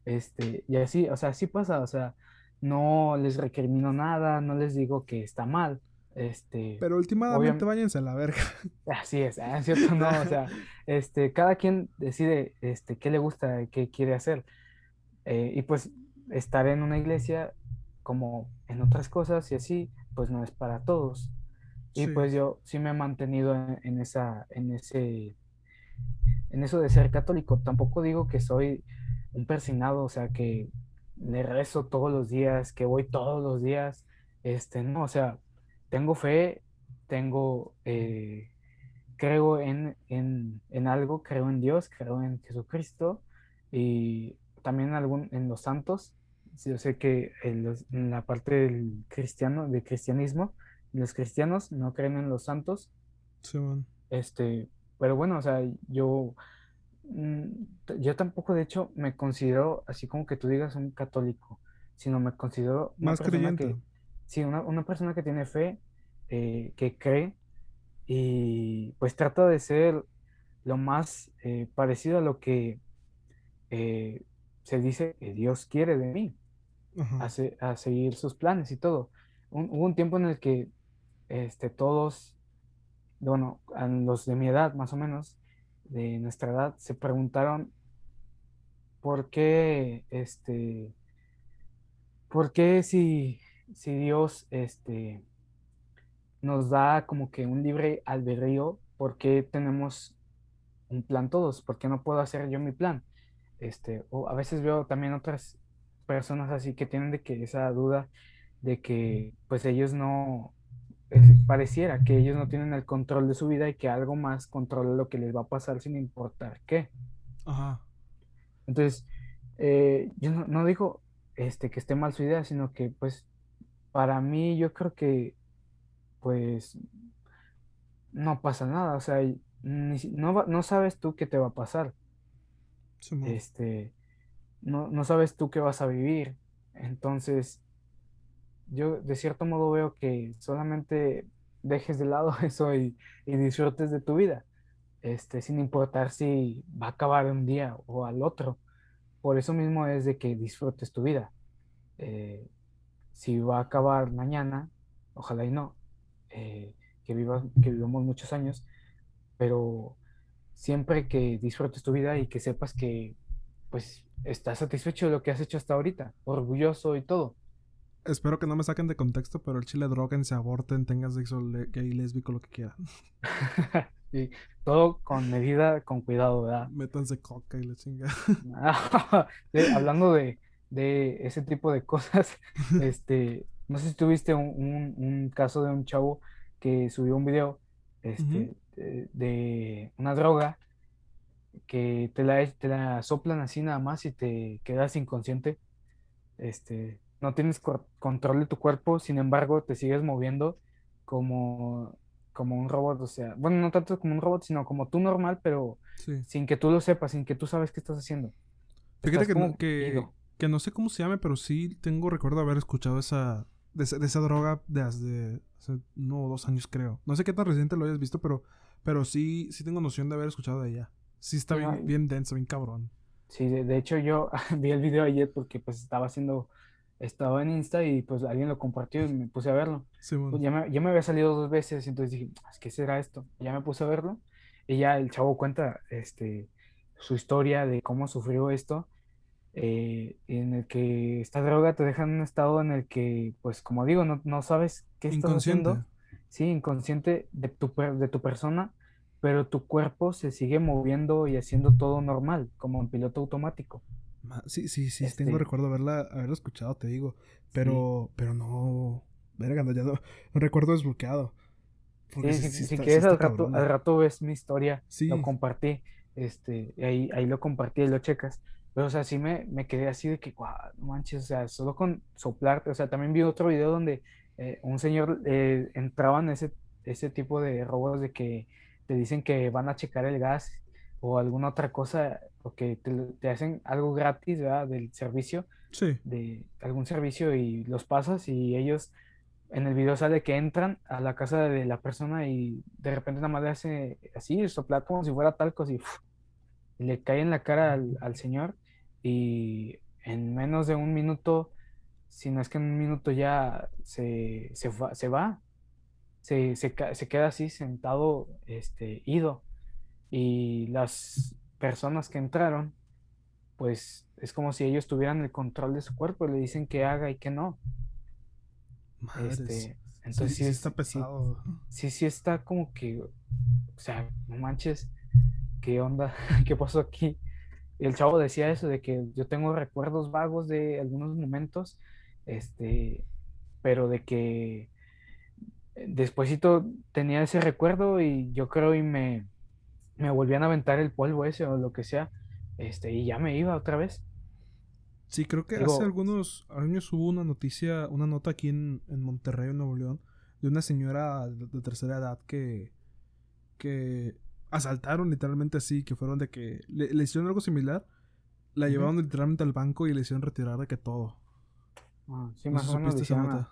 Este, y así, o sea, así pasa, o sea, no les recrimino nada, no les digo que está mal. Este, Pero últimamente váyanse a la verga. Así es, es cierto, no, o sea, este, cada quien decide este, qué le gusta, qué quiere hacer. Eh, y pues estar en una iglesia como en otras cosas y así, pues no es para todos. Y pues yo sí me he mantenido en, esa, en ese, en eso de ser católico. Tampoco digo que soy un persignado, o sea, que le rezo todos los días, que voy todos los días. Este, no, o sea, tengo fe, tengo, eh, creo en, en, algo, creo en Dios, creo en Jesucristo y también en, algún, en los santos. Yo sé que en, la parte del cristiano, de cristianismo, los cristianos no creen en los santos. Sí, Este, pero bueno, o sea, yo, mm, yo tampoco, de hecho, me considero, así como que tú digas, un católico, sino me considero más creyente. sí, una, una, persona que tiene fe, eh, que cree y pues trata de ser lo más eh, parecido a lo que eh, se dice que Dios quiere de mí, a, seguir sus planes y todo. hubo un tiempo en el que este, todos, bueno, los de mi edad más o menos, de nuestra edad, se preguntaron por qué, este, por qué si, si Dios, este, nos da como que un libre albedrío, ¿por qué tenemos un plan todos? ¿Por qué no puedo hacer yo mi plan? Este, o a veces veo también otras personas así que tienen de que esa duda de que pues ellos no, pareciera que ellos no tienen el control de su vida y que algo más controla lo que les va a pasar sin importar qué. Ajá. Entonces, eh, yo no, digo este, que esté mal su idea, sino que pues para mí yo creo que pues no pasa nada, o sea, no, no sabes tú qué te va a pasar. este, no, no sabes tú qué vas a vivir. Entonces, yo de cierto modo veo que solamente dejes de lado eso y, disfrutes de tu vida, este, sin importar si va a acabar un día o al otro. Por eso mismo es de que disfrutes tu vida. Eh, si va a acabar mañana, ojalá y no, eh, que, vivas, que vivamos muchos años, pero siempre que disfrutes tu vida y que sepas que pues estás satisfecho de lo que has hecho hasta ahorita, orgulloso y todo espero que no me saquen de contexto, pero el chile droguen, se aborten, tengan sexo gay, lésbico, lo que quieran. sí, todo con medida, con cuidado, ¿verdad? Métanse coca y la chingada. hablando de, de, ese tipo de cosas, este, no sé si tuviste un, un, caso de un chavo que subió un video este, de, una droga que te la, te la soplan así nada más y te quedas inconsciente. Este, no tienes control de tu cuerpo, sin embargo, te sigues moviendo como, como un robot, o sea, bueno, no tanto como un robot, sino como tú normal, pero sin que tú lo sepas, sin que tú sabes qué estás haciendo. Fíjate que, que, no sé cómo se llame, pero sí tengo recuerdo haber escuchado esa, de, esa, droga desde hace uno o dos años, creo. No sé qué tan reciente lo hayas visto, pero, pero sí, sí tengo noción de haber escuchado de ella. Sí está bien, bien denso, bien cabrón. Sí, de, hecho yo vi el video ayer porque pues estaba haciendo estaba en Insta y pues alguien lo compartió y me puse a verlo. Pues, ya, me, me, había salido dos veces, entonces dije, ¿qué será esto? ya me puse a verlo y ya el chavo cuenta este, su historia de cómo sufrió esto, eh, en el que esta droga te deja en un estado en el que, pues como digo, no, no sabes qué estás haciendo. Sí, inconsciente de tu, de tu persona, pero tu cuerpo se sigue moviendo y haciendo todo normal, como en piloto automático. Sí, sí, sí, tengo este recuerdo haberla, haberlo escuchado, te digo. Pero, pero no. Verga, ya no, recuerdo desbloqueado. sí, si quieres al rato, al rato ves mi historia, lo compartí, este, ahí, ahí lo compartí y lo checas. Pero, o sea, sí me, me quedé así de que, guau, no manches, o sea, solo con soplarte. O sea, también vi otro video donde eh, un señor eh, entraba en ese, ese tipo de robos de que te dicen que van a checar el gas o alguna otra cosa, o que te, hacen algo gratis, ¿verdad? Del servicio, sí. de algún servicio y los pasas y ellos en el video sale que entran a la casa de la persona y de repente nada más le hace así, soplar como si fuera talcos y, le cae en la cara al, al, señor y en menos de un minuto si no es que en un minuto ya se, se va, se, se, se, queda así sentado, este, ido. Y las personas que entraron, pues es como si ellos tuvieran el control de su cuerpo y le dicen que haga y que no. Este, entonces sí, está pesado. Sí, sí, está como que, o sea, no manches, ¿qué onda? ¿Qué pasó aquí? Y el chavo decía eso, de que yo tengo recuerdos vagos de algunos momentos, este, pero de que despuésito tenía ese recuerdo y yo creo y me, me volvían a aventar el polvo ese o lo que sea, este, y ya me iba otra vez. Sí, creo que hace algunos años hubo una noticia, una nota aquí en, en Monterrey, en Nuevo León, de una señora de, tercera edad que, que asaltaron literalmente así, que fueron de que le, hicieron algo similar, la llevaron literalmente al banco y le hicieron retirar de que todo. Ah, sí, más o menos.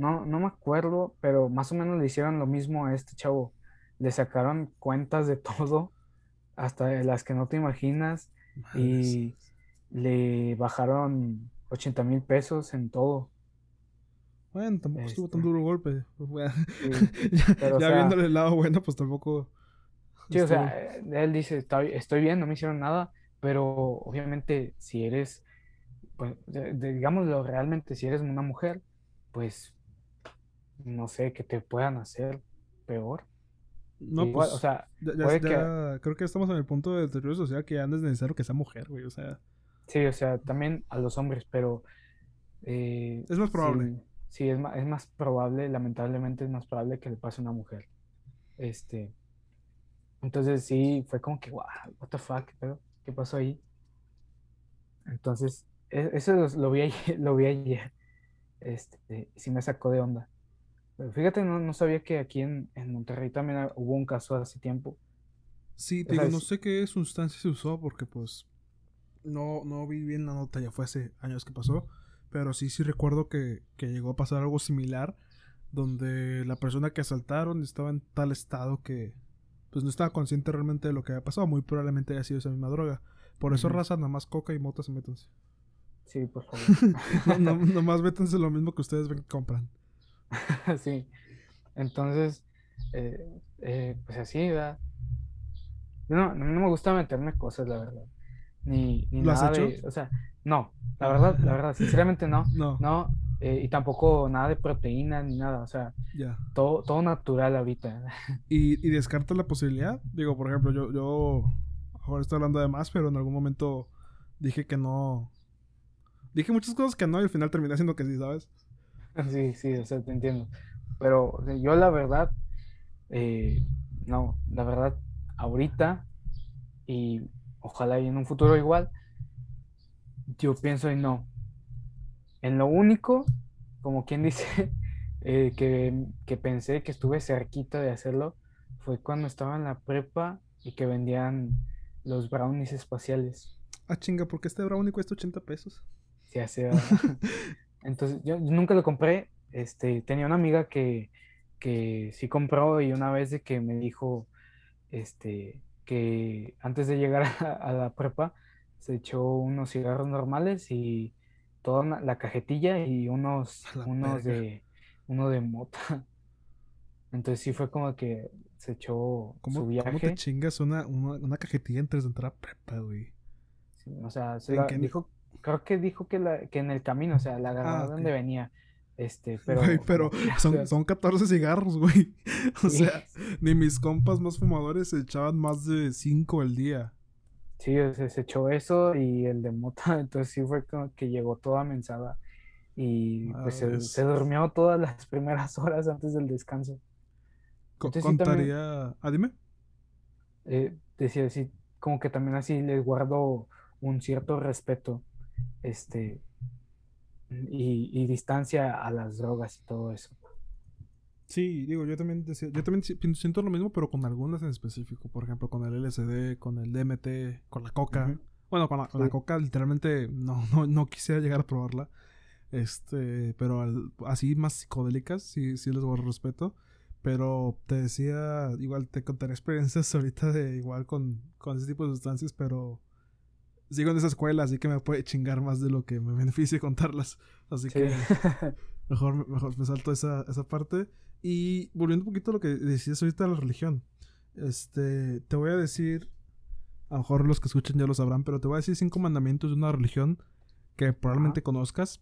No, no me acuerdo, pero más o menos le hicieron lo mismo a este chavo. Le sacaron cuentas de todo, hasta de las que no te imaginas, y le bajaron 80 mil pesos en todo. Bueno, tampoco estuvo tan este. duro el golpe. ya, viéndole el lado bueno, pues tampoco. Sí, o sea, él dice, estoy, bien, no me hicieron nada, pero obviamente si eres, pues, digámoslo realmente, si eres una mujer, pues, no sé, que te puedan hacer peor. No, pues, o sea, creo que estamos en el punto de deterioro social que ya no es necesario que sea mujer, güey, o sea. Sí, o sea, también a los hombres, pero... Eh, es más probable. Sí, es, más, es más probable, lamentablemente es más probable que le pase a una mujer. Este... Entonces sí, fue como que, wow, what the fuck, ¿qué pasó ahí? Entonces, e, eso lo vi ayer, lo vi ayer. Este, sí me sacó de onda. Fíjate, no, no sabía que aquí en, en, Monterrey también hubo un caso hace tiempo. Sí, digo, no sé qué sustancia se usó porque pues no, no vi bien la nota, ya fue hace años que pasó. Pero sí, sí recuerdo que, llegó a pasar algo similar. Donde la persona que asaltaron estaba en tal estado que pues no estaba consciente realmente de lo que había pasado. Muy probablemente haya sido esa misma droga. Por eso, raza, nada más coca y motas se métanse. Sí, por favor. no, nomás métanse lo mismo que ustedes ven que compran. sí. Entonces, eh, eh, pues así, ¿verdad? No, no me gusta meterme cosas, la verdad ni, ni nada de, o sea, no, la verdad, la verdad, sinceramente no, no, no eh, y tampoco nada de proteína ni nada, o sea, todo, todo natural ahorita. ¿Y, ¿Y descartas la posibilidad? Digo, por ejemplo, yo, yo ahora estoy hablando de más, pero en algún momento dije que no, dije muchas cosas que no y al final terminé haciendo que sí, ¿sabes? Sí, sí, o sea, te entiendo. Pero yo la verdad, eh, no, la verdad, ahorita y ojalá y en un futuro igual, yo pienso en no. En lo único, como quien dice, eh, que, pensé que estuve cerquita de hacerlo, fue cuando estaba en la prepa y que vendían los brownies espaciales. Ah, chinga, ¿por qué este brownie cuesta 80 pesos? Sí, hace... Entonces, yo nunca lo compré. Este, tenía una amiga que, que sí compró y una vez de que me dijo, este, que antes de llegar a, la prepa se echó unos cigarros normales y toda la cajetilla y unos, unos de uno de mota. Entonces sí fue como que se echó su viaje. ¿Cómo te chingas una, una, cajetilla antes de entrar a prepa, güey? o sea, dijo, creo que dijo que, la, que en el camino, o sea, la agarró ah, donde venía. Este, pero. pero son, son 14 cigarros, güey. O sea, ni mis compas más fumadores se echaban más de 5 al día. Sí, se, echó eso y el de mota. Entonces sí fue como que llegó toda mensada. Y pues se, durmió todas las primeras horas antes del descanso. contaría. ah, dime. Eh, decía así, como que también así les guardo un cierto respeto. Este, y, distancia a las drogas y todo eso. Sí, digo, yo también yo también siento lo mismo, pero con algunas en específico. Por ejemplo, con el LSD, con el DMT, con la coca. Bueno, con la, coca literalmente no, no, no, quisiera llegar a probarla. Este, pero así más psicodélicas, sí, sí les guardo respeto. Pero te decía, igual te contaré experiencias ahorita de igual con, con ese tipo de sustancias, pero sigo en esa escuela, así que me puede chingar más de lo que me beneficie contarlas. Así que mejor, mejor me salto esa, esa parte. Y volviendo un poquito a lo que decías ahorita de la religión. Este, te voy a decir, a lo mejor los que escuchan ya lo sabrán, pero te voy a decir cinco mandamientos de una religión que probablemente conozcas,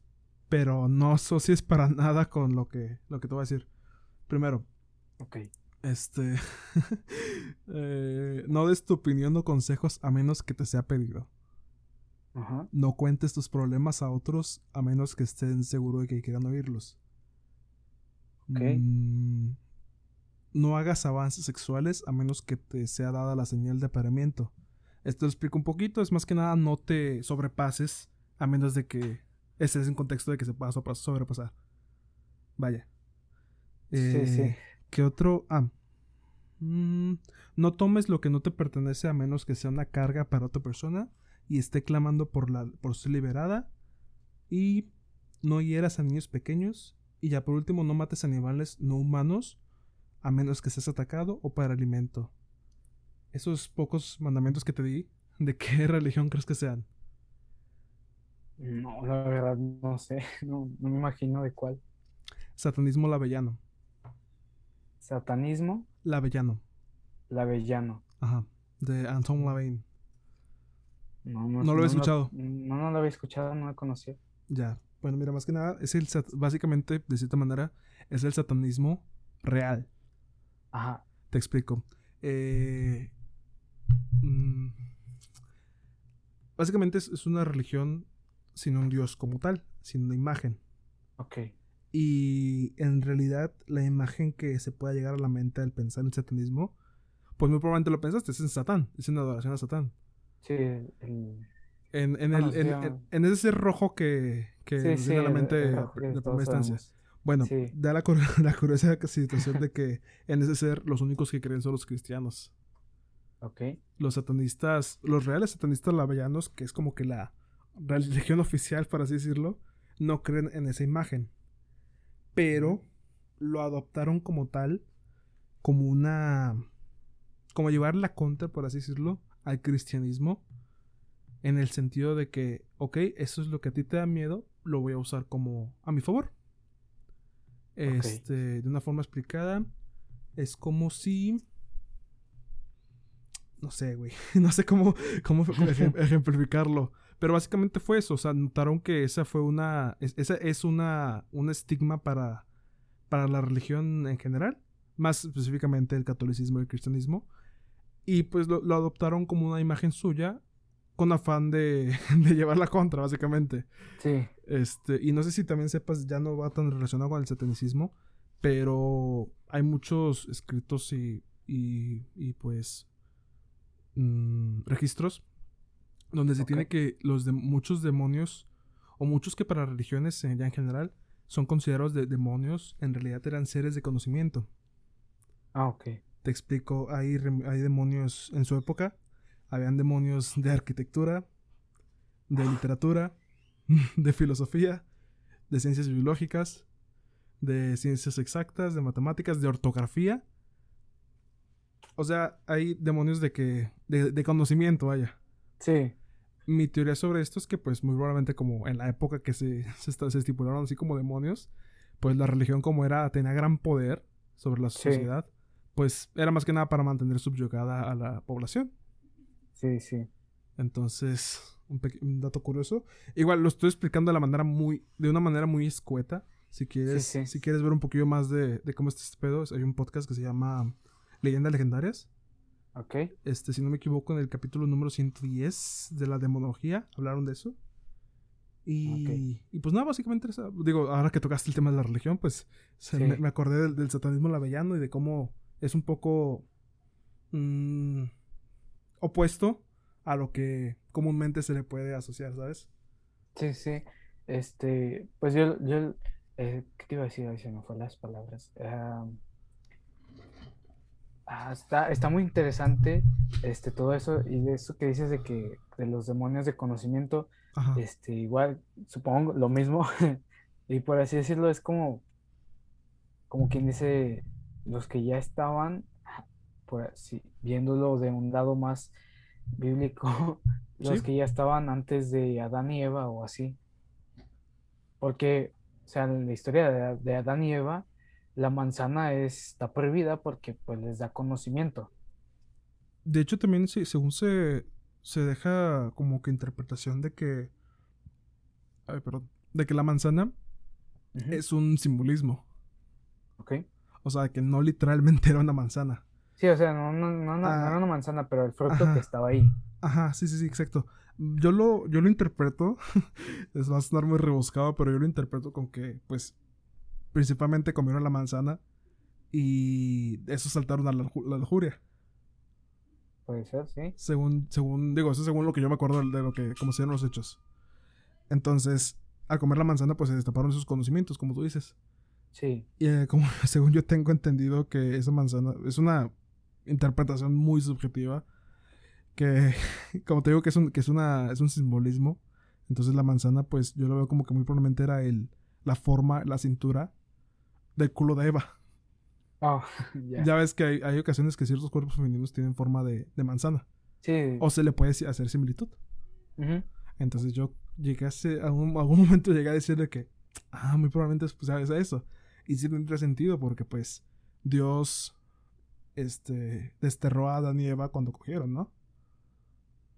pero no asocies para nada con lo que, lo que te voy a decir. Primero. Ok. Este. Eh, no des tu opinión o consejos a menos que te sea pedido. Ajá. No cuentes tus problemas a otros a menos que estén seguros de que quieran oírlos. Ok. Mm, no hagas avances sexuales a menos que te sea dada la señal de apareamiento. Esto lo explico un poquito. Es más que nada no te sobrepases a menos de que estés en contexto de que se pueda sobre- sobrepasar. Vaya. Sí, sí. Eh, ¿Qué otro? Ah. Mm, no tomes lo que no te pertenece a menos que sea una carga para otra persona y esté clamando por, la, por ser liberada. Y no hieras a niños pequeños. Y ya por último, no mates animales no humanos a menos que seas atacado o para alimento. Esos pocos mandamientos que te di, ¿de qué religión crees que sean? No, la verdad no sé, no, no me imagino de cuál. Satanismo lavellano. Satanismo, Lavellano. lavellano. Ajá. De Anton LaVey. No, No lo había escuchado. No, no lo había escuchado, no lo conocía. Ya. Bueno, mira, más que nada, es el básicamente, de cierta manera, es el satanismo real. Ajá, Te explico. Eh, mm, básicamente es, es una religión sin un dios como tal, sin una imagen. ok. Y en realidad la imagen que se pueda llegar a la mente al pensar en satanismo, pues muy probablemente lo pensaste, es en Satán, es en adoración a Satán. Sí, el... En, en, Bueno, el, sí, en, ah. en- ese ser rojo que, que Sí, la mente el de primera instancia. sabemos. Bueno, da la, la curiosa situación de que en ese ser los únicos que creen son los cristianos. Ok, Los satanistas, los reales satanistas lavellanos, que es como que la religión oficial, por así decirlo, no creen en esa imagen. Pero lo adoptaron como tal, como una. como llevar la contra, por así decirlo, al cristianismo. En el sentido de que, ok, eso es lo que a ti te da miedo, lo voy a usar como a mi favor. Este, de una forma explicada, es como si. No sé, güey. No sé cómo, cómo ejem- ejemplificarlo. Pero básicamente fue eso. O sea, notaron que esa fue una. es- esa es una. un estigma para. para la religión en general. Más específicamente el catolicismo y el cristianismo. Y pues lo, lo adoptaron como una imagen suya. Con afán de, de llevarla contra, básicamente. sí, Este, y no sé si también sepas, ya no va tan relacionado con el satanicismo, pero hay muchos escritos y, y, y, pues mm, registros donde se tiene que los de muchos demonios o muchos que para religiones eh, ya en general son considerados de demonios, en realidad eran seres de conocimiento. ah, ok. Te explico, hay, hay demonios en su época, habían demonios de arquitectura, de literatura, de filosofía, de ciencias biológicas, de ciencias exactas, de matemáticas, de ortografía. O sea, hay demonios de que de, de conocimiento, vaya. Sí, Mi teoría sobre esto es que, pues, muy probablemente como en la época que se, se, estipularon así como demonios, pues la religión como era, tenía gran poder sobre la Sí. Pues era más que nada para mantener subyugada a la población. sí, sí. Entonces, un, un dato curioso. Igual lo estoy explicando de la manera muy, de una manera muy escueta. Si quieres, Sí, sí. si quieres ver un poquillo más de, de cómo está este pedo, hay un podcast que se llama Leyendas Legendarias. Ok, Este, si no me equivoco, en el capítulo número 110 de la demonología hablaron de eso. Y, y pues nada, básicamente, esa- digo, ahora que tocaste el tema de la religión, pues se Sí. me, me acordé del, del satanismo lavellano y de cómo es un poco mm, opuesto a lo que comúnmente se le puede asociar, ¿sabes? sí, sí. Este, pues yo, yo, eh, ¿qué te iba a decir? Ay, se me fue las palabras. Ah, ah, está, está muy interesante este, todo eso y de eso que dices de que de los demonios de conocimiento, Ajá. este, igual, supongo lo mismo. Y por así decirlo, es como, como quien dice, los que ya estaban, por así, viéndolo de un lado más bíblico, los que ya estaban antes de Adán y Eva o así. Porque, o sea, en la historia de, Adán y Eva, la manzana está prohibida porque pues les da conocimiento. De hecho, también según se, se deja como que interpretación de que... Ay, perdón. De que la manzana es un simbolismo. Ok. O sea, que no literalmente era una manzana. Sí, o sea, no, no, no, no era ah, una manzana, pero el fruto que estaba ahí. Ajá, sí, sí, sí, exacto. Yo lo, yo lo interpreto, es va a sonar muy rebuscado, pero yo lo interpreto con que, pues, principalmente comieron la manzana y eso saltaron a la, lujuria. Puede ser, sí. Según, según, digo, eso según lo que yo me acuerdo de, lo que, como se dieron los hechos. Entonces, al comer la manzana, pues se destaparon sus conocimientos, como tú dices. Sí. Y eh, como según yo tengo entendido que esa manzana es una interpretación muy subjetiva que como te digo que es un que es una es un simbolismo entonces la manzana pues yo lo veo como que muy probablemente era el la forma la cintura del culo de Eva. Oh, ya. Ves que hay, ocasiones que ciertos cuerpos femeninos tienen forma de, de manzana. Sí. O se le puede hacer similitud. Entonces yo llegué a algún, algún momento llegué a decirle que ah muy probablemente pues sabes eso y sí tendría sentido porque pues Dios este, desterró a Adán y Eva cuando cogieron, ¿no?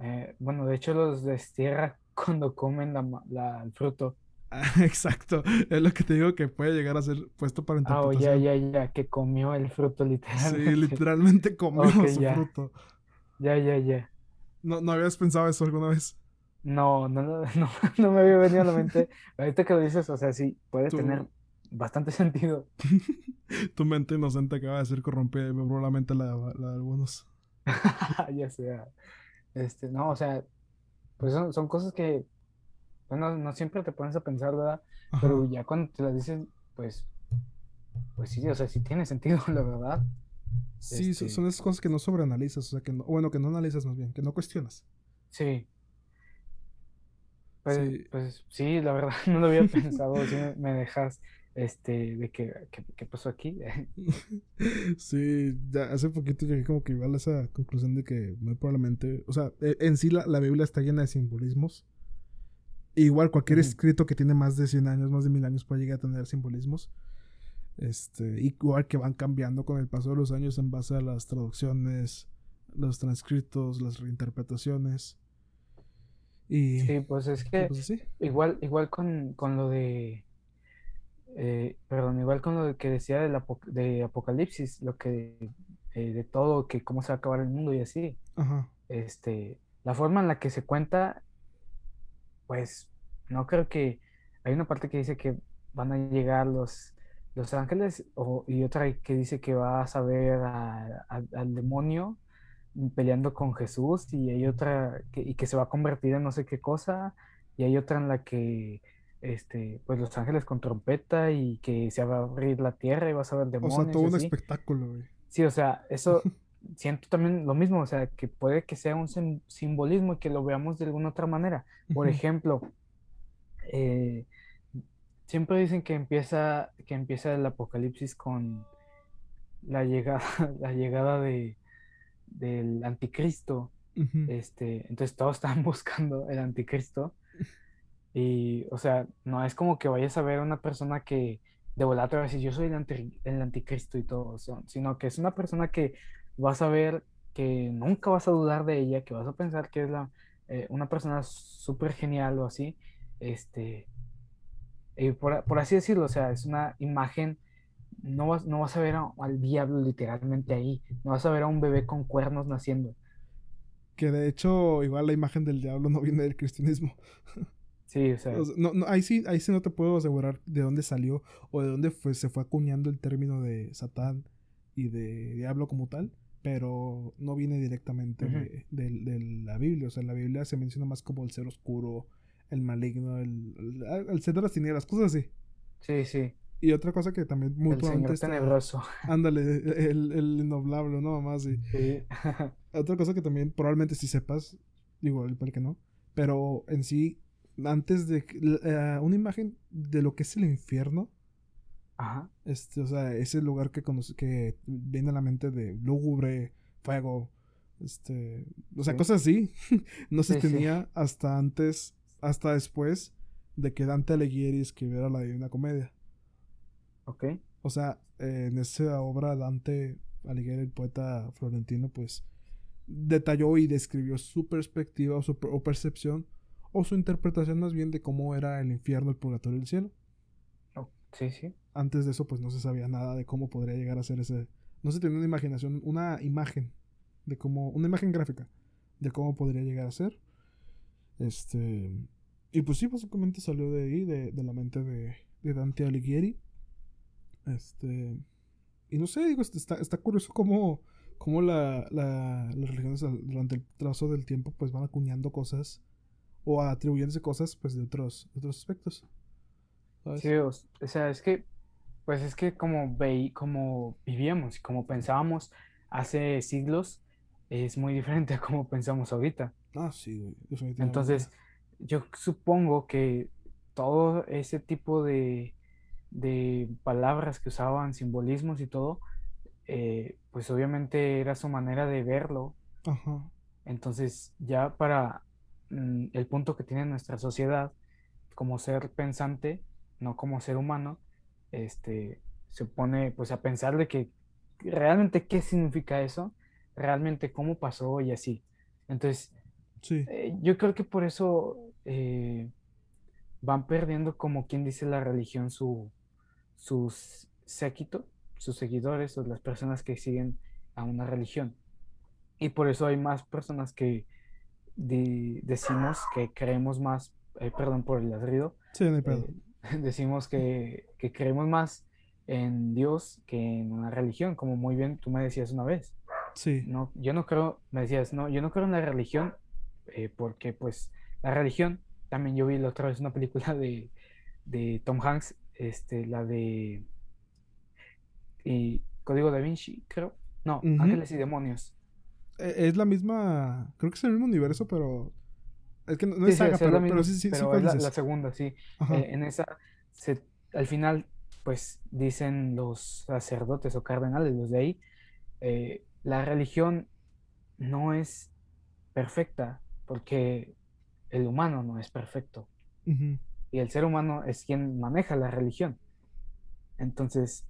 Eh, bueno, de hecho los destierra cuando comen la, el fruto. exacto, es lo que te digo que puede llegar a ser puesto para interpretación. Ah, ya, ya, ya, que comió el fruto literalmente. Sí, literalmente comió su fruto. Ya, ya, ya. ¿No, ¿No habías pensado eso alguna vez? No, no, no, no, me había venido a la mente. Ahorita que lo dices, o sea, sí, puede tener bastante sentido. tu mente inocente acaba de ser corrompida y probablemente la, la de algunos. ya sea. Este, no, o sea, pues son, son cosas que, bueno, no siempre te pones a pensar, ¿verdad? Pero ya cuando te las dicen, pues, pues sí, o sea, sí tiene sentido, la verdad. Sí, son este esas cosas que no sobreanalizas, o sea, que no, bueno, que no analizas más bien, que no cuestionas. Sí. Pues sí, pues, sí la verdad, no lo había pensado, si me dejas este, de qué, qué, pasó aquí. sí, ya hace poquito llegué como que igual a esa conclusión de que muy probablemente, o sea, e, en sí la, la Biblia está llena de simbolismos. Igual cualquier escrito que tiene más de 100 años, más de mil años puede llegar a tener simbolismos. Este, igual que van cambiando con el paso de los años en base a las traducciones, los transcritos, las reinterpretaciones. Y, sí, pues es que pues igual, igual con, con lo de eh, perdón, igual con lo que decía del de Apocalipsis, lo que eh, de todo, que cómo se va a acabar el mundo y así. Este, la forma en la que se cuenta, pues no creo que hay una parte que dice que van a llegar los, los ángeles y otra que dice que va a saber al demonio peleando con Jesús y hay otra que, y que se va a convertir en no sé qué cosa y hay otra en la que este, pues los ángeles con trompeta y que se va a abrir la tierra y vas a ver demonios. O sea, todo un espectáculo, güey. Sí, o sea, eso siento también lo mismo, o sea, que puede que sea un simbolismo y que lo veamos de alguna otra manera. Por ejemplo, eh, siempre dicen que empieza, que empieza el apocalipsis con la llegada, la llegada de, del anticristo. este, entonces todos están buscando el anticristo y, o sea, no es como que vayas a ver a una persona que de volada te va a decir, yo soy el, el anticristo y todo, sino que es una persona que vas a ver que nunca vas a dudar de ella, que vas a pensar que es la, eh, una persona súper genial o así, este, y por, por, así decirlo, o sea, es una imagen, no vas, no vas a ver al diablo literalmente ahí, no vas a ver a un bebé con cuernos naciendo. Que de hecho, igual la imagen del diablo no viene del cristianismo. Sí, o sea. no, no, ahí, sí, ahí sí no te puedo asegurar de dónde salió o de dónde fue, se fue acuñando el término de Satán y de diablo como tal, pero no viene directamente de, la Biblia. O sea, en la Biblia se menciona más como el ser oscuro, el maligno, el, el, ser de las tinieblas, cosas así. Sí, sí. Y otra cosa que también muy el señor tenebroso. Ándale, el, el innoblable, ¿no? Mamá, sí. sí. otra cosa que también probablemente sí sepas, digo, para que no, pero en sí antes de eh, una imagen de lo que es el infierno. Ajá. Este, o sea, ese lugar que conoce, que viene a la mente de lúgubre, fuego, Este, o sea, cosas así. no se tenía hasta antes, hasta después de que Dante Alighieri escribiera la Divina Comedia. Ok. O sea, en esa obra Dante Alighieri, el poeta florentino, pues detalló y describió su perspectiva o, su, percepción o su interpretación más bien de cómo era el infierno, el purgatorio y el cielo. Oh, sí, sí. Antes de eso, pues no se sabía nada de cómo podría llegar a ser ese. No se tenía una imaginación, una imagen de cómo. Una imagen gráfica de cómo podría llegar a ser. Este. Y pues sí, básicamente salió de ahí, de, de la mente de, de Dante Alighieri. Este. Y no sé, digo, está, está curioso cómo, cómo la, la, las religiones durante el trazo del tiempo pues van acuñando cosas o atribuyéndose cosas pues de otros, otros aspectos. Sí, o, sea, es que pues es que como veí, como vivíamos y como pensábamos hace siglos es muy diferente a como pensamos ahorita. Ah, sí, definitivamente. Entonces, yo supongo que todo ese tipo de de palabras que usaban, simbolismos y todo, eh, pues obviamente era su manera de verlo. Entonces ya para el punto que tiene nuestra sociedad como ser pensante, no como ser humano, este, se pone pues a pensar de que realmente qué significa eso, realmente cómo pasó y así. Entonces, eh, yo creo que por eso eh, van perdiendo como quien dice la religión su, sus séquito, sus seguidores o las personas que siguen a una religión. Y por eso hay más personas que decimos que creemos más, eh, perdón por el ladrido, eh, decimos que, creemos más en Dios que en una religión, como muy bien tú me decías una vez. Sí. No, yo no creo, me decías, no, yo no creo en la religión eh, porque pues la religión, también yo vi la otra vez una película de, de Tom Hanks este, la de y Código da Vinci, creo. No, Ángeles y Demonios. E, es la misma, creo que es el mismo universo, pero es que no, es saga, pero, sí, sí, pero es la, segunda, sí. Eh, en esa, se, al final, pues dicen los sacerdotes o cardenales, los de ahí, eh, la religión no es perfecta porque el humano no es perfecto y el ser humano es quien maneja la religión. Entonces,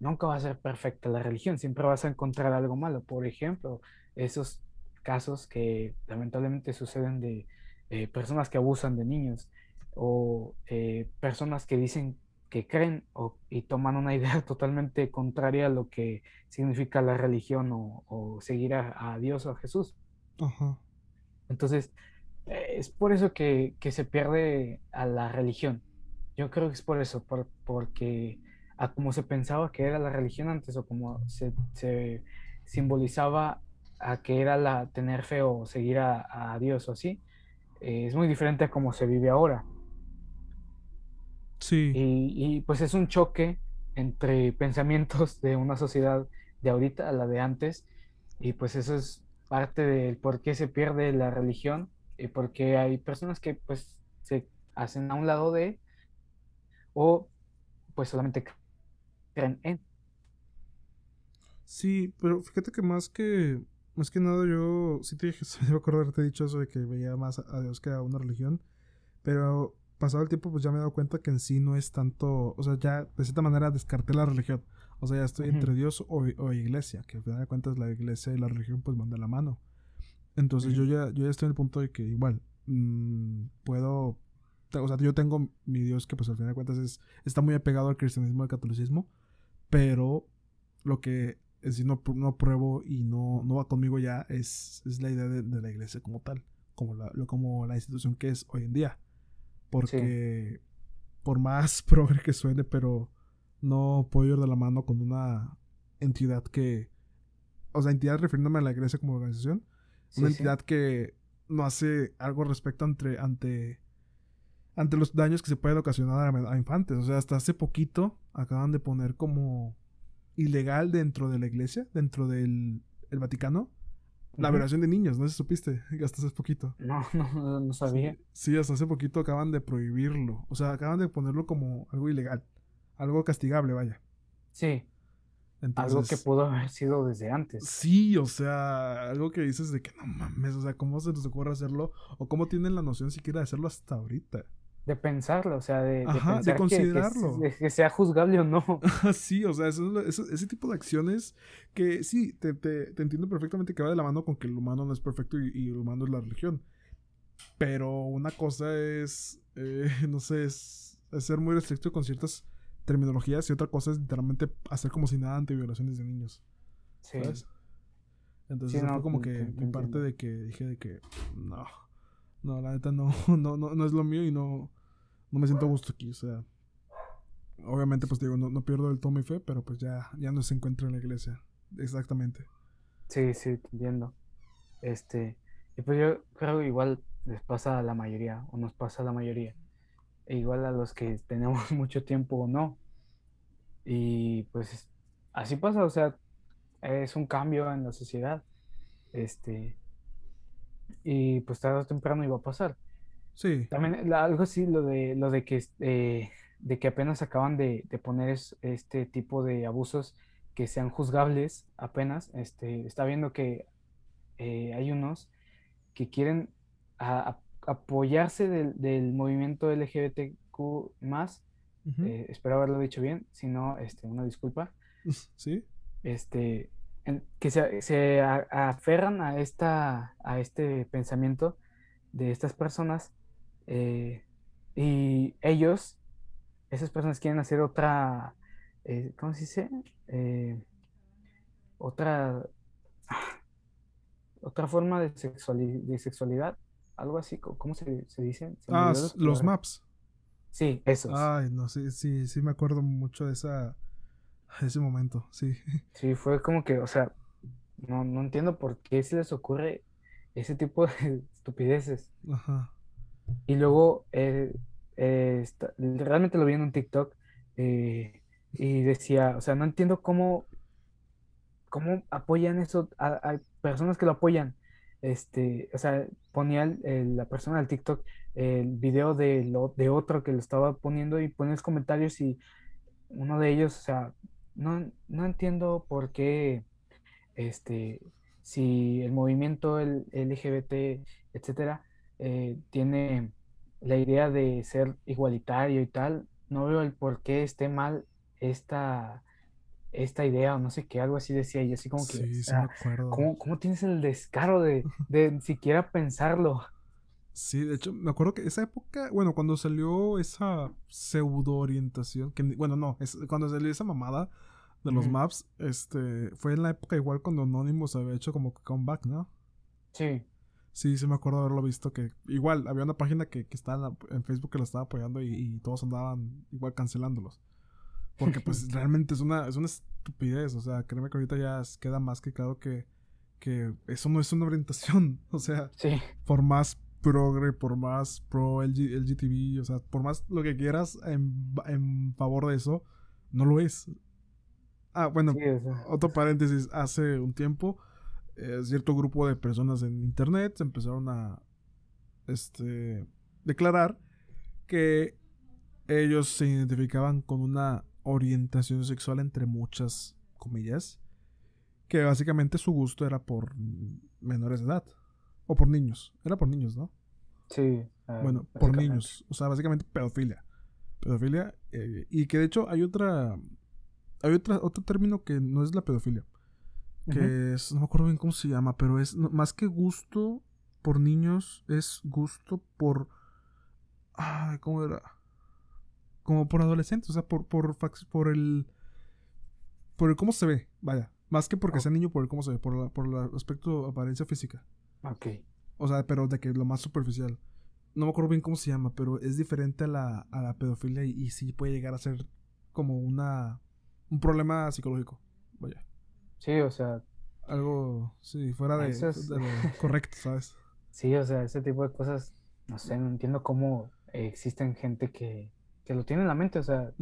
nunca va a ser perfecta la religión, siempre vas a encontrar algo malo. Por ejemplo, esos casos que lamentablemente suceden de eh, personas que abusan de niños o eh, personas que dicen que creen y toman una idea totalmente contraria a lo que significa la religión o, seguir a, Dios o a Jesús. Entonces, eh, es por eso que, se pierde a la religión. Yo creo que es por eso, porque a como se pensaba que era la religión antes o como se, simbolizaba a que era la tener fe o seguir a, Dios o así, eh, es muy diferente a como se vive ahora. Sí. Y, y, pues es un choque entre pensamientos de una sociedad de ahorita a la de antes, y pues eso es parte del por qué se pierde la religión eh, porque hay personas que pues se hacen a un lado de o pues solamente creen en. Sí, pero fíjate que más que más que nada yo sí te dije, me acuerdo haberte dicho eso de que veía más a Dios que a una religión, pero pasado el tiempo pues ya me he dado cuenta que en sí no es tanto, o sea, ya de cierta manera descarté la religión. O sea, ya estoy entre Dios o, o, iglesia, que al final de cuentas la iglesia y la religión pues van de la mano. Entonces yo, ya, yo ya estoy en el punto de que igual mm, puedo, o sea, yo tengo mi Dios que pues al final de cuentas es, está muy apegado al cristianismo y al catolicismo, pero lo que es no, no pruebo y no va conmigo ya es, es la idea de, la iglesia como tal, como la, como la institución que es hoy en día. Porque por más progre que suene, pero no puedo ir de la mano con una entidad que, o sea, entidad refiriéndome a la iglesia como organización, una entidad que no hace algo respecto ante, ante, ante los daños que se pueden ocasionar a, infantes. O sea, hasta hace poquito acaban de poner como ilegal dentro de la iglesia, dentro del Vaticano, la violación de niños, no sé si supiste, hasta hace poquito. No, no, no sabía. Sí, hasta hace poquito acaban de prohibirlo. O sea, acaban de ponerlo como algo ilegal. Algo castigable, vaya. Sí. algo que pudo haber sido desde antes. Sí, o sea, algo que dices de que no mames, o sea, ¿cómo se les ocurre hacerlo? O cómo tienen la noción siquiera de hacerlo hasta ahorita. De pensarlo, o sea, de, de, considerarlo. Que, sea juzgable o no. sí, o sea, ese tipo de acciones que sí, te, te, entiendo perfectamente que va de la mano con que el humano no es perfecto y, el humano es la religión. Pero una cosa es, eh, no sé, es, ser muy restricto con ciertas terminologías y otra cosa es literalmente hacer como si nada ante violaciones de niños. Sí. Entonces fue como que mi parte de que dije de que no, no, la neta no, no, no, no es lo mío y no, no me siento a gusto aquí, o sea. Obviamente, pues digo, no, no pierdo el tomo y fe, pero pues ya, ya no se encuentra en la iglesia. Exactamente. Sí, sí, entiendo. Este, y pues yo creo que igual les pasa a la mayoría, o nos pasa a la mayoría. E igual a los que tenemos mucho tiempo o no. Y pues así pasa, o sea, es un cambio en la sociedad. Este, y pues tarde o temprano iba a pasar. Sí. También algo así, lo de, lo de que, eh, de que apenas acaban de, poner este tipo de abusos que sean juzgables apenas, este, está viendo que eh, hay unos que quieren apoyarse del, movimiento LGBTQ más, eh, espero haberlo dicho bien, si no, este, una disculpa. Sí. Este, que se, aferran a, esta, a este pensamiento de estas personas eh, y ellos, esas personas quieren hacer otra, eh, ¿cómo se dice? Eh, otra, otra forma de, de sexualidad, algo así, ¿cómo se, se dice? ah, los maps. Sí, esos. Ay, no, sí, sí, sí me acuerdo mucho de esa ese momento, sí. Sí, fue como que, o sea, no, no entiendo por qué se les ocurre ese tipo de estupideces. Ajá. Y luego, eh, eh, realmente lo vi en un TikTok eh, y decía, o sea, no entiendo cómo, cómo apoyan eso a, personas que lo apoyan. Este, o sea, ponía la persona del TikTok el video de, lo, de otro que lo estaba poniendo y ponía los comentarios y uno de ellos, o sea, no, no entiendo por qué, este, si el movimiento el, LGBT, etcétera, eh, tiene la idea de ser igualitario y tal, no veo el por qué esté mal esta, esta idea o no sé qué, algo así decía y así como que, sí, ¿cómo, tienes el descaro de, de siquiera pensarlo? Sí, de hecho, me acuerdo que esa época, bueno, cuando salió esa pseudo orientación, que bueno, no, es, cuando salió esa mamada de los maps, este, fue en la época igual cuando Anonymous había hecho como comeback, ¿no? Sí. Sí, sí me acuerdo haberlo visto que igual había una página que, que estaba en Facebook que lo estaba apoyando y, todos andaban igual cancelándolos. Porque pues realmente es una, es una estupidez, o sea, créeme que ahorita ya queda más que claro que, que eso no es una orientación, o sea, sí. por más progre, por más pro LG, LGTB, o sea, por más lo que quieras en, favor de eso, no lo es. Ah, bueno, otro paréntesis, hace un tiempo, eh, cierto grupo de personas en internet empezaron a este, declarar que ellos se identificaban con una orientación sexual entre muchas comillas, que básicamente su gusto era por menores de edad. O por niños. Era por niños, ¿no? Sí. Ah, bueno, por niños. O sea, básicamente pedofilia. Pedofilia. Eh, y que de hecho hay otra. Hay otra, otro término que no es la pedofilia. Que es. No me acuerdo bien cómo se llama, pero es más que gusto por niños, es gusto por. Ay, ¿cómo era? Como por adolescentes, o sea, por, por, por el. Por el cómo se ve, vaya. Más que porque sea niño, por el cómo se ve, por, por el aspecto apariencia física. Ok. O sea, pero de que lo más superficial. No me acuerdo bien cómo se llama, pero es diferente a la, a la pedofilia y, sí puede llegar a ser como una un problema psicológico. Vaya. Sí, o sea. Algo, sí, fuera de, lo correcto, ¿sabes? Sí, o sea, ese tipo de cosas, no sé, no entiendo cómo existen gente que, que lo tiene en la mente, o sea.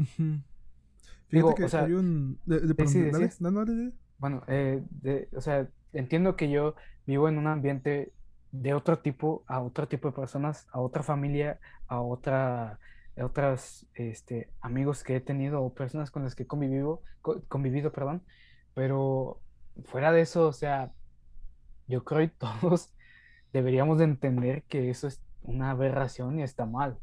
Fíjate que o sea, hay un... De, de, Bueno, eh, de, o sea, entiendo que yo vivo en un ambiente de otro tipo, a otro tipo de personas, a otra familia, a otra, otros este, amigos que he tenido o personas con las que he convivido, convivido perdón, pero fuera de eso, o sea, yo creo que todos deberíamos de entender que eso es una aberración y está mal.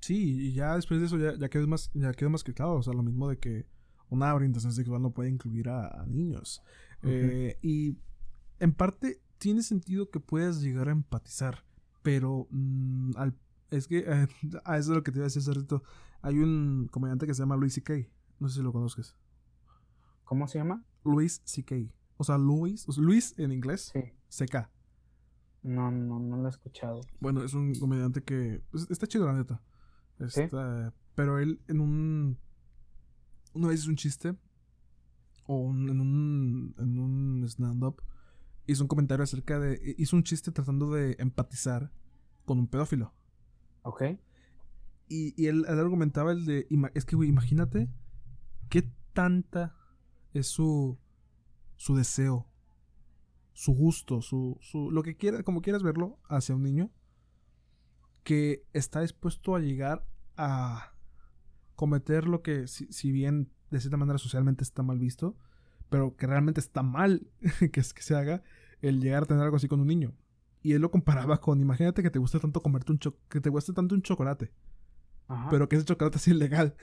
Sí, y ya después de eso ya, quedó más, ya quedó más que claro, o sea, lo mismo de que una orientación sexual no puede incluir a, niños. Eh, y en parte tiene sentido que puedas llegar a empatizar, pero mm, es que a eso es lo que te iba a decir hace rato. Hay un comediante que se llama Luis C.K. No sé si lo conozcas. ¿Cómo se llama? Luis C.K. O sea, Luis, Luis en inglés. Sí. C.K. No, no, no lo he escuchado. Bueno, es un comediante que pues, está chido, la neta. pero él en un. Una vez hizo un chiste. O en un. En un stand-up. Hizo un comentario acerca de. Hizo un chiste tratando de empatizar con un pedófilo. Ok. Y, y él, él, argumentaba el de. Es que, güey, imagínate. ¿Qué tanta es su, su deseo, su gusto, su, su, lo que quiera, como quieras verlo, hacia un niño que está dispuesto a llegar a cometer lo que, si, bien de cierta manera socialmente está mal visto, pero que realmente está mal que, es, que se haga el llegar a tener algo así con un niño. Y él lo comparaba con, imagínate que te guste tanto comerte un que te guste tanto un chocolate, pero que ese chocolate es ilegal.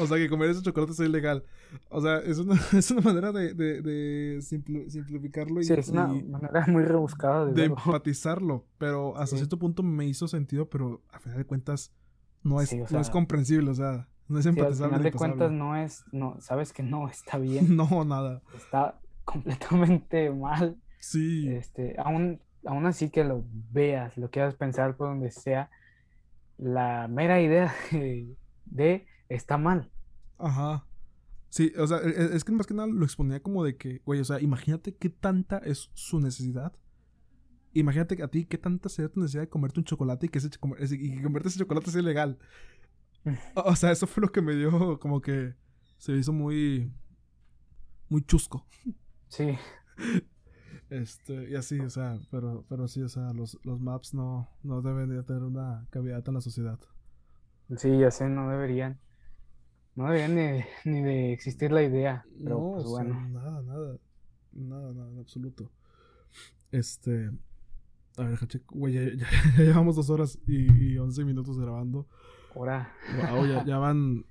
O sea, que comer esos chocolates es ilegal. O sea, es una, es una manera de, de, de simplificarlo. Y, sí, es una manera muy rebuscada de, de empatizarlo. Pero hasta cierto punto me hizo sentido, pero a final de cuentas no es, no es comprensible. O sea, no es empatizable. a final de cuentas no es, no, sabes que no está bien. no, nada. Está completamente mal. Sí. Este, aún, aún así que lo veas, lo quieras pensar por donde sea, la mera idea de está mal. Ajá. Sí, o sea, e, e, es que más que nada lo exponía como de que, güey, o sea, imagínate qué tanta es su necesidad. Imagínate a ti qué tanta sería tu necesidad de comerte un chocolate y que, ese, y que comerte ese chocolate sea ilegal. O sea, eso fue lo que me dio como que se hizo muy. muy chusco. Sí. Este, y así, o sea, pero, pero sí, o sea, los, los maps no, no deben de tener una cavidad en la sociedad. Sí, ya sé, no deberían. No debería ni, de existir la idea. Pero no, pues bueno. nada, nada. Nada, nada, en absoluto. Este. A ver, güey, ya, llevamos dos horas y, y 11 minutos grabando. Ahora. ya, van.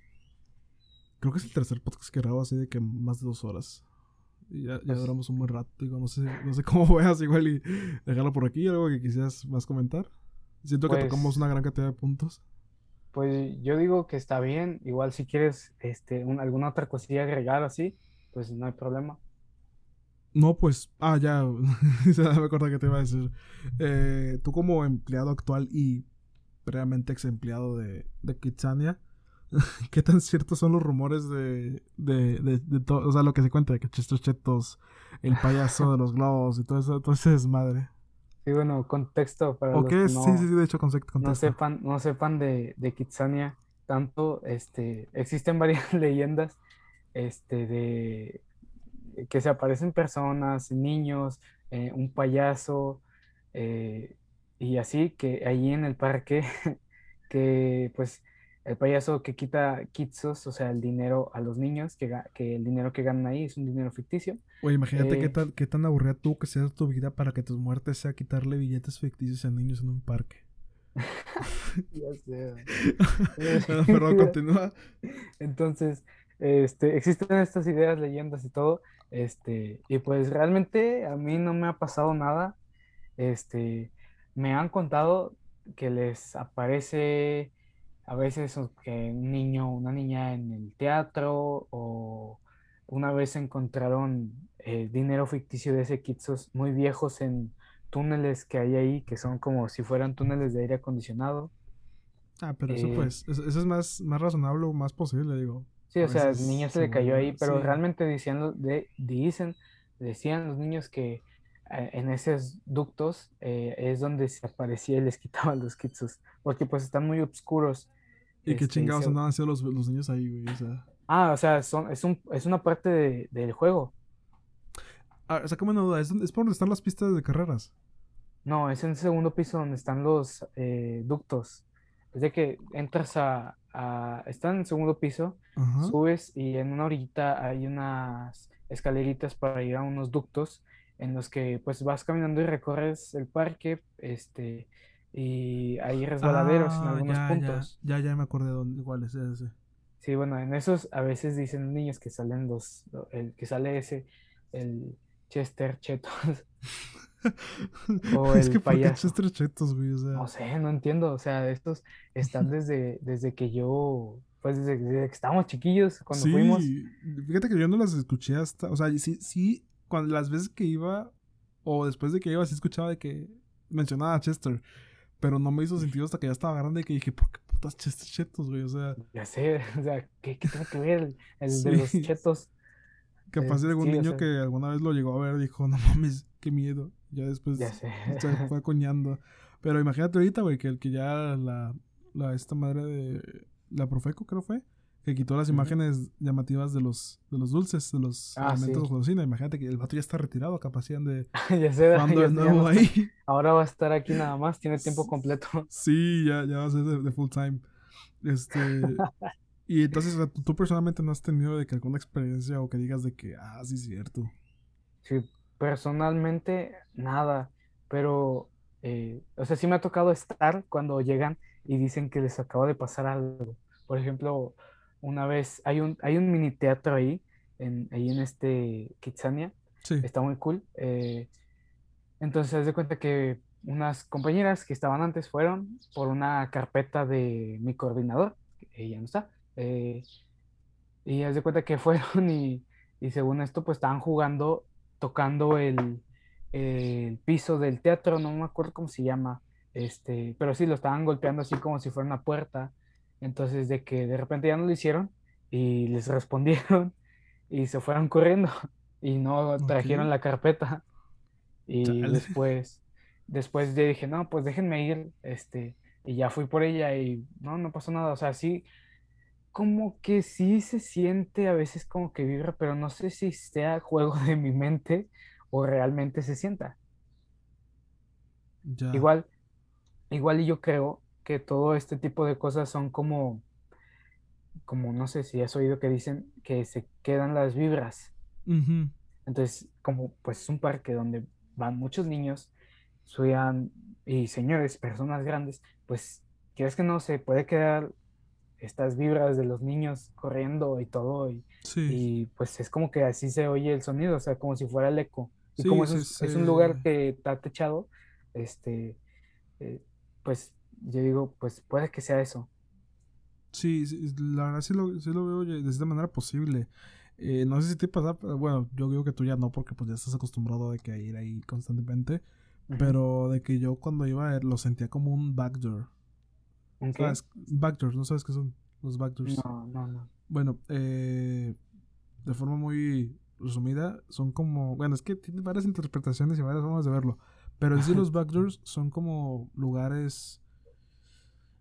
Creo que es el tercer podcast que grabo así de que más de dos horas. Y ya, ya pues duramos un buen rato. Digo, no sé, no sé cómo veas igual y dejarlo por aquí. Algo que quisieras más comentar. Siento que tocamos pues una gran cantidad de puntos. Pues yo digo que está bien. Igual si quieres este, alguna otra cosilla agregar así, pues no hay problema. No, pues, ah, ya, me acuerdo que te iba a decir. Eh, tú como empleado actual y previamente ex empleado de, de Kitsania, ¿qué tan ciertos son los rumores de, de, de, todo, o sea, lo que se cuenta de que Chester Chetos, el payaso de los globos y todo eso, todo ese desmadre? Sí, bueno, contexto para los que no, sí, sí, de hecho, contexto. No sepan, no sepan de, de Kitsania tanto, este, existen varias leyendas, este, de que se aparecen personas, niños, eh, un payaso, eh, y así, que allí en el parque, que pues el payaso que quita kitsos, o sea, el dinero a los niños, que, que el dinero que ganan ahí es un dinero ficticio. Oye, imagínate qué, eh, tan, qué tan aburrida tú que sea tu vida para que tus muertes sea quitarle billetes ficticios a niños en un parque. ya sé. perdón, continúa. Entonces, este, existen estas ideas, leyendas y todo, este, y pues realmente a mí no me ha pasado nada, este, me han contado que les aparece a veces que un niño una niña en el teatro o una vez encontraron eh, dinero ficticio de ese Kitsos muy viejos en túneles que hay ahí que son como si fueran túneles de aire acondicionado. Ah, pero eso eh, pues, eso, es más, más razonable o más posible, digo. Sí, o sea, el niño se le cayó ahí, pero realmente diciendo, de, dicen, decían los niños que en esos ductos es donde se aparecía y les quitaban los kitsos, porque pues están muy oscuros ¿Y qué este, chingados andaban haciendo los, los, niños ahí, güey? O sea... Ah, o sea, son, es, un, es una parte de, del juego. Ah, o sea, como una duda, ¿Es, ¿es, por donde están las pistas de carreras? No, es en el segundo piso donde están los eh, ductos. Es de que entras a, está en el segundo piso, subes y en una orillita hay unas escaleritas para ir a unos ductos en los que pues vas caminando y recorres el parque, este, y hay resbaladeros en ah, algunos puntos. Ya, ya, me acordé de dónde, cuál es ese. Sí, bueno, en esos a veces dicen niños que salen los, el que sale ese, el Chester Chetos. o es que payaso. Chester Chetos, güey? O sea... No sé, no entiendo, o sea, estos están desde, desde que yo, pues desde, que estábamos chiquillos, cuando fuimos. Fíjate que yo no las escuché hasta, o sea, sí, sí, cuando las veces que iba, o después de que iba, sí escuchaba de que mencionaba a Chester. Pero no me hizo sentido hasta que ya estaba grande y que dije, ¿por qué putas chetos, güey? O sea. Ya sé, o sea, ¿qué, qué tiene que ver el, de los chetos? Capaz de algún niño que alguna vez lo llegó a ver dijo, no mames, qué miedo. Ya después ya sé. se fue coñando. Pero imagínate ahorita, güey, que el que ya la, la esta madre de la Profeco creo fue, que quitó las imágenes llamativas de los, de los dulces, de los ah, alimentos de cocina. Imagínate que el vato ya está retirado, capaz de ya sé, cuando de nuevo ahí. Ahora va a estar aquí nada más, tiene tiempo completo. Sí, ya, ya va a ser de, full time. Este. y entonces, tú personalmente no has tenido de que alguna experiencia o que digas de que, ah, sí es cierto. Sí, personalmente nada, pero, eh, o sea, sí me ha tocado estar cuando llegan y dicen que les acaba de pasar algo. Por ejemplo, una vez, hay un, hay un mini teatro ahí, en, ahí en este Kitsania. Está muy cool. Eh, entonces, se de cuenta que unas compañeras que estaban antes fueron por una carpeta de mi coordinador, ella no está. Eh, y haz de cuenta que fueron y, y, según esto, pues estaban jugando, tocando el, el, piso del teatro, no me acuerdo cómo se llama, este, pero sí lo estaban golpeando así como si fuera una puerta. Entonces, de que de repente ya no lo hicieron y les respondieron y se fueron corriendo y no trajeron la carpeta. Y después, después yo dije, no, pues déjenme ir, este, y ya fui por ella y no, no pasó nada. O sea, sí, como que sí se siente a veces como que vibra, pero no sé si sea juego de mi mente o realmente se sienta. Igual, igual y yo creo que todo este tipo de cosas son como, como no sé si has oído que dicen que se quedan las vibras. Entonces, como pues es un parque donde van muchos niños, suyan y señores, personas grandes, pues quieres que no se puede quedar estas vibras de los niños corriendo y todo y, y, pues es como que así se oye el sonido, o sea, como si fuera el eco. Y como es, un lugar que está techado, este, eh, pues yo digo, pues puede que sea eso. Sí, la verdad sí lo, veo de esta manera posible. Eh, no sé si te pasa, bueno, yo digo que tú ya no, porque pues ya estás acostumbrado de que ir ahí constantemente. Pero de que yo cuando iba lo sentía como un backdoor. ¿Un qué? Backdoors, ¿no sabes qué son los backdoors? No, no, no. Bueno, eh, de forma muy resumida, son como, bueno, es que tiene varias interpretaciones y varias formas de verlo. Pero en sí los backdoors son como lugares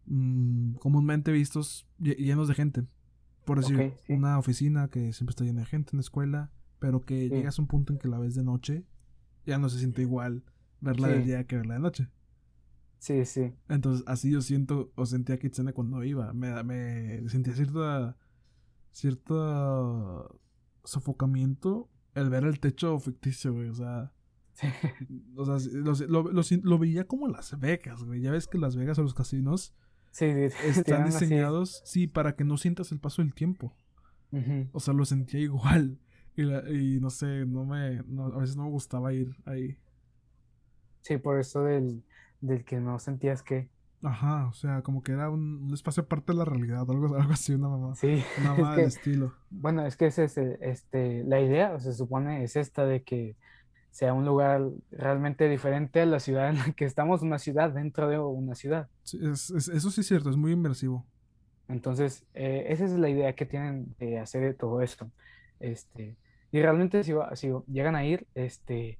Mm, comúnmente vistos llenos de gente. Por decir, una oficina que siempre está llena de gente, una escuela, pero que llegas a un punto en que la ves de noche, ya no se siente igual verla del día que verla de noche. Sí, sí. Entonces, así yo siento, o sentía Kitsune cuando iba. Me, me sentía cierta, cierto sofocamiento el ver el techo ficticio, güey. O sea, o sea lo, lo, veía como Las Vegas, güey. Ya ves que Las Vegas o los casinos Sí, están diseñados, sí, para que no sientas el paso del tiempo. O sea, lo sentía igual. Y, no sé, no me, a veces no me gustaba ir ahí. Sí, por eso del, del que no sentías que. Ajá, o sea, como que era un, espacio aparte de la realidad, algo, algo así, una mamá. Sí. Una mamá de estilo. Bueno, es que es este, la idea, o se supone, es esta de que sea un lugar realmente diferente a la ciudad en la que estamos, una ciudad dentro de una ciudad. eso sí es cierto, es muy inmersivo. Entonces, eh, esa es la idea que tienen de hacer de todo esto. Este, y realmente si, si llegan a ir, este,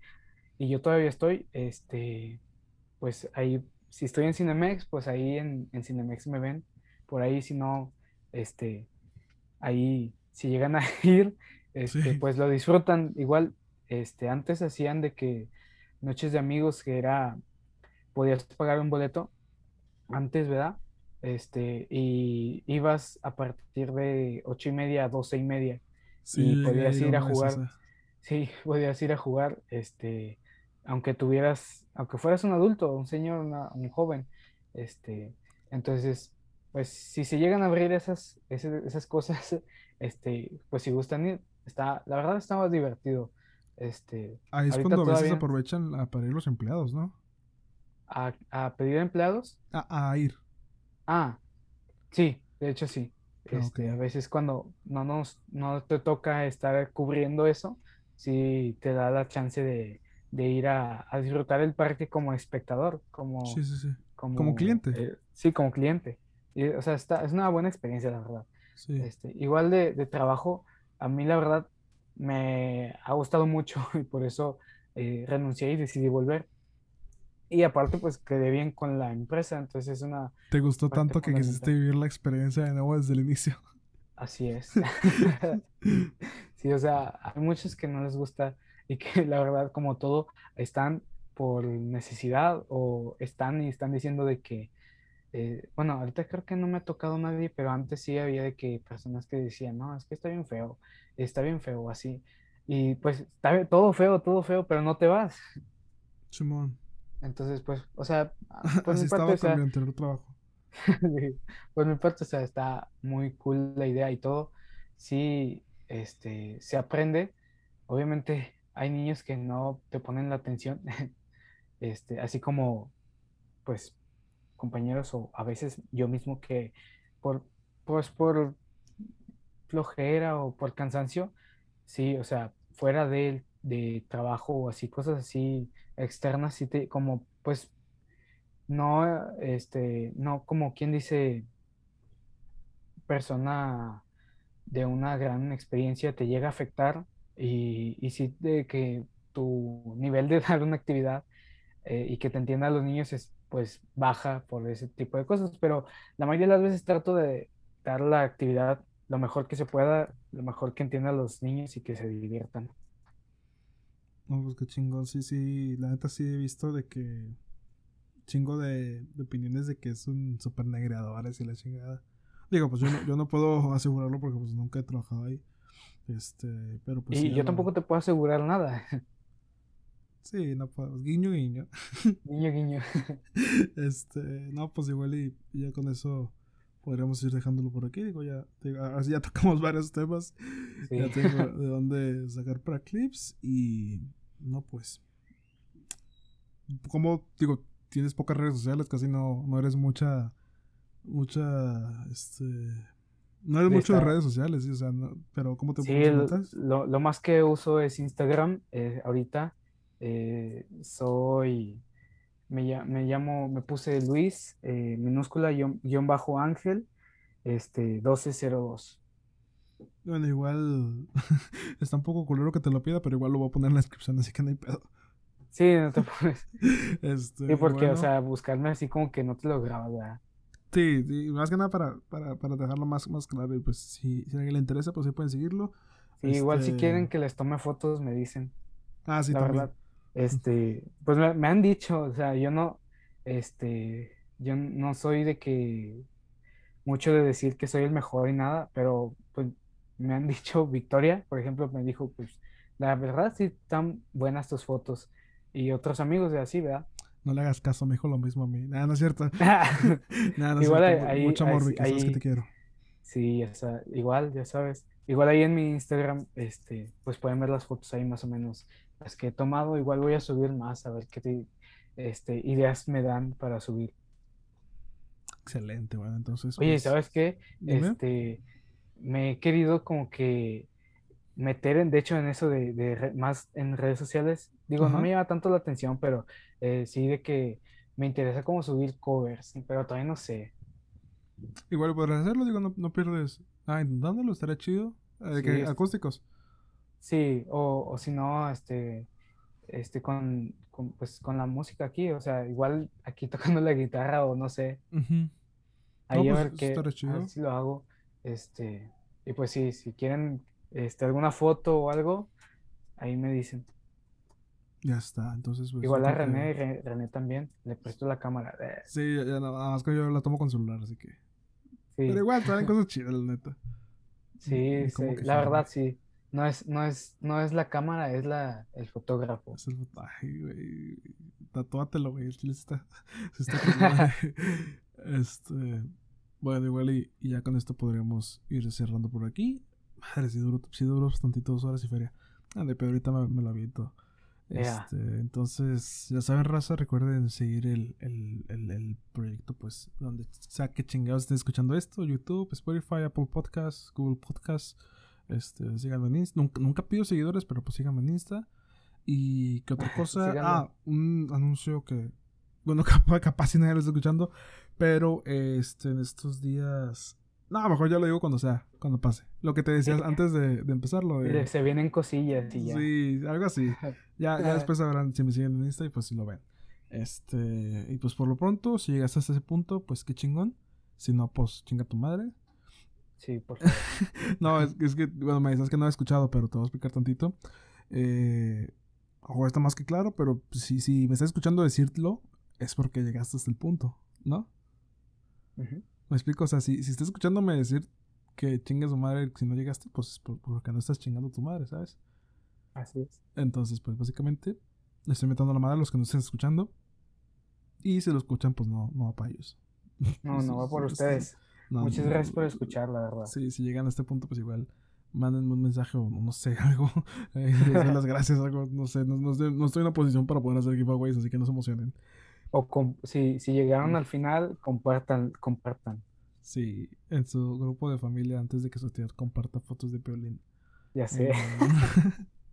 y yo todavía estoy, este, pues ahí, si estoy en Cinemex, pues ahí en, en Cinemex me ven. Por ahí, si no, este, ahí, si llegan a ir, este, pues lo disfrutan. Igual este, antes hacían de que noches de amigos que era, podías pagar un boleto antes, ¿verdad? este, y ibas a partir de ocho y media a doce y media. y podías ir a jugar. Sí, podías ir a jugar, este, aunque tuvieras, aunque fueras un adulto, un señor, un joven, este, entonces, pues si se llegan a abrir esas, esas, cosas, este, pues si gustan ir, está, la verdad estaba divertido. Este, Ahí es cuando a veces aprovechan para ir los empleados, ¿no? ¿A, a pedir empleados? A, ir. Ah, sí, de hecho sí. Ah, este, A veces cuando no, nos, no te toca estar cubriendo eso, sí te da la chance de, de ir a, a, disfrutar el parque como espectador, como, sí, sí, sí. como, cliente. Eh, sí, como cliente. Y, o sea, está, es una buena experiencia, la verdad. Este, igual de, de, trabajo, a mí la verdad me ha gustado mucho y por eso eh, renuncié y decidí volver. Y aparte, pues quedé bien con la empresa, entonces es una... ¿Te gustó tanto que quisiste vivir la experiencia de nuevo desde el inicio? Así es. sí, o sea, hay muchos que no les gusta y que la verdad, como todo, están por necesidad o están y están diciendo de que, eh, bueno, ahorita creo que no me ha tocado nadie, pero antes sí había de que personas que decían, no, es que está bien feo, está bien feo, así. Y pues está todo feo, todo feo, pero no te vas. Simón. Entonces, pues, o sea, pues mi parte, o sea, trabajo. pues mi parte, o sea, está muy cool la idea y todo. Sí, este, se aprende. Obviamente hay niños que no te ponen la atención, este, así como, pues, compañeros o a veces yo mismo que por, pues, por flojera o por cansancio, sí, o sea, fuera de, de trabajo o así, cosas así externas, sí te, como pues no, este, no como quien dice persona de una gran experiencia te llega a afectar y, y sí de que tu nivel de dar una actividad eh, y que te entiendan los niños es pues baja por ese tipo de cosas, pero la mayoría de las veces trato de dar la actividad lo mejor que se pueda, lo mejor que entiendan los niños y que se diviertan. No, pues qué chingón, sí, sí, la neta sí he visto de que chingo de, opiniones de que es un super negreador y la chingada. Digo, pues yo no, yo no puedo asegurarlo porque pues nunca he trabajado ahí. Este, pero pues Y yo tampoco te puedo asegurar nada. Sí, no puedo. Guiño, guiño. Guiño, guiño. Este, no, pues igual y, ya con eso podríamos ir dejándolo por aquí. Digo, ya, así ya tocamos varios temas. Ya tengo de dónde sacar para clips. Y no, pues. Como digo, tienes pocas redes sociales, casi no, no eres mucha. Mucha. Este. No eres mucho de redes sociales, sí, o sea, pero ¿cómo te sí, lo, lo, más que uso es Instagram eh, ahorita. Eh, soy me, me, llamo, me puse Luis, eh, minúscula, guion, bajo ángel, este, 1202. Bueno, igual está un poco culero que te lo pida, pero igual lo voy a poner en la descripción, así que no hay pedo. Sí, no te pones. Este, sí, porque, o sea, buscarme así como que no te lo grabas, ¿verdad? Sí, sí, más que nada para, para, para dejarlo más, más claro. Y pues si, si a alguien le interesa, pues sí pueden seguirlo. Igual si este quieren que les tome fotos, me dicen. Ah, sí, la también. verdad. Este, pues me, han dicho, o sea, yo no, este, yo no soy de que mucho de decir que soy el mejor y nada, pero pues me han dicho, Victoria, por ejemplo, me dijo, pues la verdad sí están buenas tus fotos. Y otros amigos de así, ¿verdad? No le hagas caso, me dijo lo mismo a mí. Nada, no es cierto. Nada, no igual es cierto. Mucho amor, Vicky, sabes que te quiero. Sí, o sea, igual, ya sabes. Igual ahí en mi Instagram, este, pues pueden ver las fotos ahí más o menos las que he tomado. Igual voy a subir más a ver qué este, ideas me dan para subir. Excelente, bueno, entonces. Oye, pues, ¿sabes qué? Este, me he querido como que meter, en, de hecho, en eso de, más en redes sociales. Digo, no me llama tanto la atención, pero eh, sí de que me interesa como subir covers, pero todavía no sé. Igual podrás hacerlo, digo, no, pierdes. Ah, intentándolo, estaría chido. Eh, acústicos. Sí, o, o si no, este, este con, con, pues, con la música aquí, o sea, igual aquí tocando la guitarra o no sé. Ahí a pues, ver qué, si lo hago. Este, y pues sí, si quieren este, alguna foto o algo, ahí me dicen. Ya está, entonces pues... Igual a René, René también, le presto la cámara. Sí, ya, nada más que yo la tomo con celular, así que... Pero igual, salen cosas chidas, la neta. Sí, sí, la verdad sí. No es, no es, no es la cámara, es la, el fotógrafo. Es el Ay, güey. Tatúatelo, güey. El chile está. Se está este. Bueno, igual y, ya con esto podríamos ir cerrando por aquí. Madre, si duró, si duró dos horas y feria. Ande, pero ahorita me, me lo aviento. Este, entonces, ya saben, raza, recuerden seguir el, el, el, proyecto, pues, donde sea que chingados estén escuchando esto, YouTube, Spotify, Apple Podcasts, Google Podcasts, este, síganme en Insta, nunca, pido seguidores, pero pues síganme en Insta, y qué otra cosa, ah, un anuncio que, bueno, capaz, capaz si nadie lo está escuchando, pero, este, en estos días no, mejor ya lo digo cuando sea, cuando pase. Lo que te decías antes de, de empezarlo. Se vienen cosillas y ya. Sí, algo así. Ya, ya después sabrán si me siguen en Insta y pues si lo ven. Este, y pues por lo pronto, si llegas hasta ese punto, pues qué chingón. Si no, pues chinga tu madre. Sí, por favor. no, es, es, que, bueno, me dices que no he escuchado, pero te voy a explicar tantito. Eh, ahora está más que claro, pero si, si me estás escuchando decirlo, es porque llegaste hasta el punto, ¿no? Me explico, o sea, si, si estás escuchándome decir que chingues su madre si no llegaste, pues porque no estás chingando tu madre, ¿sabes? Así es. Entonces, pues básicamente, le estoy metiendo la madre a los que no estén escuchando. Y si lo escuchan, pues no, no va para ellos. No, no va por ustedes. Muchas gracias por escuchar, la verdad. Sí, si llegan a este punto, pues igual mándenme un mensaje o no sé, algo. Eh, las gracias, algo, no sé, no, no, estoy, en una posición para poder hacer giveaways, así que no se emocionen. O si, si llegaron al final, compartan, compartan. Sí, en su grupo de familia, antes de que su tía comparta fotos de Piolín. Ya sé.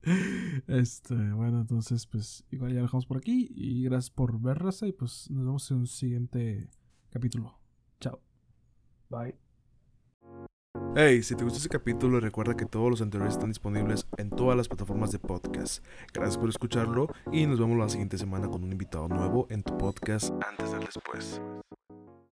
este, bueno, entonces, pues, igual ya lo dejamos por aquí. Y gracias por ver, raza. Y pues nos vemos en un siguiente capítulo. Chao. Bye. Hey, si te gustó este capítulo, recuerda que todos los anteriores están disponibles en todas las plataformas de podcast. Gracias por escucharlo y nos vemos la siguiente semana con un invitado nuevo en tu podcast antes del después.